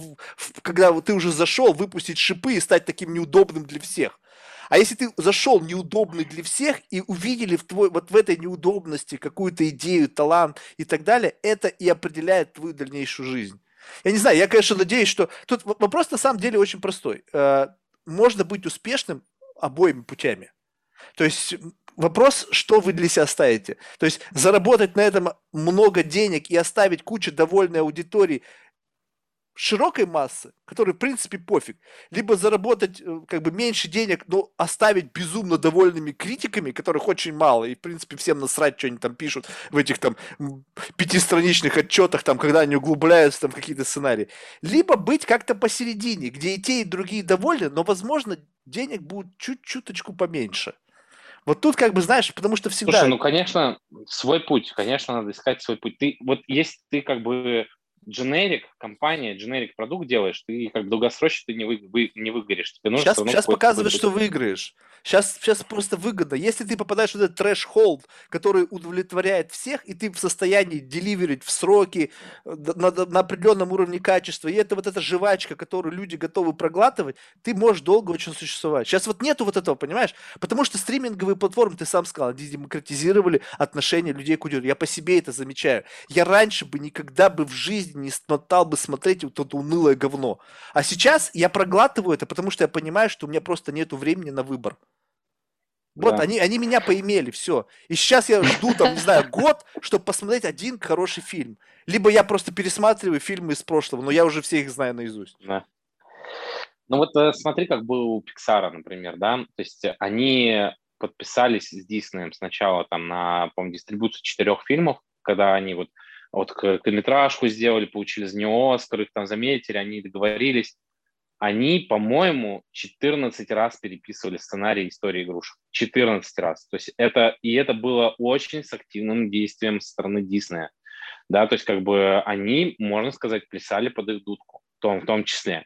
когда ты уже зашел, выпустить шипы и стать таким неудобным для всех. А если ты зашел неудобный для всех и увидели в твой, вот в этой неудобности какую-то идею, талант и так далее, это и определяет твою дальнейшую жизнь. Я не знаю, я, конечно, надеюсь, что... Тут вопрос на самом деле очень простой. Э, можно быть успешным обоими путями. То есть вопрос, что вы для себя ставите. То есть заработать на этом много денег и оставить кучу довольной аудитории широкой массы, которой, в принципе, пофиг, либо заработать э, как бы меньше денег, но оставить безумно довольными критиками, которых очень мало, и, в принципе, всем насрать, что они там пишут в этих там пятистраничных отчетах, там, когда они углубляются там в какие-то сценарии. Либо быть как-то посередине, где и те, и другие довольны, но, возможно, денег будет чуть-чуточку поменьше. Вот тут как бы, знаешь, потому что всегда... Слушай, ну, конечно, свой путь, конечно, надо искать свой путь. Ты, вот если ты как бы дженерик, компания, дженерик продукт делаешь, ты как долгосрочно ты не, вы, вы, не выгоришь. Тебе нужно сейчас сейчас показывает, что выиграешь. Сейчас, сейчас просто выгодно. Если ты попадаешь в этот трэш-холд, который удовлетворяет всех, и ты в состоянии деливерить в сроки э, на, на определенном уровне качества, и это вот эта жвачка, которую люди готовы проглатывать, ты можешь долго очень существовать. Сейчас вот нету вот этого, понимаешь? Потому что стриминговые платформы, ты сам сказал, они демократизировали отношения людей к аудитории. Я по себе это замечаю. Я раньше бы никогда бы в жизни не стал бы смотреть вот это унылое говно. А сейчас я проглатываю это, потому что я понимаю, что у меня просто нету времени на выбор. Вот, да. они, они меня поимели, все. И сейчас я жду, там, не знаю, год, чтобы посмотреть один хороший фильм. Либо я просто пересматриваю фильмы из прошлого, но я уже все их знаю наизусть. Да. Ну вот э, смотри, как был у Пиксара, например, да, то есть они подписались с Диснеем сначала там на, по дистрибуцию четырех фильмов, когда они вот вот короткометражку сделали, получили за нее Оскар, их там заметили, они договорились они, по-моему, 14 раз переписывали сценарий истории игрушек. 14 раз. То есть это, и это было очень с активным действием со стороны Диснея. Да, то есть как бы они, можно сказать, плясали под их дудку, в том, в том числе.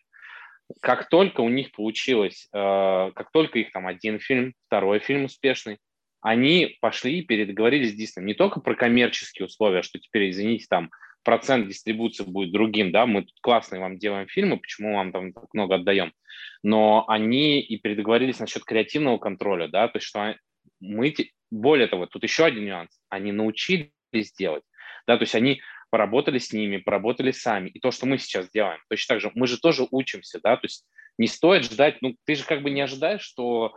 Как только у них получилось, э, как только их там один фильм, второй фильм успешный, они пошли и переговорились с Диснеем не только про коммерческие условия, что теперь, извините, там процент дистрибуции будет другим, да, мы тут классные вам делаем фильмы, почему вам там так много отдаем, но они и предоговорились насчет креативного контроля, да, то есть что мы, более того, тут еще один нюанс, они научились делать, да, то есть они поработали с ними, поработали сами, и то, что мы сейчас делаем, точно так же, мы же тоже учимся, да, то есть не стоит ждать, ну, ты же как бы не ожидаешь, что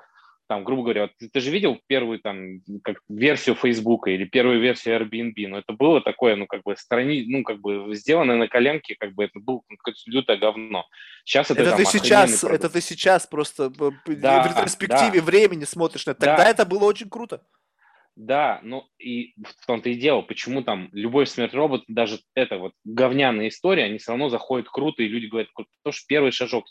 там, грубо говоря, вот ты, ты же видел первую там как версию Facebook или первую версию Airbnb, но это было такое, ну, как бы страни, ну, как бы сделано на коленке, как бы это было какое-то лютое говно. Сейчас это, это там, ты сейчас, это ты сейчас просто да, в ретроспективе да. времени смотришь на это. Тогда да. это было очень круто. Да, ну и в том-то и дело, почему там «Любовь, смерть, робот», даже это вот говняная история, они все равно заходят круто, и люди говорят, то, что первый шажок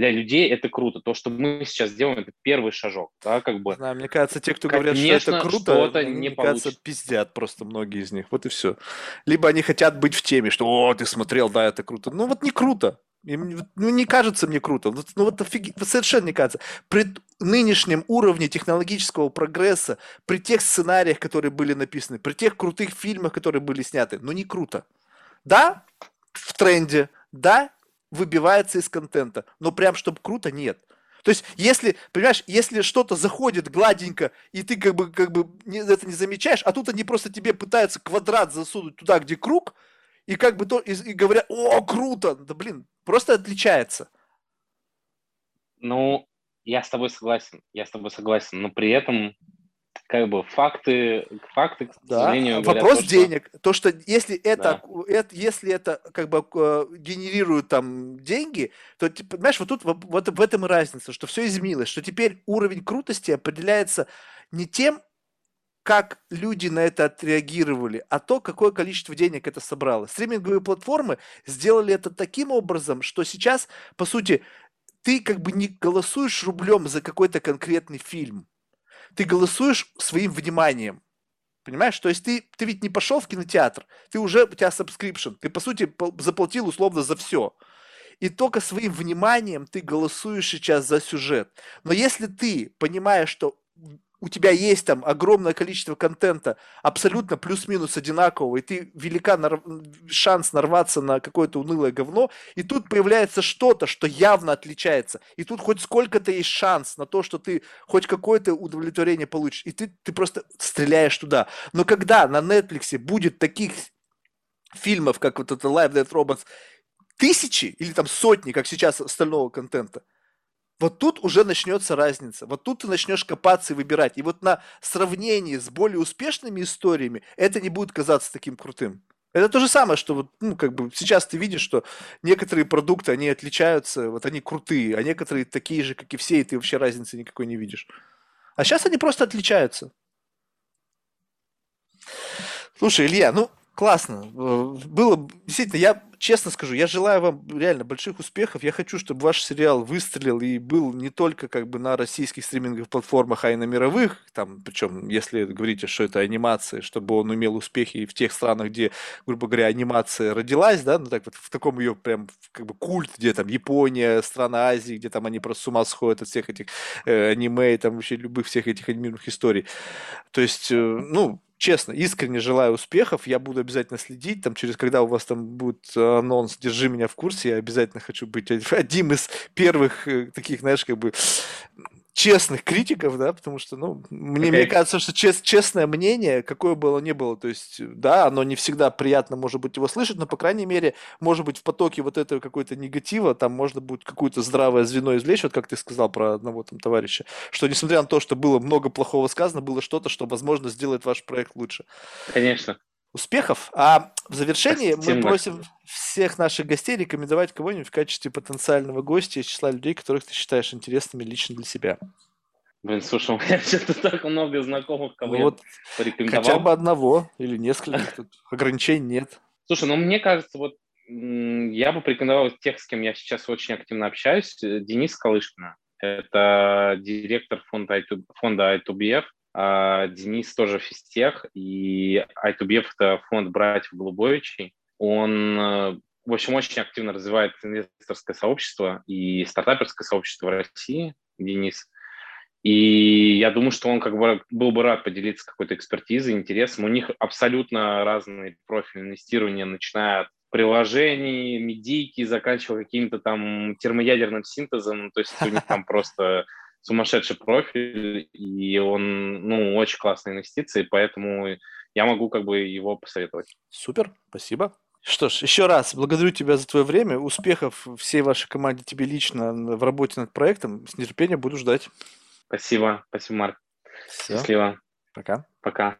для людей это круто. То, что мы сейчас делаем, это первый шажок. Да, как бы. Знаю, мне кажется, те, кто говорят, что это круто, что мне не кажется, пиздят просто многие из них. Вот и все. Либо они хотят быть в теме, что «О, ты смотрел, да, это круто». Ну вот не круто. Ну, не кажется мне круто. Ну, вот офиг... совершенно не кажется. При нынешнем уровне технологического прогресса, при тех сценариях, которые были написаны, при тех крутых фильмах, которые были сняты, ну, не круто. Да, в тренде, да, выбивается из контента. Но прям, чтобы круто, нет. То есть, если, понимаешь, если что-то заходит гладенько, и ты как бы, как бы не, это не замечаешь, а тут они просто тебе пытаются квадрат засунуть туда, где круг, и как бы то, и, и говорят, о, круто, да блин, просто отличается. Ну, я с тобой согласен, я с тобой согласен, но при этом как бы факты, факты, к да. сожалению, Вопрос то, денег. Что... То, что если это, да. это, если это как бы генерирует там деньги, то, понимаешь, вот тут вот, вот в этом и разница, что все изменилось, что теперь уровень крутости определяется не тем, как люди на это отреагировали, а то, какое количество денег это собрало. Стриминговые платформы сделали это таким образом, что сейчас, по сути, ты как бы не голосуешь рублем за какой-то конкретный фильм ты голосуешь своим вниманием. Понимаешь? То есть ты, ты ведь не пошел в кинотеатр, ты уже, у тебя subscription, ты, по сути, заплатил условно за все. И только своим вниманием ты голосуешь сейчас за сюжет. Но если ты понимаешь, что у тебя есть там огромное количество контента абсолютно плюс-минус одинакового, и ты велика нар... шанс нарваться на какое-то унылое говно, и тут появляется что-то, что явно отличается, и тут хоть сколько-то есть шанс на то, что ты хоть какое-то удовлетворение получишь, и ты, ты просто стреляешь туда. Но когда на Netflix будет таких фильмов, как вот это Live Dead Robots, тысячи или там сотни, как сейчас, остального контента, вот тут уже начнется разница. Вот тут ты начнешь копаться и выбирать. И вот на сравнении с более успешными историями это не будет казаться таким крутым. Это то же самое, что вот, ну, как бы сейчас ты видишь, что некоторые продукты, они отличаются, вот они крутые, а некоторые такие же, как и все, и ты вообще разницы никакой не видишь. А сейчас они просто отличаются. Слушай, Илья, ну, классно. Э, было действительно, я честно скажу, я желаю вам реально больших успехов. Я хочу, чтобы ваш сериал выстрелил и был не только как бы на российских стриминговых платформах, а и на мировых. Там, причем, если говорите, что это анимация, чтобы он умел успехи и в тех странах, где, грубо говоря, анимация родилась, да, ну так вот в таком ее прям как бы культ, где там Япония, страна Азии, где там они просто с ума сходят от всех этих э, аниме и там вообще любых всех этих анимированных историй. То есть, э, ну, честно, искренне желаю успехов. Я буду обязательно следить. Там, через когда у вас там будет анонс, держи меня в курсе. Я обязательно хочу быть одним из первых э, таких, знаешь, как бы честных критиков, да, потому что, ну, мне, okay. мне кажется, что чест, честное мнение, какое было не было, то есть, да, оно не всегда приятно, может быть, его слышать, но, по крайней мере, может быть, в потоке вот этого какой-то негатива, там можно будет какое-то здравое звено извлечь, вот как ты сказал про одного там товарища, что, несмотря на то, что было много плохого сказано, было что-то, что, возможно, сделает ваш проект лучше. Конечно успехов. А в завершении Спасибо. мы просим всех наших гостей рекомендовать кого-нибудь в качестве потенциального гостя из числа людей, которых ты считаешь интересными лично для себя. Блин, слушай, <laughs> у меня что-то так много знакомых, кого ну, вот я порекомендовал. Хотя бы одного или нескольких, тут ограничений нет. Слушай, ну мне кажется, вот я бы порекомендовал тех, с кем я сейчас очень активно общаюсь, Денис Калышкина. Это директор фонда, фонда I2BF, а, Денис тоже физтех, и I2BF – это фонд братьев Голубовичей. Он, э, в общем, очень активно развивает инвесторское сообщество и стартаперское сообщество в России, Денис. И я думаю, что он как бы был бы рад поделиться какой-то экспертизой, интересом. У них абсолютно разные профили инвестирования, начиная от приложений, медийки, заканчивая каким-то там термоядерным синтезом. То есть у них там <laughs> просто сумасшедший профиль, и он, ну, очень классные инвестиции, поэтому я могу как бы его посоветовать. Супер, спасибо. Что ж, еще раз благодарю тебя за твое время. Успехов всей вашей команде тебе лично в работе над проектом. С нетерпением буду ждать. Спасибо. Спасибо, Марк. Все. Счастливо. Пока. Пока.